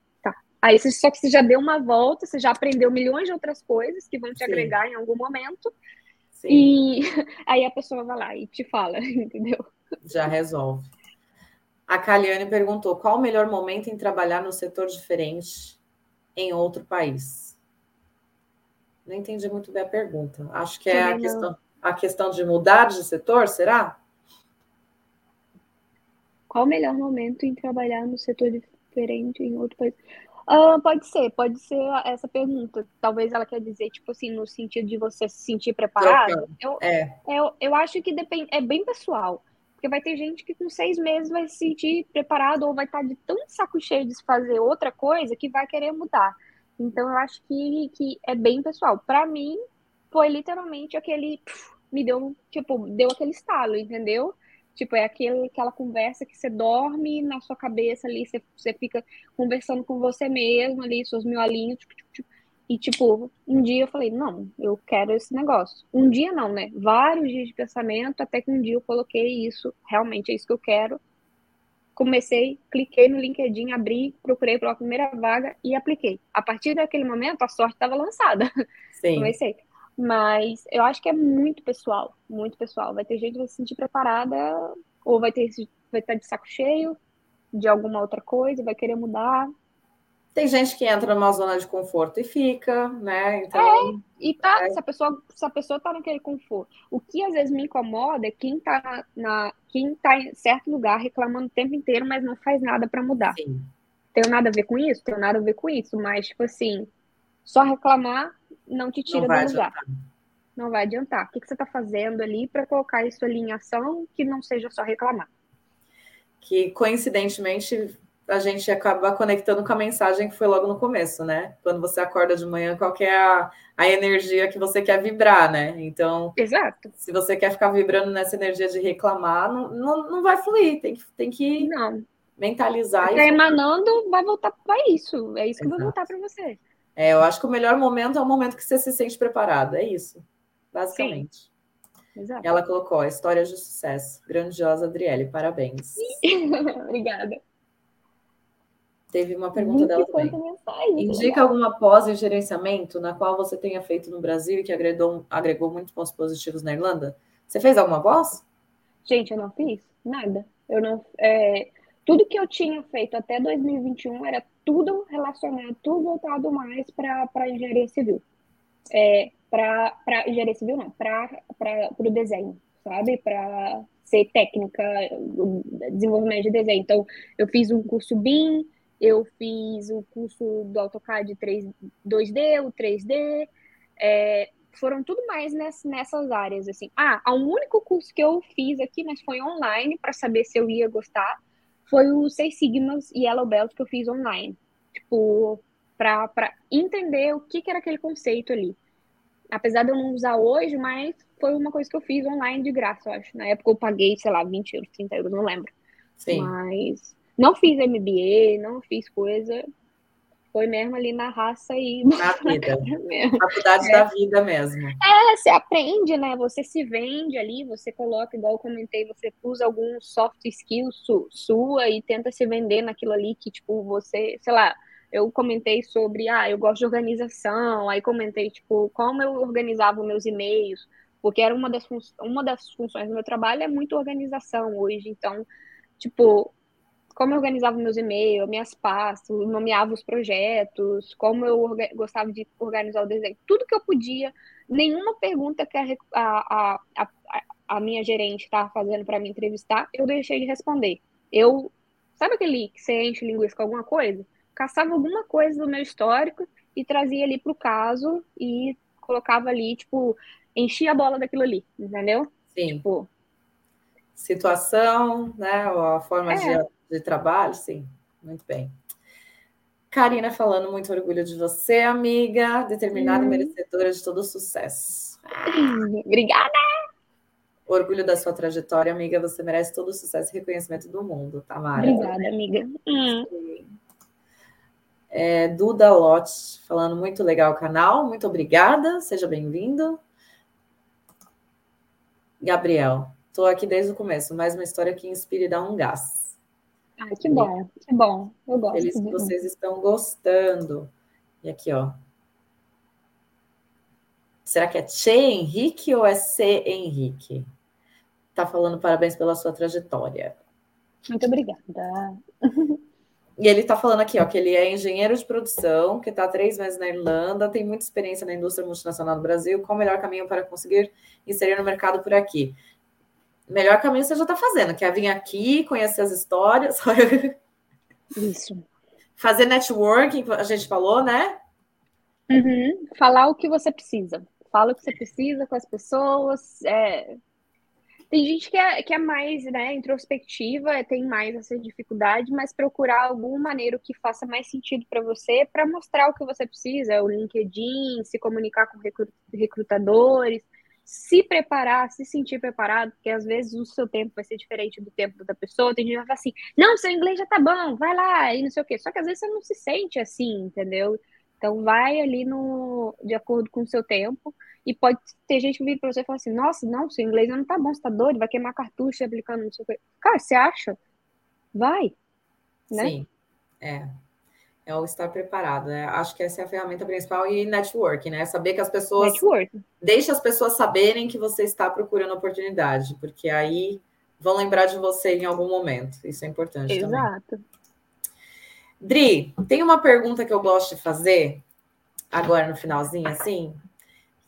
Aí você, só que você já deu uma volta, você já aprendeu milhões de outras coisas que vão te Sim. agregar em algum momento. Sim. E [LAUGHS] aí a pessoa vai lá e te fala, [LAUGHS] entendeu? Já resolve. A Caliane perguntou: qual o melhor momento em trabalhar no setor diferente em outro país? Não entendi muito bem a pergunta. Acho que é a questão, a questão de mudar de setor, será? Qual o melhor momento em trabalhar no setor diferente em outro país? Uh, pode ser, pode ser essa pergunta. Talvez ela quer dizer, tipo assim, no sentido de você se sentir preparado. Eu, é. eu, eu acho que depende, é bem pessoal. Porque vai ter gente que com seis meses vai se sentir preparado ou vai estar de tão saco cheio de fazer outra coisa que vai querer mudar. Então eu acho que, que é bem pessoal. Para mim, foi literalmente aquele. Me deu, tipo, deu aquele estalo, entendeu? Tipo, é aquele, aquela conversa que você dorme na sua cabeça ali, você, você fica conversando com você mesmo ali, seus miolinhos. Tipo, tipo, tipo. E, tipo, um dia eu falei, não, eu quero esse negócio. Um dia não, né? Vários dias de pensamento, até que um dia eu coloquei isso, realmente é isso que eu quero comecei, cliquei no LinkedIn, abri, procurei pela primeira vaga e apliquei. A partir daquele momento, a sorte estava lançada. [LAUGHS] Sim. Comecei. Mas eu acho que é muito pessoal, muito pessoal. Vai ter gente que vai se sentir preparada, ou vai ter vai estar de saco cheio de alguma outra coisa, vai querer mudar. Tem gente que entra numa zona de conforto e fica, né? Então, é, e tá, é. se a pessoa, se a pessoa tá naquele conforto. O que às vezes me incomoda é quem tá na, quem tá em certo lugar reclamando o tempo inteiro, mas não faz nada para mudar. Sim. Tenho nada a ver com isso? Tenho nada a ver com isso, mas tipo assim, só reclamar não te tira não do lugar. Adiantar. Não vai adiantar. O que, que você tá fazendo ali para colocar isso ali em ação que não seja só reclamar? Que coincidentemente a gente acaba conectando com a mensagem que foi logo no começo, né? Quando você acorda de manhã, qual é a, a energia que você quer vibrar, né? Então, Exato. se você quer ficar vibrando nessa energia de reclamar, não, não, não vai fluir, tem que, tem que não. mentalizar. Está emanando, vai voltar para isso. É isso que Exato. vai voltar para você. É, eu acho que o melhor momento é o momento que você se sente preparado, é isso, basicamente. Sim. Exato. Ela colocou a história de sucesso. Grandiosa, Adriele, parabéns. [LAUGHS] Obrigada. Teve uma pergunta dela também. Mensagem, Indica alguma pós em gerenciamento na qual você tenha feito no Brasil e que agregou, agregou muitos pontos positivos na Irlanda? Você fez alguma pós? Gente, eu não fiz nada. Eu não. É, tudo que eu tinha feito até 2021 era tudo relacionado, tudo voltado mais para engenharia civil. É, para engenharia civil, não, para o desenho, sabe? Para ser técnica, desenvolvimento de desenho. Então, eu fiz um curso BIM, eu fiz o curso do AutoCAD 3, 2D, o 3D, é, foram tudo mais ness, nessas áreas, assim. Ah, o único curso que eu fiz aqui, mas foi online, para saber se eu ia gostar, foi o Seis Sigmas e Yellow Belt que eu fiz online. Tipo, para entender o que, que era aquele conceito ali. Apesar de eu não usar hoje, mas foi uma coisa que eu fiz online de graça, eu acho. Na época eu paguei, sei lá, 20 euros, 30 euros, não lembro. Sim. Mas não fiz MBA, não fiz coisa. Foi mesmo ali na raça e. Na [LAUGHS] vida. Faculdade é. da vida mesmo. É, você aprende, né? Você se vende ali, você coloca, igual eu comentei, você usa algum soft skill su sua e tenta se vender naquilo ali que, tipo, você, sei lá, eu comentei sobre, ah, eu gosto de organização, aí comentei, tipo, como eu organizava meus e-mails, porque era uma das, uma das funções do meu trabalho é muito organização hoje, então, tipo, como eu organizava meus e-mails, minhas pastas, nomeava os projetos, como eu gostava de organizar o desenho, tudo que eu podia, nenhuma pergunta que a, a, a, a minha gerente estava fazendo para me entrevistar, eu deixei de responder. Eu, sabe aquele que você enche linguiça com alguma coisa? Caçava alguma coisa do meu histórico e trazia ali para o caso e colocava ali, tipo, enchia a bola daquilo ali, entendeu? Sim. Tipo, Situação, né? A forma é. de de trabalho, sim, muito bem. Karina falando, muito orgulho de você, amiga, determinada hum. e merecedora de todo sucesso. [LAUGHS] Obrigada! Orgulho da sua trajetória, amiga. Você merece todo o sucesso e reconhecimento do mundo, Tamara. Obrigada, amiga. Hum. É, Duda Lotte falando muito legal o canal. Muito obrigada. Seja bem-vindo. Gabriel, estou aqui desde o começo. Mais uma história que inspira e dá um gás. Ah, que bom, que bom. Eu gosto. Feliz que vocês estão gostando. E aqui, ó. Será que é Che Henrique ou é C Henrique? Tá falando parabéns pela sua trajetória. Muito obrigada. E ele tá falando aqui, ó, que ele é engenheiro de produção, que está há três meses na Irlanda, tem muita experiência na indústria multinacional no Brasil. Qual o melhor caminho para conseguir inserir no mercado por aqui? Melhor caminho você já está fazendo, que é vir aqui, conhecer as histórias. [LAUGHS] Isso. Fazer networking, a gente falou, né? Uhum. Falar o que você precisa. Fala o que você precisa com as pessoas. É... Tem gente que é, que é mais né, introspectiva, tem mais essa dificuldade, mas procurar alguma maneira que faça mais sentido para você, para mostrar o que você precisa, o LinkedIn, se comunicar com recrutadores, se preparar, se sentir preparado, porque às vezes o seu tempo vai ser diferente do tempo da pessoa. Tem gente que vai falar assim: não, seu inglês já tá bom, vai lá, e não sei o quê. Só que às vezes você não se sente assim, entendeu? Então vai ali no de acordo com o seu tempo. E pode ter gente que vem para você e fala assim: nossa, não, seu inglês não tá bom, você tá doido, vai queimar cartucho aplicando não sei o quê. Cara, você acha? Vai. Né? Sim, é é o estar preparado. Né? Acho que essa é a ferramenta principal e network, né? Saber que as pessoas. Network. Deixa as pessoas saberem que você está procurando oportunidade, porque aí vão lembrar de você em algum momento. Isso é importante Exato. também. Dri, tem uma pergunta que eu gosto de fazer agora no finalzinho, assim.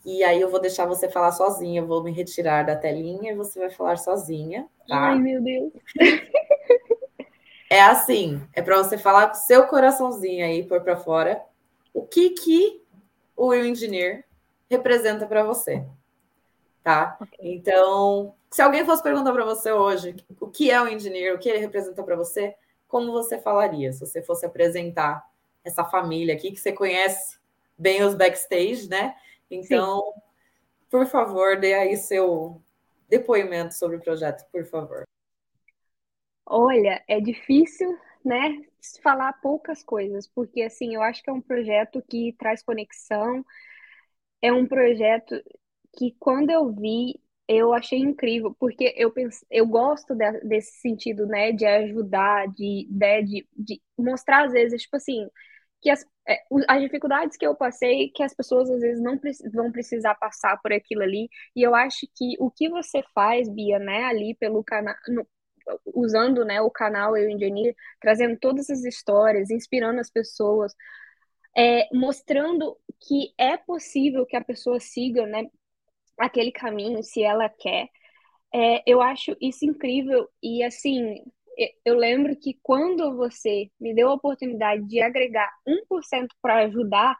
E aí eu vou deixar você falar sozinha, eu vou me retirar da telinha e você vai falar sozinha. Tá? Ai, meu Deus. [LAUGHS] É assim, é para você falar com seu coraçãozinho aí, pôr para fora, o que que o Will Engineer representa para você, tá? Okay. Então, se alguém fosse perguntar para você hoje o que é o Engineer, o que ele representa para você, como você falaria se você fosse apresentar essa família aqui que você conhece bem os backstage, né? Então, Sim. por favor, dê aí seu depoimento sobre o projeto, por favor. Olha, é difícil, né, falar poucas coisas, porque assim, eu acho que é um projeto que traz conexão, é um projeto que quando eu vi, eu achei incrível, porque eu penso, eu gosto de, desse sentido, né, de ajudar, de, de, de, de mostrar às vezes, tipo assim, que as, é, as dificuldades que eu passei, que as pessoas às vezes não vão precisar passar por aquilo ali, e eu acho que o que você faz, Bia, né, ali pelo canal, usando, né, o canal Eu Engineer, trazendo todas as histórias, inspirando as pessoas, é, mostrando que é possível que a pessoa siga, né, aquele caminho, se ela quer. É, eu acho isso incrível e assim, eu lembro que quando você me deu a oportunidade de agregar 1% para ajudar,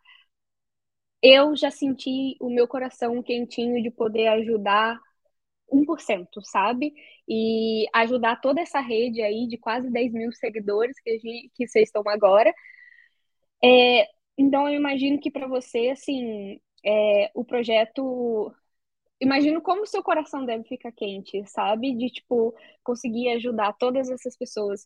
eu já senti o meu coração quentinho de poder ajudar 1%, sabe? E ajudar toda essa rede aí de quase 10 mil seguidores que, gente, que vocês estão agora. É, então, eu imagino que para você, assim, é, o projeto imagino como o seu coração deve ficar quente, sabe? De, tipo, conseguir ajudar todas essas pessoas.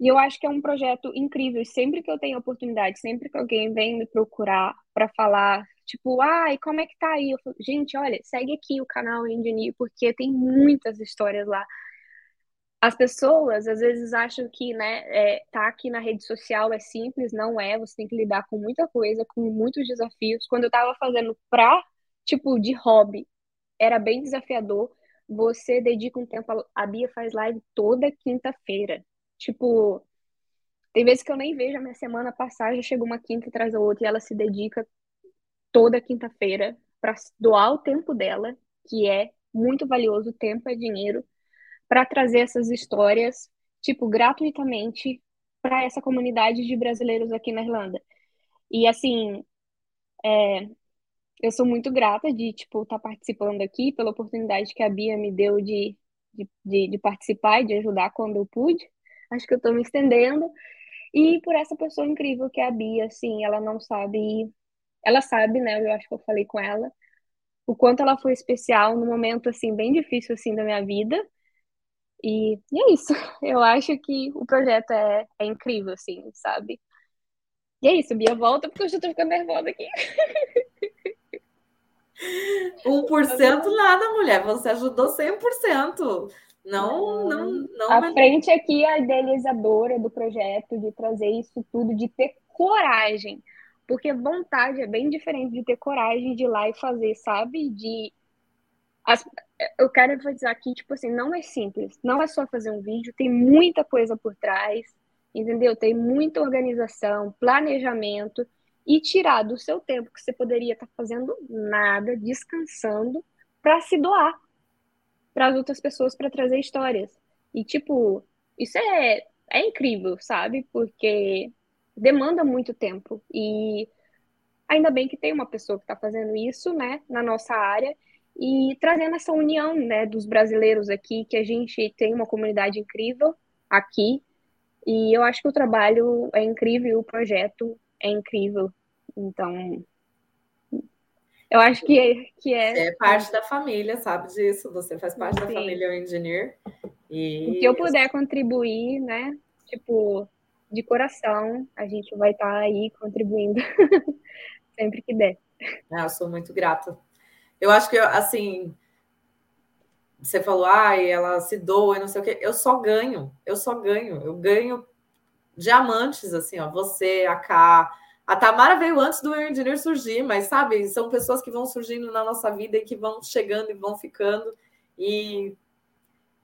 E eu acho que é um projeto incrível. Sempre que eu tenho oportunidade, sempre que alguém vem me procurar para falar, tipo, ai, como é que tá aí? Eu falo, gente, olha, segue aqui o canal Engineer, porque tem muitas histórias lá. As pessoas às vezes acham que, né, é, tá aqui na rede social é simples, não é. Você tem que lidar com muita coisa, com muitos desafios. Quando eu tava fazendo pra, tipo, de hobby, era bem desafiador. Você dedica um tempo. A Bia faz live toda quinta-feira. Tipo, tem vezes que eu nem vejo a minha semana passar, já chega uma quinta atrás da outra e ela se dedica toda quinta-feira para doar o tempo dela, que é muito valioso, tempo é dinheiro, para trazer essas histórias, tipo, gratuitamente para essa comunidade de brasileiros aqui na Irlanda. E assim, é, eu sou muito grata de, tipo, estar tá participando aqui, pela oportunidade que a Bia me deu de, de, de, de participar e de ajudar quando eu pude. Acho que eu estou me estendendo. E por essa pessoa incrível que é a Bia, assim, ela não sabe. Ela sabe, né? Eu acho que eu falei com ela. O quanto ela foi especial no momento, assim, bem difícil, assim, da minha vida. E, e é isso. [LAUGHS] Eu acho que o projeto é, é incrível, assim, sabe? E é isso, Bia, volta, porque eu já tô ficando nervosa aqui. [LAUGHS] 1% nada, mulher. Você ajudou 100%. Não, não, não. A frente aqui é a idealizadora do projeto, de trazer isso tudo, de ter coragem. Porque vontade é bem diferente de ter coragem de ir lá e fazer, sabe? De. As... Eu quero enfatizar aqui, tipo assim, não é simples. Não é só fazer um vídeo, tem muita coisa por trás, entendeu? Tem muita organização, planejamento e tirar do seu tempo que você poderia estar fazendo nada, descansando, para se doar para as outras pessoas para trazer histórias. E tipo, isso é é incrível, sabe? Porque demanda muito tempo e ainda bem que tem uma pessoa que está fazendo isso, né, na nossa área e trazendo essa união, né, dos brasileiros aqui, que a gente tem uma comunidade incrível aqui e eu acho que o trabalho é incrível, o projeto é incrível. Então, eu acho que, é, que é. Você é parte da família, sabe disso? Você faz parte Sim. da família Engineer. E... O que eu puder contribuir, né? Tipo, de coração, a gente vai estar tá aí contribuindo [LAUGHS] sempre que der. Ah, eu sou muito grata. Eu acho que, assim, você falou, ai, ah, ela se doa e não sei o quê. Eu só ganho, eu só ganho. Eu ganho diamantes, assim, ó. Você, a Ká, a Tamara veio antes do Engineer surgir, mas sabe, são pessoas que vão surgindo na nossa vida e que vão chegando e vão ficando. E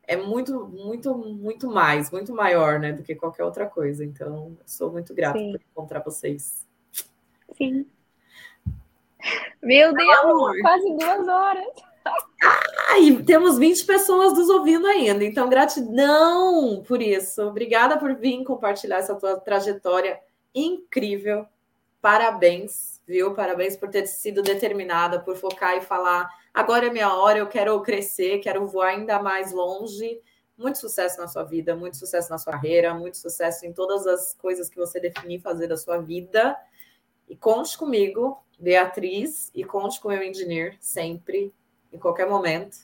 é muito, muito, muito mais, muito maior, né, do que qualquer outra coisa. Então, sou muito grata Sim. por encontrar vocês. Sim. Meu Deus, quase duas horas. Ai, temos 20 pessoas nos ouvindo ainda, então gratidão por isso. Obrigada por vir compartilhar essa tua trajetória incrível parabéns, viu? Parabéns por ter sido determinada, por focar e falar: agora é minha hora, eu quero crescer, quero voar ainda mais longe. Muito sucesso na sua vida, muito sucesso na sua carreira, muito sucesso em todas as coisas que você definir fazer da sua vida. E conte comigo, Beatriz, e conte com o meu engineer sempre, em qualquer momento,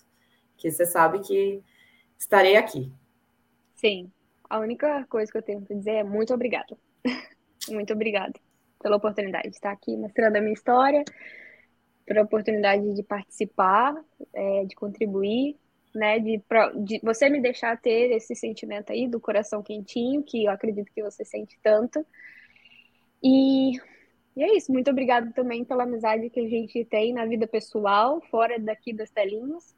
que você sabe que estarei aqui. Sim. A única coisa que eu tenho para dizer é muito obrigada. [LAUGHS] muito obrigada pela oportunidade de estar aqui mostrando a minha história. Pela oportunidade de participar, é, de contribuir, né? De, de você me deixar ter esse sentimento aí do coração quentinho, que eu acredito que você sente tanto. E, e é isso. Muito obrigada também pela amizade que a gente tem na vida pessoal, fora daqui das telinhas.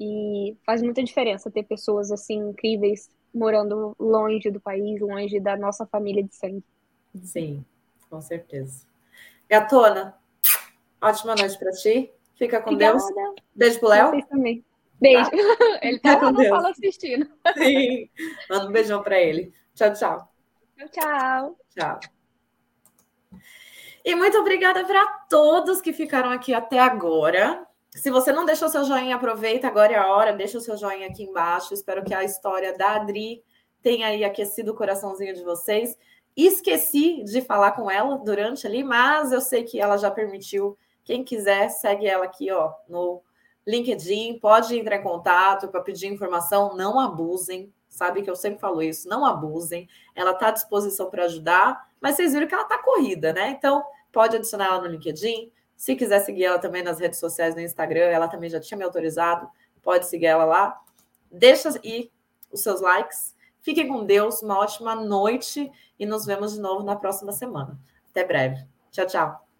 E faz muita diferença ter pessoas assim incríveis morando longe do país, longe da nossa família de sangue. Sim, com certeza. Gatona, ótima noite para ti. Fica com Obrigada. Deus. Beijo pro Léo. Vocês também. Beijo. Tá? [LAUGHS] Ele tá com Deus. fala assistindo. Sim. Manda um beijão para ele. Tchau, tchau. Tchau, tchau. Tchau. E muito obrigada para todos que ficaram aqui até agora. Se você não deixou seu joinha, aproveita agora é a hora, deixa o seu joinha aqui embaixo. Espero que a história da Adri tenha aí aquecido o coraçãozinho de vocês. Esqueci de falar com ela durante ali, mas eu sei que ela já permitiu. Quem quiser, segue ela aqui, ó, no LinkedIn, pode entrar em contato para pedir informação, não abusem, sabe que eu sempre falo isso, não abusem. Ela está à disposição para ajudar, mas vocês viram que ela está corrida, né? Então, pode adicionar ela no LinkedIn, se quiser seguir ela também nas redes sociais, no Instagram, ela também já tinha me autorizado, pode seguir ela lá. Deixa aí os seus likes. Fiquem com Deus, uma ótima noite e nos vemos de novo na próxima semana. Até breve. Tchau, tchau.